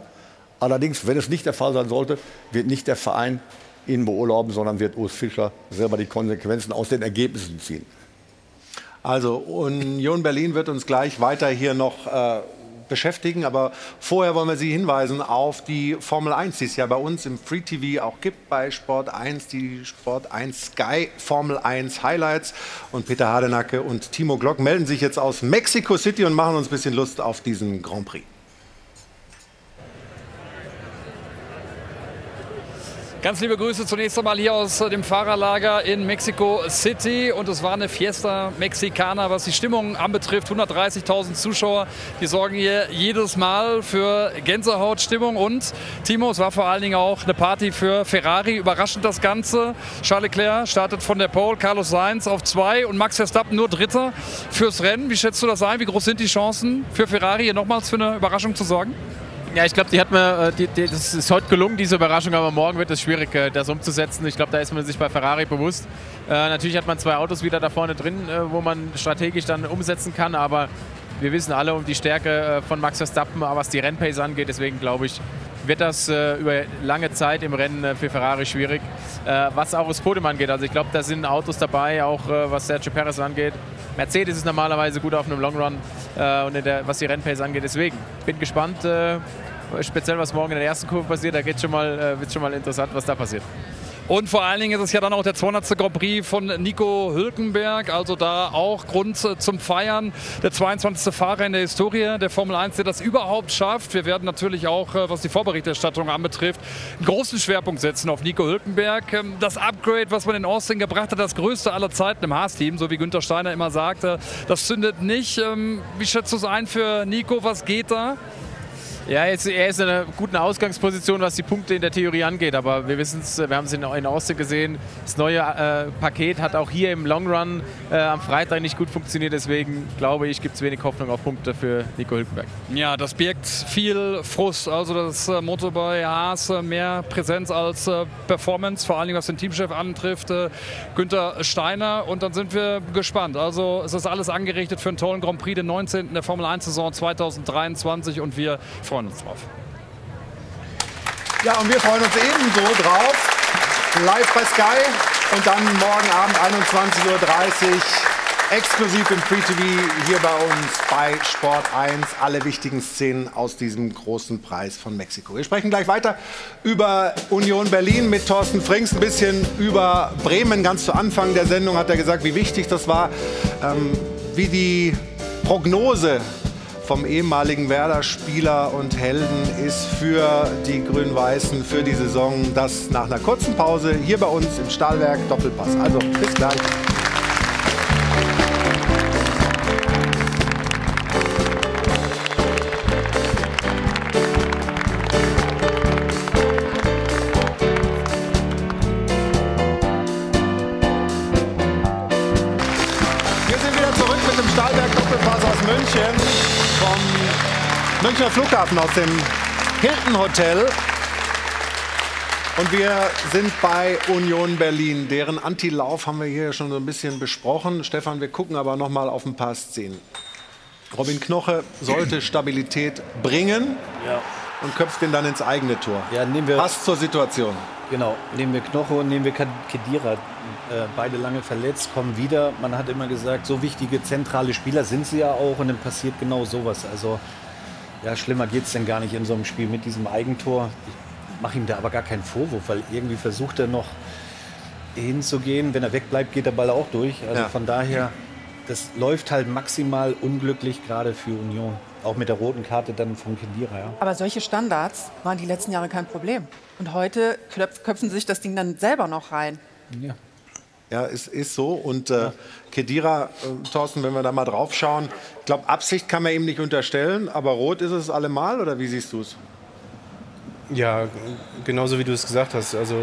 Allerdings, wenn es nicht der Fall sein sollte, wird nicht der Verein ihn beurlauben, sondern wird Urs Fischer selber die Konsequenzen aus den Ergebnissen ziehen. Also Union Berlin wird uns gleich weiter hier noch äh, beschäftigen, aber vorher wollen wir Sie hinweisen auf die Formel 1, die es ja bei uns im Free TV auch gibt bei Sport 1, die Sport 1 Sky Formel 1 Highlights und Peter Hardenacke und Timo Glock melden sich jetzt aus Mexico City und machen uns ein bisschen Lust auf diesen Grand Prix. Ganz liebe Grüße zunächst einmal hier aus dem Fahrerlager in Mexico City. Und es war eine Fiesta Mexicana, was die Stimmung anbetrifft. 130.000 Zuschauer, die sorgen hier jedes Mal für Gänsehautstimmung. Und Timo, es war vor allen Dingen auch eine Party für Ferrari. Überraschend das Ganze. Charles Leclerc startet von der Pole, Carlos Sainz auf zwei und Max Verstappen nur Dritter fürs Rennen. Wie schätzt du das ein? Wie groß sind die Chancen für Ferrari, hier nochmals für eine Überraschung zu sorgen? Ja, ich glaube, die hat mir, äh, die, die, das ist heute gelungen, diese Überraschung, aber morgen wird es schwierig, äh, das umzusetzen. Ich glaube, da ist man sich bei Ferrari bewusst. Äh, natürlich hat man zwei Autos wieder da vorne drin, äh, wo man strategisch dann umsetzen kann, aber wir wissen alle um die Stärke äh, von Max Verstappen, was die Rennpace angeht. Deswegen glaube ich, wird das äh, über lange Zeit im Rennen für Ferrari schwierig. was auch das Podium angeht, also ich glaube, da sind Autos dabei, auch was Sergio Perez angeht. Mercedes ist normalerweise gut auf einem Long Run und der, was die Rennpace angeht. Deswegen bin gespannt, speziell was morgen in der ersten Kurve passiert, da wird schon mal, äh, schon mal interessant, was da passiert. Und vor allen Dingen ist es ja dann auch der 200. Grand Prix von Nico Hülkenberg, also da auch Grund zum Feiern. Der 22. Fahrer in der Historie der Formel 1, der das überhaupt schafft. Wir werden natürlich auch, äh, was die Vorberichterstattung anbetrifft, einen großen Schwerpunkt setzen auf Nico Hülkenberg. Ähm, das Upgrade, was man in Austin gebracht hat, das größte aller Zeiten im Haas-Team, so wie Günther Steiner immer sagte, das zündet nicht. Ähm, wie schätzt du es ein für Nico? Was geht da? Ja, jetzt, er ist in einer guten Ausgangsposition, was die Punkte in der Theorie angeht. Aber wir wissen es, wir haben es in, in Austin gesehen. Das neue äh, Paket hat auch hier im Long Run äh, am Freitag nicht gut funktioniert. Deswegen glaube ich, gibt es wenig Hoffnung auf Punkte für Nico Hülkenberg. Ja, das birgt viel Frust. Also das äh, Motto bei Haas äh, mehr Präsenz als äh, Performance, vor allem was den Teamchef antrifft, äh, Günther Steiner. Und dann sind wir gespannt. Also es ist alles angerichtet für einen tollen Grand Prix, den 19. der Formel 1 Saison 2023 und wir freuen freuen uns drauf. Ja, und wir freuen uns ebenso drauf. Live bei Sky und dann morgen Abend 21.30 Uhr exklusiv im Free TV hier bei uns bei Sport 1. Alle wichtigen Szenen aus diesem großen Preis von Mexiko. Wir sprechen gleich weiter über Union Berlin mit Thorsten Frings, ein bisschen über Bremen. Ganz zu Anfang der Sendung hat er gesagt, wie wichtig das war, ähm, wie die Prognose vom ehemaligen Werder-Spieler und Helden ist für die Grün-Weißen für die Saison. Das nach einer kurzen Pause hier bei uns im Stahlwerk Doppelpass. Also bis gleich. Flughafen aus dem Hilton Hotel. Und wir sind bei Union Berlin. Deren Antilauf haben wir hier schon so ein bisschen besprochen. Stefan, wir gucken aber noch mal auf ein paar Szenen. Robin Knoche sollte Stabilität bringen Ja. und köpft ihn dann ins eigene Tor. Ja, nehmen wir, Passt zur Situation. Genau, nehmen wir Knoche und nehmen wir Kedira. Äh, beide lange verletzt, kommen wieder. Man hat immer gesagt, so wichtige zentrale Spieler sind sie ja auch und dann passiert genau sowas. Also ja, schlimmer geht es denn gar nicht in so einem Spiel mit diesem Eigentor. Ich mache ihm da aber gar keinen Vorwurf, weil irgendwie versucht er noch hinzugehen. Wenn er wegbleibt, geht der Ball auch durch. Also Ja. von daher, das läuft halt maximal unglücklich gerade für Union. Auch mit der roten Karte dann von Kedira. Ja. Aber solche Standards waren die letzten Jahre kein Problem. Und heute köpfen sich das Ding dann selber noch rein. Ja. Ja, es ist so. Und äh, Kedira, äh, Thorsten, wenn wir da mal drauf schauen, ich glaube, Absicht kann man ihm nicht unterstellen, aber rot ist es allemal, oder wie siehst du es? Ja, genauso wie du es gesagt hast. Also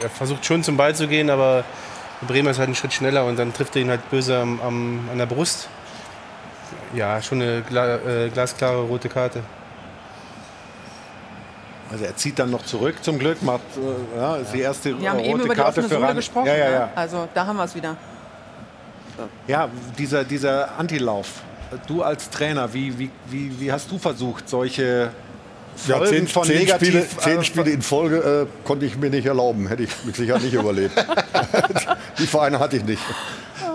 er versucht schon zum Ball zu gehen, aber Bremer ist halt einen Schritt schneller und dann trifft er ihn halt böse am, am, an der Brust. Ja, schon eine äh, glasklare rote Karte. Also er zieht dann noch zurück zum Glück, macht äh, ja, ist die erste Wir haben rote eben über die Karte offene für gesprochen. Ja, ja, ne? ja. Also da haben wir es wieder. Ja, dieser, dieser Antilauf. Du als Trainer, wie, wie, wie, wie hast du versucht, solche Ja, Folgen zehn, von zehn, negativ... Spiele, zehn äh, Spiele in Folge äh, konnte ich mir nicht erlauben. Hätte ich mit Sicherheit nicht überlebt. [laughs] Die Vereine hatte ich nicht.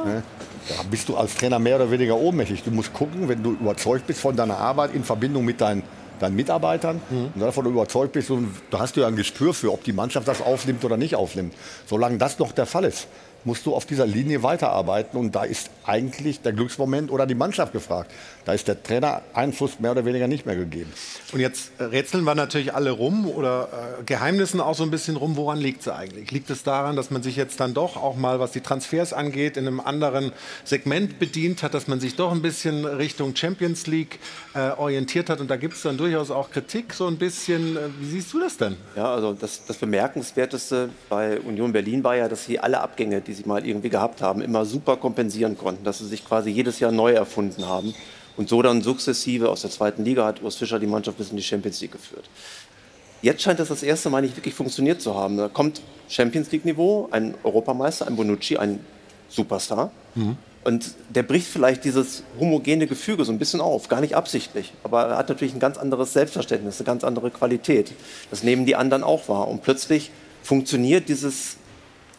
Ne? Da bist du als Trainer mehr oder weniger ohnmächtig. Du musst gucken, wenn du überzeugt bist von deiner Arbeit in Verbindung mit deinen, deinen Mitarbeitern und davon überzeugt bist, und da hast du ja ein Gespür für, ob die Mannschaft das aufnimmt oder nicht aufnimmt. Solange das noch der Fall ist, musst du auf dieser Linie weiterarbeiten. Und da ist eigentlich der Glücksmoment oder die Mannschaft gefragt. Da ist der Trainer Einfluss mehr oder weniger nicht mehr gegeben. Und jetzt äh, rätseln wir natürlich alle rum oder äh, geheimnissen auch so ein bisschen rum. Woran liegt es eigentlich? Liegt es daran, dass man sich jetzt dann doch auch mal, was die Transfers angeht, in einem anderen Segment bedient hat, dass man sich doch ein bisschen Richtung Champions League äh, orientiert hat? Und da gibt es dann durchaus auch Kritik so ein bisschen. Äh, wie siehst du das denn? Ja, also das, das Bemerkenswerteste bei Union Berlin war ja, dass sie alle Abgänge, die sie mal irgendwie gehabt haben, immer super kompensieren konnten, dass sie sich quasi jedes Jahr neu erfunden haben und so dann sukzessive aus der zweiten Liga hat Urs Fischer die Mannschaft bis in die Champions League geführt. Jetzt scheint das das erste Mal nicht wirklich funktioniert zu haben. Da kommt Champions League-Niveau, ein Europameister, ein Bonucci, ein Superstar. Und der bricht vielleicht dieses homogene Gefüge so ein bisschen auf, gar nicht absichtlich. Aber er hat natürlich ein ganz anderes Selbstverständnis, eine ganz andere Qualität. Das nehmen die anderen auch wahr. Und plötzlich funktioniert dieses,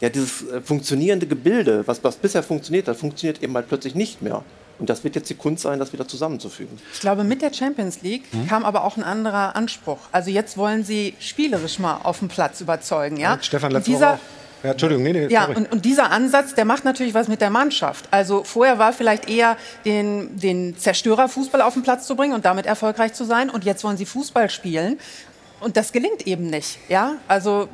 ja, dieses äh, funktionierende Gebilde, was, was bisher funktioniert hat, funktioniert eben halt plötzlich nicht mehr. Und das wird jetzt die Kunst sein, das wieder zusammenzufügen. Ich glaube, mit der Champions League Hm? kam aber auch ein anderer Anspruch. Also jetzt wollen sie spielerisch mal auf dem Platz überzeugen. Ja? Stefan, Und letzte dieser, Woche. Ja, Entschuldigung, nee, nee, Ja, und, und dieser Ansatz, der macht natürlich was mit der Mannschaft. Also vorher war vielleicht eher den, den Zerstörerfußball auf den Platz zu bringen und damit erfolgreich zu sein. Und jetzt wollen sie Fußball spielen. Und das gelingt eben nicht. Ja? Also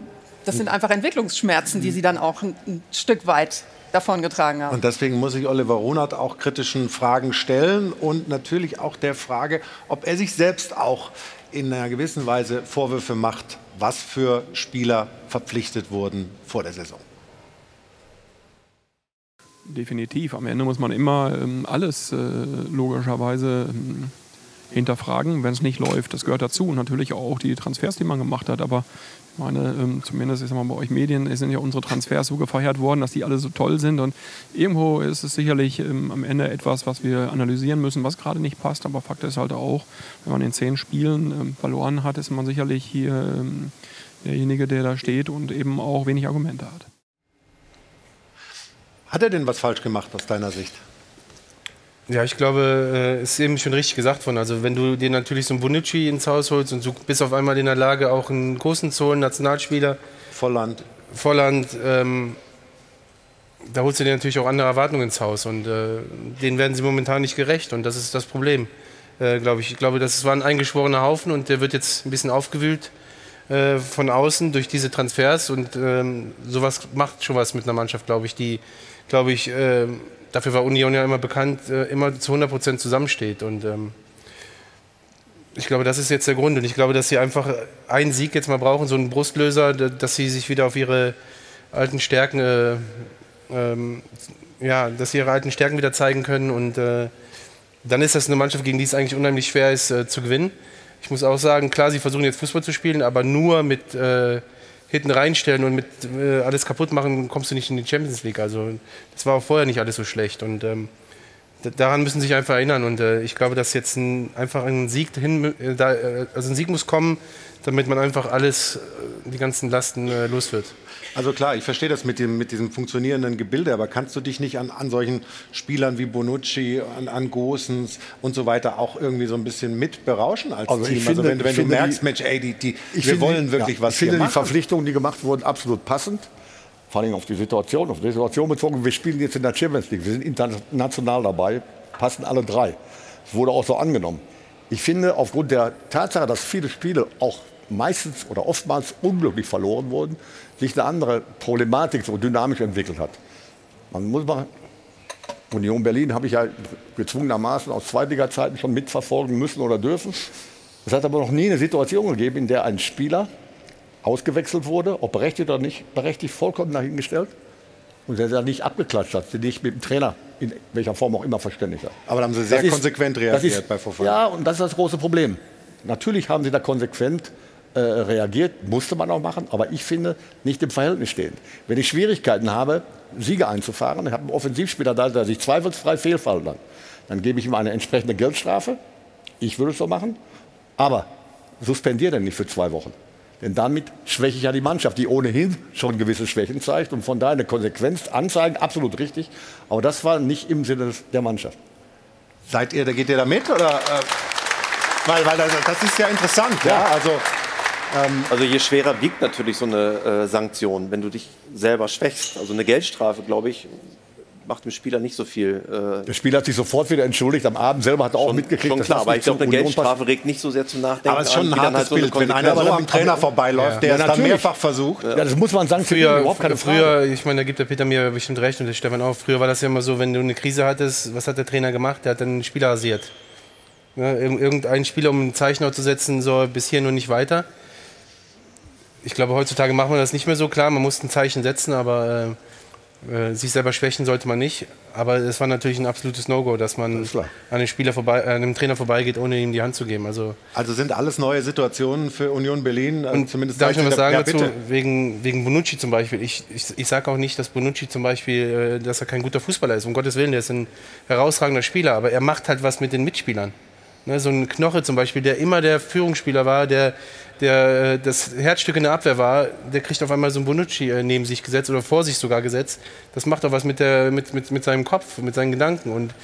das sind einfach Entwicklungsschmerzen, die sie dann auch ein, ein Stück weit davongetragen haben. Und deswegen muss ich Oliver Runert auch kritischen Fragen stellen und natürlich auch der Frage, ob er sich selbst auch in einer gewissen Weise Vorwürfe macht, was für Spieler verpflichtet wurden vor der Saison. Definitiv. Am Ende muss man immer ähm, alles äh, logischerweise ähm, hinterfragen, wenn es nicht läuft. Das gehört dazu. Und natürlich auch die Transfers, die man gemacht hat. Aber meine, ähm, zumindest ich sag mal, bei euch Medien sind ja unsere Transfers so gefeiert worden, dass die alle so toll sind. Und irgendwo ist es sicherlich ähm, am Ende etwas, was wir analysieren müssen, was gerade nicht passt. Aber Fakt ist halt auch, wenn man in zehn Spielen ähm, verloren hat, ist man sicherlich hier ähm, derjenige, der da steht und eben auch wenig Argumente hat. Hat er denn was falsch gemacht aus deiner Sicht? Ja, ich glaube, es ist eben schon richtig gesagt worden. Also wenn du dir natürlich so einen Bonucci ins Haus holst und du bist auf einmal in der Lage, auch einen großen zu holen, Nationalspieler. Volland. Volland, ähm, da holst du dir natürlich auch andere Erwartungen ins Haus und äh, denen werden sie momentan nicht gerecht und das ist das Problem, äh, glaube ich. Ich glaube, das war ein eingeschworener Haufen und der wird jetzt ein bisschen aufgewühlt äh, von außen durch diese Transfers und ähm, sowas macht schon was mit einer Mannschaft, glaube ich, die, glaube ich, äh, dafür war Union ja immer bekannt, äh, immer zu 100 Prozent zusammensteht. Und ähm, ich glaube, das ist jetzt der Grund. Und ich glaube, dass sie einfach einen Sieg jetzt mal brauchen, so einen Brustlöser, dass sie sich wieder auf ihre alten Stärken, äh, ähm, ja, dass sie ihre alten Stärken wieder zeigen können. Und äh, dann ist das eine Mannschaft, gegen die es eigentlich unheimlich schwer ist äh, zu gewinnen. Ich muss auch sagen, klar, sie versuchen jetzt Fußball zu spielen, aber nur mit äh, hinten reinstellen und mit äh, alles kaputt machen, kommst du nicht in die Champions League. Also das war auch vorher nicht alles so schlecht. Und ähm, daran müssen sich einfach erinnern. Und äh, ich glaube, dass jetzt ein, einfach ein Sieg hin, äh, da, äh, also ein Sieg muss kommen, damit man einfach alles, äh, die ganzen Lasten äh, los wird. Also klar, ich verstehe das mit, dem, mit diesem funktionierenden Gebilde, aber kannst du dich nicht an, an solchen Spielern wie Bonucci, an, an Gosens und so weiter auch irgendwie so ein bisschen mit berauschen als Also Team? ich also finde- wenn, wenn ich du finde merkst, die- Mensch, ey, die, die, Ich wir finde, wollen wirklich ja, was Ich finde hier die machen. Verpflichtungen, die gemacht wurden, absolut passend. Vor allem auf die Situation, auf die Situation bezogen. Wir spielen jetzt in der Champions League. Wir sind international dabei. Passen alle drei. Das wurde auch so angenommen. Ich finde, aufgrund der Tatsache, dass viele Spiele auch meistens oder oftmals unglücklich verloren wurden, sich eine andere Problematik so dynamisch entwickelt hat. Man muss mal Union Berlin habe ich ja gezwungenermaßen aus Zweitliga-Zeiten schon mitverfolgen müssen oder dürfen. Es hat aber noch nie eine Situation gegeben, in der ein Spieler ausgewechselt wurde, ob berechtigt oder nicht berechtigt, vollkommen dahingestellt und der da nicht abgeklatscht hat, der nicht mit dem Trainer in welcher Form auch immer verständigt hat. Aber da haben sie sehr Das ist- konsequent das reagiert ist, bei Fofana. Ja, und das ist das große Problem. Natürlich haben sie da konsequent äh, reagiert, musste man auch machen, aber ich finde, nicht im Verhältnis stehen. Wenn ich Schwierigkeiten habe, Siege einzufahren, ich habe einen Offensivspieler da, der sich zweifelsfrei fehlfallen dann, dann gebe ich ihm eine entsprechende Geldstrafe. Ich würde es so machen. Aber suspendiere den nicht für zwei Wochen. Denn damit schwäche ich ja die Mannschaft, die ohnehin schon gewisse Schwächen zeigt. Und von daher eine Konsequenz anzeigen, absolut richtig. Aber das war nicht im Sinne der Mannschaft. Seid ihr, da geht ihr da mit? Oder, äh, weil, weil das, das ist ja interessant. Ja. Also, Also je schwerer wiegt natürlich so eine äh, Sanktion, wenn du dich selber schwächst. Also eine Geldstrafe, glaube ich, macht dem Spieler nicht so viel. Äh, Der Spieler hat sich sofort wieder entschuldigt. Am Abend selber hat er auch schon, mitgekriegt, schon dass klar, aber ich glaube, eine Geldstrafe regt nicht so sehr zum Nachdenken aber es ist schon an, ein hartes halt so Bild, wenn einer so am Trainer vorbeiläuft, der Ja, es dann mehrfach versucht. Ja, das muss man sanktionieren, Früher, überhaupt keine Frage. früher, ich meine, da gibt der Peter mir bestimmt recht und der Stefan auch. Früher war das ja immer so, wenn du eine Krise hattest, was hat der Trainer gemacht? Der hat dann einen Spieler rasiert. Ja, irg- irgendein Spieler, um ein Zeichen zu setzen, so bis hier und nicht weiter. Ich glaube, heutzutage macht man das nicht mehr so klar. Man muss ein Zeichen setzen, aber äh, äh, sich selber schwächen sollte man nicht. Aber es war natürlich ein absolutes No-Go, dass man an dem Spieler vorbei, äh, an dem Trainer vorbeigeht, ohne ihm die Hand zu geben. Also Also sind alles neue Situationen für Union Berlin. äh, und zumindest darf ich noch was sagen ja, dazu? bitte. Wegen, wegen Bonucci zum Beispiel. Ich, ich, ich sage auch nicht, dass Bonucci zum Beispiel, dass er kein guter Fußballer ist. Um Gottes Willen, der ist ein herausragender Spieler. Aber er macht halt was mit den Mitspielern. Ne, so ein Knoche zum Beispiel, der immer der Führungsspieler war, der, der äh, das Herzstück in der Abwehr war, der kriegt auf einmal so einen Bonucci äh, neben sich gesetzt oder vor sich sogar gesetzt. Das macht auch was mit, der, mit, mit, mit seinem Kopf, mit seinen Gedanken. Und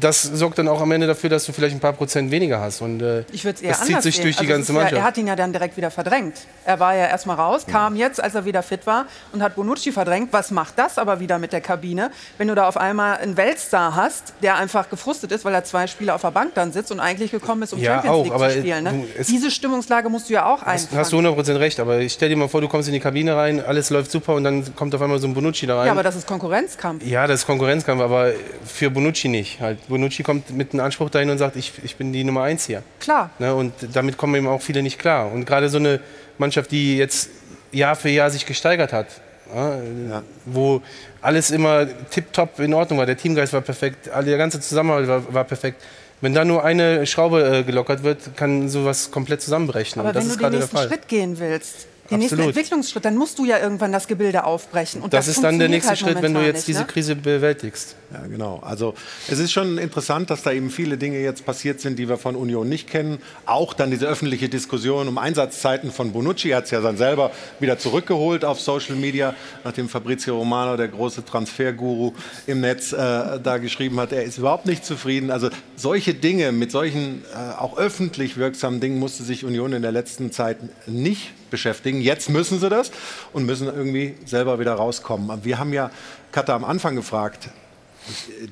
das sorgt dann auch am Ende dafür, dass du vielleicht ein paar Prozent weniger hast. Und äh, Ich würde es eher das zieht sich sehen. durch die Also ganze ist ja, Mannschaft. er hat ihn ja dann direkt wieder verdrängt. Er war ja erstmal raus, kam jetzt, als er wieder fit war und hat Bonucci verdrängt. Was macht das aber wieder mit der Kabine, wenn du da auf einmal einen Weltstar hast, der einfach gefrustet ist, weil er zwei Spiele auf der Bank dann sitzt und eigentlich gekommen ist, um Ja, Champions auch, League aber zu spielen. Ne? du, es- Diese Stimmungslage musst du ja auch einfangen. hast du 100% recht, aber ich stell dir mal vor, du kommst in die Kabine rein, alles läuft super und dann kommt auf einmal so ein Bonucci da rein. ja, aber das ist Konkurrenzkampf. Ja, das ist Konkurrenzkampf, aber für Bonucci nicht. Halt, Bonucci kommt mit einem Anspruch dahin und sagt, ich, ich bin die Nummer eins hier. Klar. Ne, und damit kommen eben auch viele nicht klar. Und gerade so eine Mannschaft, die jetzt Jahr für Jahr sich gesteigert hat, ja, wo alles immer tipptopp in Ordnung war, der Teamgeist war perfekt, der ganze Zusammenhalt war, war perfekt. Wenn da nur eine Schraube äh, gelockert wird, kann sowas komplett zusammenbrechen. Aber und das wenn ist du den nächsten. Schritt gehen willst, den nächsten Absolut. Entwicklungsschritt, dann musst du ja irgendwann das Gebilde aufbrechen. Und das, das, ist dann der nächste halt Schritt, wenn du jetzt nicht, diese ne? Krise bewältigst. Ja, genau. Also es ist schon interessant, dass da eben viele Dinge jetzt passiert sind, die wir von Union nicht kennen. Auch dann diese öffentliche Diskussion um Einsatzzeiten von Bonucci. Hat es ja dann selber wieder zurückgeholt auf Social Media, nachdem Fabrizio Romano, der große Transferguru im Netz, äh, da geschrieben hat, er ist überhaupt nicht zufrieden. Also solche Dinge, mit solchen äh, auch öffentlich wirksamen Dingen musste sich Union in der letzten Zeit nicht beschäftigen. Jetzt müssen sie das und müssen irgendwie selber wieder rauskommen. Wir haben ja Katha am Anfang gefragt,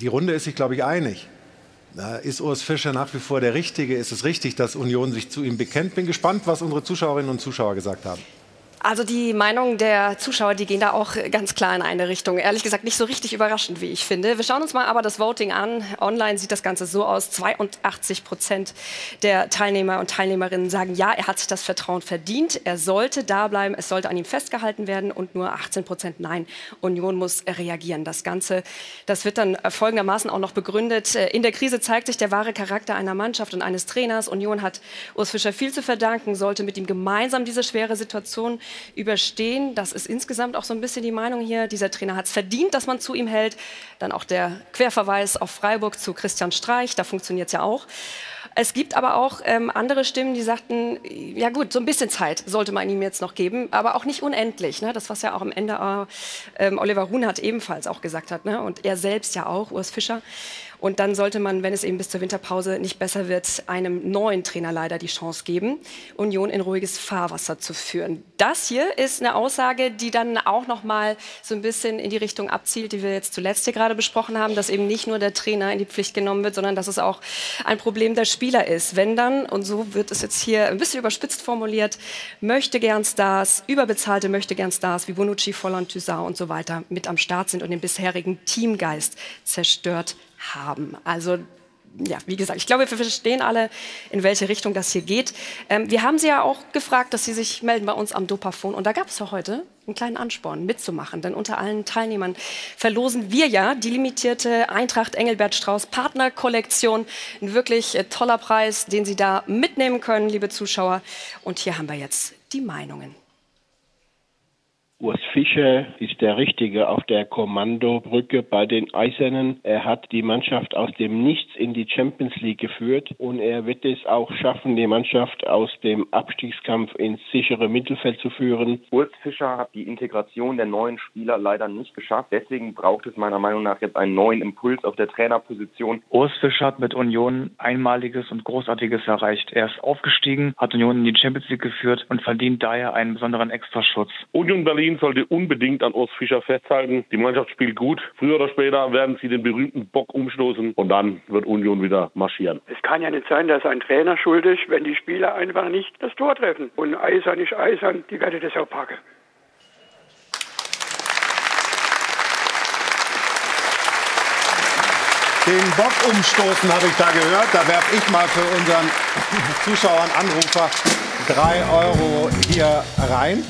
die Runde ist sich, glaube ich, einig. Ist Urs Fischer nach wie vor der Richtige? Ist es richtig, dass Union sich zu ihm bekennt? Bin gespannt, was unsere Zuschauerinnen und Zuschauer gesagt haben. Also die Meinungen der Zuschauer, die gehen da auch ganz klar in eine Richtung. Ehrlich gesagt nicht so richtig überraschend, wie ich finde. Wir schauen uns mal aber das Voting an. Online sieht das Ganze so aus. 82 Prozent der Teilnehmer und Teilnehmerinnen sagen, ja, er hat sich das Vertrauen verdient. Er sollte da bleiben. Es sollte an ihm festgehalten werden. Und nur 18 Prozent nein. Union muss reagieren. Das Ganze, das wird dann folgendermaßen auch noch begründet. In der Krise zeigt sich der wahre Charakter einer Mannschaft und eines Trainers. Union hat Urs Fischer viel zu verdanken, sollte mit ihm gemeinsam diese schwere Situation überstehen. Das ist insgesamt auch so ein bisschen die Meinung hier. Dieser Trainer hat es verdient, dass man zu ihm hält. Dann auch der Querverweis auf Freiburg zu Christian Streich, da funktioniert es ja auch. Es gibt aber auch ähm, andere Stimmen, die sagten, ja gut, so ein bisschen Zeit sollte man ihm jetzt noch geben, aber auch nicht unendlich. Ne? Das, was ja auch am Ende äh, Oliver Runert ebenfalls auch gesagt hat ne? und er selbst ja auch, Urs Fischer. Und dann sollte man, wenn es eben bis zur Winterpause nicht besser wird, einem neuen Trainer leider die Chance geben, Union in ruhiges Fahrwasser zu führen. Das hier ist eine Aussage, die dann auch noch mal so ein bisschen in die Richtung abzielt, die wir jetzt zuletzt hier gerade besprochen haben, dass eben nicht nur der Trainer in die Pflicht genommen wird, sondern dass es auch ein Problem der Spieler ist. Wenn dann, und so wird es jetzt hier ein bisschen überspitzt formuliert, möchte gern Stars, überbezahlte möchte gern Stars wie Bonucci, Volland, Toussaint und so weiter mit am Start sind und den bisherigen Teamgeist zerstört haben. Also ja, wie gesagt, ich glaube, wir verstehen alle, in welche Richtung das hier geht. Ähm, wir haben Sie ja auch gefragt, dass Sie sich melden bei uns am Dopafon. Und da gab es ja heute einen kleinen Ansporn, mitzumachen. Denn unter allen Teilnehmern verlosen wir ja die limitierte Eintracht Engelbert Strauß Partnerkollektion. Ein wirklich äh, toller Preis, den Sie da mitnehmen können, liebe Zuschauer. Und hier haben wir jetzt die Meinungen. Urs Fischer ist der Richtige auf der Kommandobrücke bei den Eisernen. Er hat die Mannschaft aus dem Nichts in die Champions League geführt und er wird es auch schaffen, die Mannschaft aus dem Abstiegskampf ins sichere Mittelfeld zu führen. Urs Fischer hat die Integration der neuen Spieler leider nicht geschafft. Deswegen braucht es meiner Meinung nach jetzt einen neuen Impuls auf der Trainerposition. Urs Fischer hat mit Union Einmaliges und Großartiges erreicht. Er ist aufgestiegen, hat Union in die Champions League geführt und verdient daher einen besonderen Extraschutz. Union Berlin Berlin sollte unbedingt an Urs Fischer festhalten. Die Mannschaft spielt gut. Früher oder später werden sie den berühmten Bock umstoßen und dann wird Union wieder marschieren. Es kann ja nicht sein, dass ein Trainer schuld ist, wenn die Spieler einfach nicht das Tor treffen. Und eisern ist eisern, die werden das auch packen. Den Bock umstoßen habe ich da gehört. Da werfe ich mal für unseren [laughs] Zuschauern, Anrufer drei Euro hier rein.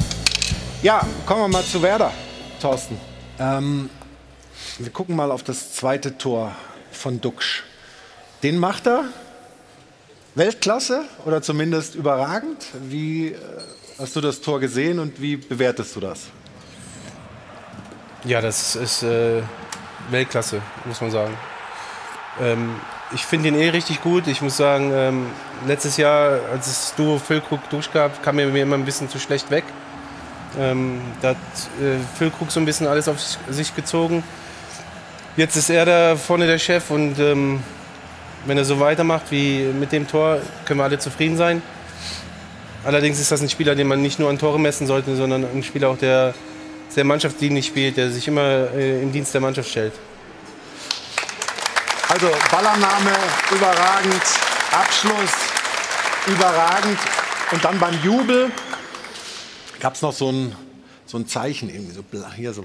Ja, kommen wir mal zu Werder, Thorsten. Ähm, wir gucken mal auf das zweite Tor von Duxch. Den macht er Weltklasse oder zumindest überragend. Wie äh, hast du das Tor gesehen und wie bewertest du das? Ja, das ist äh, Weltklasse, muss man sagen. Ähm, ich finde ihn eh richtig gut. Ich muss sagen, ähm, letztes Jahr, als es Duo Füllkrug durchgab, kam er mir immer ein bisschen zu schlecht weg. Ähm, da hat äh, Füllkrug so ein bisschen alles auf sich gezogen. Jetzt ist er da vorne der Chef und ähm, wenn er so weitermacht wie mit dem Tor, können wir alle zufrieden sein. Allerdings ist das ein Spieler, den man nicht nur an Tore messen sollte, sondern ein Spieler auch, der sehr mannschaftsdienlich spielt, der sich immer äh, im Dienst der Mannschaft stellt. Also Ballannahme überragend, Abschluss überragend und dann beim Jubel gab es noch so ein, so ein Zeichen, irgendwie so bla, hier so, äh,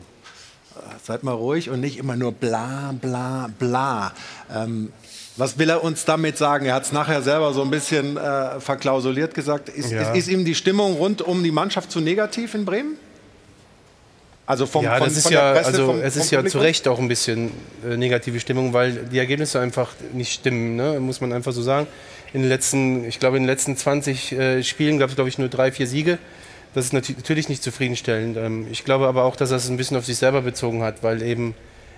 seid mal ruhig und nicht immer nur bla bla bla. Ähm, was will er uns damit sagen? Er hat es nachher selber so ein bisschen äh, verklausuliert gesagt. Ist, ja. ist, ist, ihm die Stimmung rund um die Mannschaft zu negativ in Bremen? Also vom, ja, von, das ist von ja, Presse, also vom, es ist ja zu Recht auch ein bisschen äh, negative Stimmung, weil die Ergebnisse einfach nicht stimmen, ne? muss man einfach so sagen. In den letzten, ich glaube, in den letzten 20 äh, Spielen gab es, glaube ich, nur drei, vier Siege. Das ist natürlich nicht zufriedenstellend. Ähm, ich glaube aber auch, dass er es ein bisschen auf sich selber bezogen hat, weil eben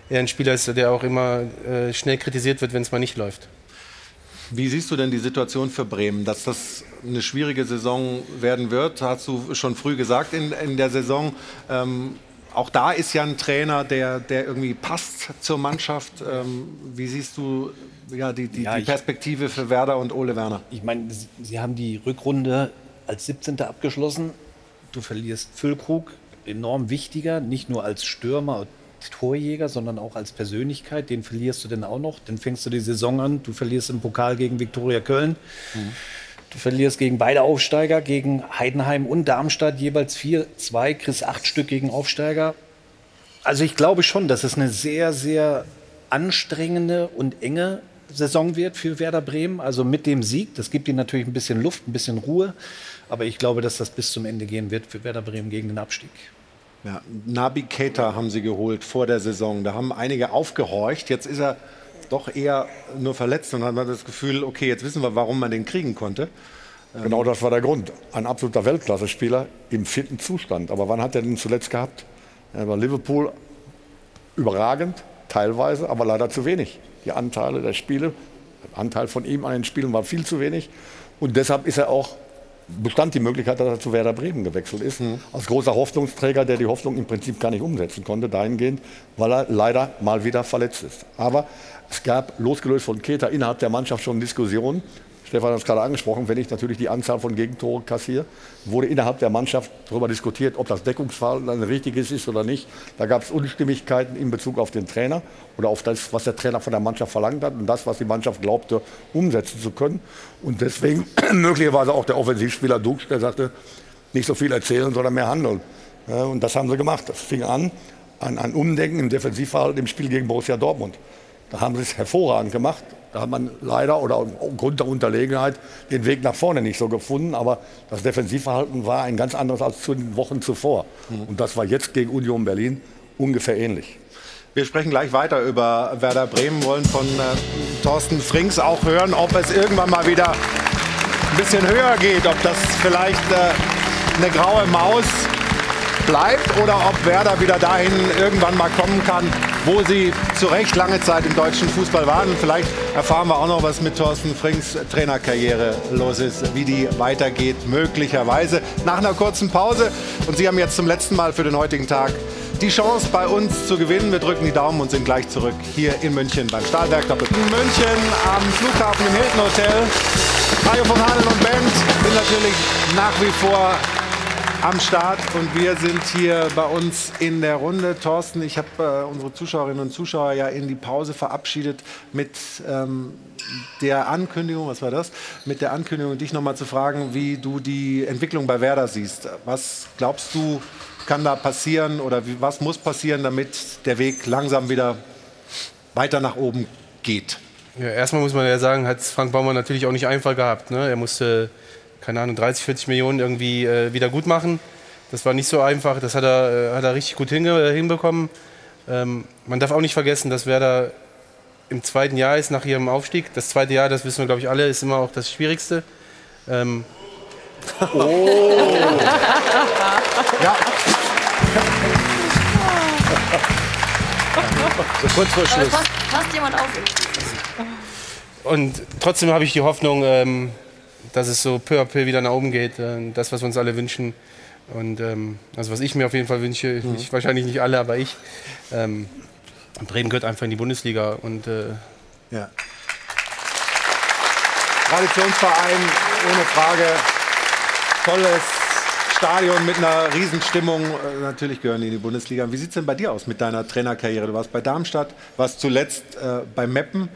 er ein Spieler ist, der auch immer äh, schnell kritisiert wird, wenn es mal nicht läuft. Wie siehst du denn die Situation für Bremen, dass das eine schwierige Saison werden wird? Hast du schon früh gesagt in, in der Saison. Ähm, auch da ist ja ein Trainer, der, der irgendwie passt zur Mannschaft. Ähm, wie siehst du ja, die, die, ja, die Perspektive für Werder und Ole Werner? Ich meine, sie haben die Rückrunde als 17. abgeschlossen. Du verlierst Füllkrug, enorm wichtiger, nicht nur als Stürmer, Torjäger, sondern auch als Persönlichkeit. Den verlierst du denn auch noch. Dann fängst du die Saison an. Du verlierst im Pokal gegen Viktoria Köln. Mhm. Du verlierst gegen beide Aufsteiger, gegen Heidenheim und Darmstadt jeweils 4-2, kriegst acht Stück gegen Aufsteiger. Also ich glaube schon, dass es eine sehr, sehr anstrengende und enge Saison wird für Werder Bremen. Also mit dem Sieg, das gibt ihnen natürlich ein bisschen Luft, ein bisschen Ruhe. Aber ich glaube, dass das bis zum Ende gehen wird für Werder Bremen gegen den Abstieg. Ja, Nabi Keita haben sie geholt vor der Saison. Da haben einige aufgehorcht. Jetzt ist er doch eher nur verletzt und hat man das Gefühl, okay, jetzt wissen wir, warum man den kriegen konnte. Genau das war der Grund. Ein absoluter Weltklasse-Spieler im vierten Zustand. Aber wann hat er den zuletzt gehabt? Er war Liverpool überragend, teilweise, aber leider zu wenig. Die Anteile der Spiele, der Anteil von ihm an den Spielen war viel zu wenig. Und deshalb ist er auch, bestand die Möglichkeit, dass er zu Werder Bremen gewechselt ist. Mhm. Als großer Hoffnungsträger, der die Hoffnung im Prinzip gar nicht umsetzen konnte, dahingehend, weil er leider mal wieder verletzt ist. Aber es gab, losgelöst von Keter, innerhalb der Mannschaft schon Diskussionen. Stefan hat es gerade angesprochen, wenn ich natürlich die Anzahl von Gegentoren kassiere, wurde innerhalb der Mannschaft darüber diskutiert, ob das Deckungsverhalten ein richtiges ist oder nicht. Da gab es Unstimmigkeiten in Bezug auf den Trainer oder auf das, was der Trainer von der Mannschaft verlangt hat und das, was die Mannschaft glaubte, umsetzen zu können. Und deswegen [clears throat] möglicherweise auch der Offensivspieler Dux, der sagte, nicht so viel erzählen, sondern mehr handeln. Und das haben sie gemacht. Das fing an, an ein Umdenken im Defensivverhalten im Spiel gegen Borussia Dortmund. Da haben sie es hervorragend gemacht. Da hat man leider oder aufgrund der Unterlegenheit den Weg nach vorne nicht so gefunden. Aber das Defensivverhalten war ein ganz anderes als zu den Wochen zuvor. Und das war jetzt gegen Union Berlin ungefähr ähnlich. Wir sprechen gleich weiter über Werder Bremen, wollen von äh, Thorsten Frings auch hören, ob es irgendwann mal wieder ein bisschen höher geht, ob das vielleicht äh, eine graue Maus bleibt oder ob Werder wieder dahin irgendwann mal kommen kann, wo sie zu Recht lange Zeit im deutschen Fußball waren. Und vielleicht erfahren wir auch noch, was mit Thorsten Frings Trainerkarriere los ist, wie die weitergeht, möglicherweise nach einer kurzen Pause. Und Sie haben jetzt zum letzten Mal für den heutigen Tag die Chance, bei uns zu gewinnen. Wir drücken die Daumen und sind gleich zurück hier in München beim Stahlwerk Doppel. In München am Flughafen im Hilton Hotel. Mario von Hahnen und Band sind natürlich nach wie vor am Start und wir sind hier bei uns in der Runde. Thorsten, ich habe äh, unsere Zuschauerinnen und Zuschauer ja in die Pause verabschiedet mit ähm, der Ankündigung, was war das? Mit der Ankündigung, dich nochmal zu fragen, wie du die Entwicklung bei Werder siehst. Was glaubst du, kann da passieren oder wie, was muss passieren, damit der Weg langsam wieder weiter nach oben geht? Ja, erstmal muss man ja sagen, hat Frank Baumann natürlich auch nicht einfach gehabt. Ne? Er musste keine Ahnung, 30, 40 Millionen irgendwie äh, wieder gut machen. Das war nicht so einfach, das hat er, äh, hat er richtig gut hinge hinbekommen. Ähm, man darf auch nicht vergessen, dass Werder im zweiten Jahr ist nach ihrem Aufstieg. Das zweite Jahr, das wissen wir glaube ich alle, ist immer auch das Schwierigste. Ähm, oh! [laughs] ja. So kurz vor Schluss. Passt, passt jemand auf? Und trotzdem habe ich die Hoffnung, ähm, dass es so peu à peu wieder nach oben geht. Äh, das, was wir uns alle wünschen. Und ähm, also was ich mir auf jeden Fall wünsche, Mhm. ich, wahrscheinlich nicht alle, aber ich. Ähm, Bremen gehört einfach in die Bundesliga und äh, ja. Traditionsverein, ohne Frage. Tolles Stadion mit einer Riesenstimmung. Äh, Natürlich gehören die in die Bundesliga. Wie sieht es denn bei dir aus mit deiner Trainerkarriere? Du warst bei Darmstadt, warst zuletzt äh, bei Meppen.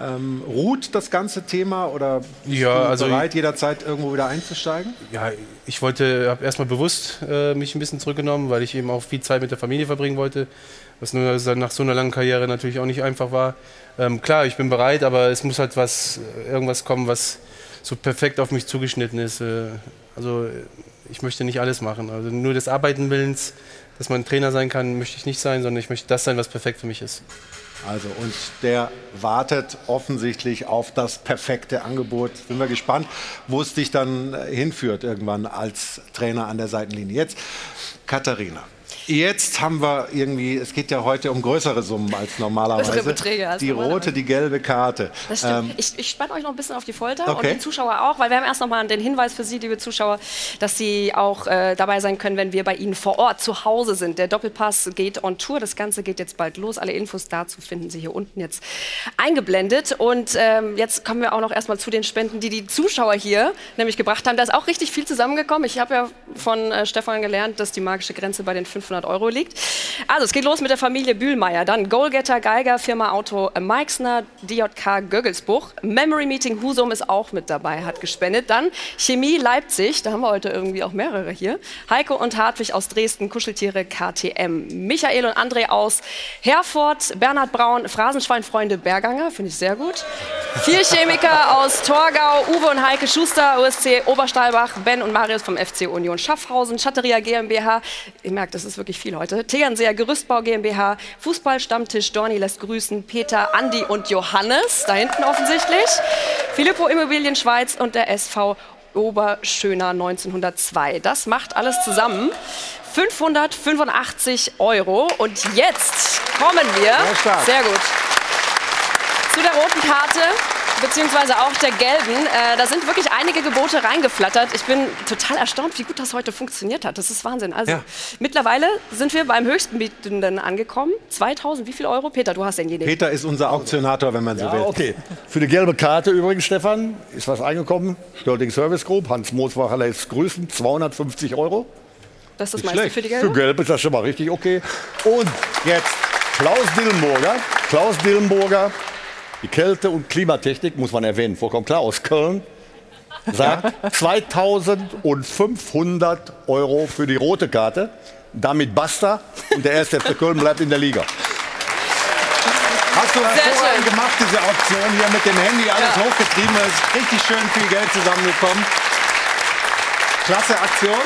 Ähm, ruht das ganze Thema oder bist Ja, du also bereit, jederzeit irgendwo wieder einzusteigen? ja, ich wollte, habe erstmal bewusst äh, mich ein bisschen zurückgenommen, weil ich eben auch viel Zeit mit der Familie verbringen wollte, was nur nach so einer langen Karriere natürlich auch nicht einfach war. Ähm, klar, ich bin bereit, aber es muss halt was, irgendwas kommen, was so perfekt auf mich zugeschnitten ist. Äh, also ich möchte nicht alles machen. Also nur des Arbeitenwillens, dass man Trainer sein kann, möchte ich nicht sein, sondern ich möchte das sein, was perfekt für mich ist. Also, und der wartet offensichtlich auf das perfekte Angebot. Sind wir gespannt, wo es dich dann äh, hinführt irgendwann als Trainer an der Seitenlinie. Jetzt, Katharina. Jetzt haben wir irgendwie, es geht ja heute um größere Summen als normalerweise. Größere Beträge als die normalerweise. rote, die gelbe Karte. Das stimmt. Ähm, ich ich spanne euch noch ein bisschen auf die Folter Okay. und die Zuschauer auch, weil wir haben erst noch mal den Hinweis für Sie, liebe Zuschauer, dass Sie auch äh, dabei sein können, wenn wir bei Ihnen vor Ort zu Hause sind. Der Doppelpass geht on Tour. Das Ganze geht jetzt bald los. Alle Infos dazu finden Sie hier unten jetzt eingeblendet. Und ähm, jetzt kommen wir auch noch erstmal zu den Spenden, die die Zuschauer hier nämlich gebracht haben. Da ist auch richtig viel zusammengekommen. Ich habe ja von äh, Stefan gelernt, dass die magische Grenze bei den 500 Euro liegt. Also, es geht los mit der Familie Bühlmeier. Dann Goalgetter, Geiger, Firma Auto Meixner, DJK Göggelsbuch. Memory Meeting Husum ist auch mit dabei, hat gespendet. Dann Chemie Leipzig, da haben wir heute irgendwie auch mehrere hier. Heiko und Hartwig aus Dresden, Kuscheltiere KTM. Michael und André aus Herford, Bernhard Braun, Phrasenschweinfreunde Berganger, finde ich sehr gut. Vier Chemiker [laughs] aus Torgau, Uwe und Heike Schuster, OSC Oberstahlbach, Ben und Marius vom FC Union Schaffhausen, Schatteria GmbH, ihr merkt, das ist wirklich viel heute, Tegernseer Gerüstbau GmbH, Fußballstammtisch Dorni lässt grüßen, Peter, Andi und Johannes, da hinten offensichtlich, Filippo Immobilien Schweiz und der SV Oberschöner 1902. Das macht alles zusammen 585 Euro. Und jetzt kommen wir, sehr gut, zu der roten Karte beziehungsweise auch der gelben. Äh, da sind wirklich einige Gebote reingeflattert. Ich bin total erstaunt, wie gut das heute funktioniert hat. Das ist Wahnsinn. Also Ja. mittlerweile sind wir beim höchsten Bietenden angekommen. 2000, wie viel Euro? Peter, du hast denjenigen. Peter ist unser Auktionator, wenn man so Ja, will. okay. Für die gelbe Karte übrigens, Stefan, ist was eingekommen. Störting Service Group, Hans Mooswacher lässt grüßen, 250 Euro. Das ist das meiste schlecht. für die Für gelbe. Gelb ist das schon mal richtig okay. Und jetzt Klaus Dillenburger. Klaus Dillenburger, die Kälte- und Klimatechnik, muss man erwähnen, vollkommen klar, aus Köln, sagt 2500 Euro für die rote Karte. Damit basta und der erste FC Köln bleibt in der Liga. Hast du hervorragend gemacht, diese Auktion hier mit dem Handy, alles Ja. hochgetrieben. Es ist richtig schön viel Geld zusammengekommen. Klasse Aktion.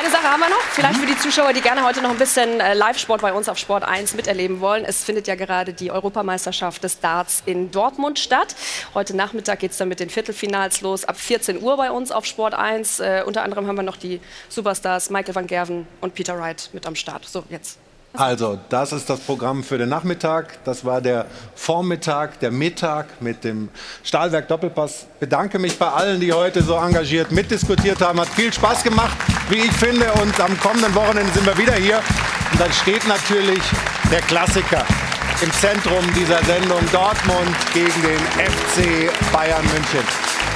Eine Sache haben wir noch, vielleicht für die Zuschauer, die gerne heute noch ein bisschen äh, Live-Sport bei uns auf Sport 1 miterleben wollen. Es findet ja gerade die Europameisterschaft des Darts in Dortmund statt. Heute Nachmittag geht es dann mit den Viertelfinals los, ab 14 Uhr bei uns auf Sport 1. Äh, unter anderem haben wir noch die Superstars Michael van Gerven und Peter Wright mit am Start. So, jetzt. Also, das ist das Programm für den Nachmittag. Das war der Vormittag, der Mittag mit dem Stahlwerk Doppelpass. Bedanke mich bei allen, die heute so engagiert mitdiskutiert haben. Hat viel Spaß gemacht, wie ich finde. Und am kommenden Wochenende sind wir wieder hier. Und dann steht natürlich der Klassiker im Zentrum dieser Sendung Dortmund gegen den FC Bayern München.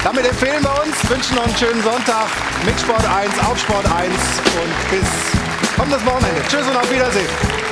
Damit empfehlen wir uns, wünschen noch einen schönen Sonntag mit Sport 1 auf Sport 1 und bis kommendes Wochenende. Tschüss und auf Wiedersehen.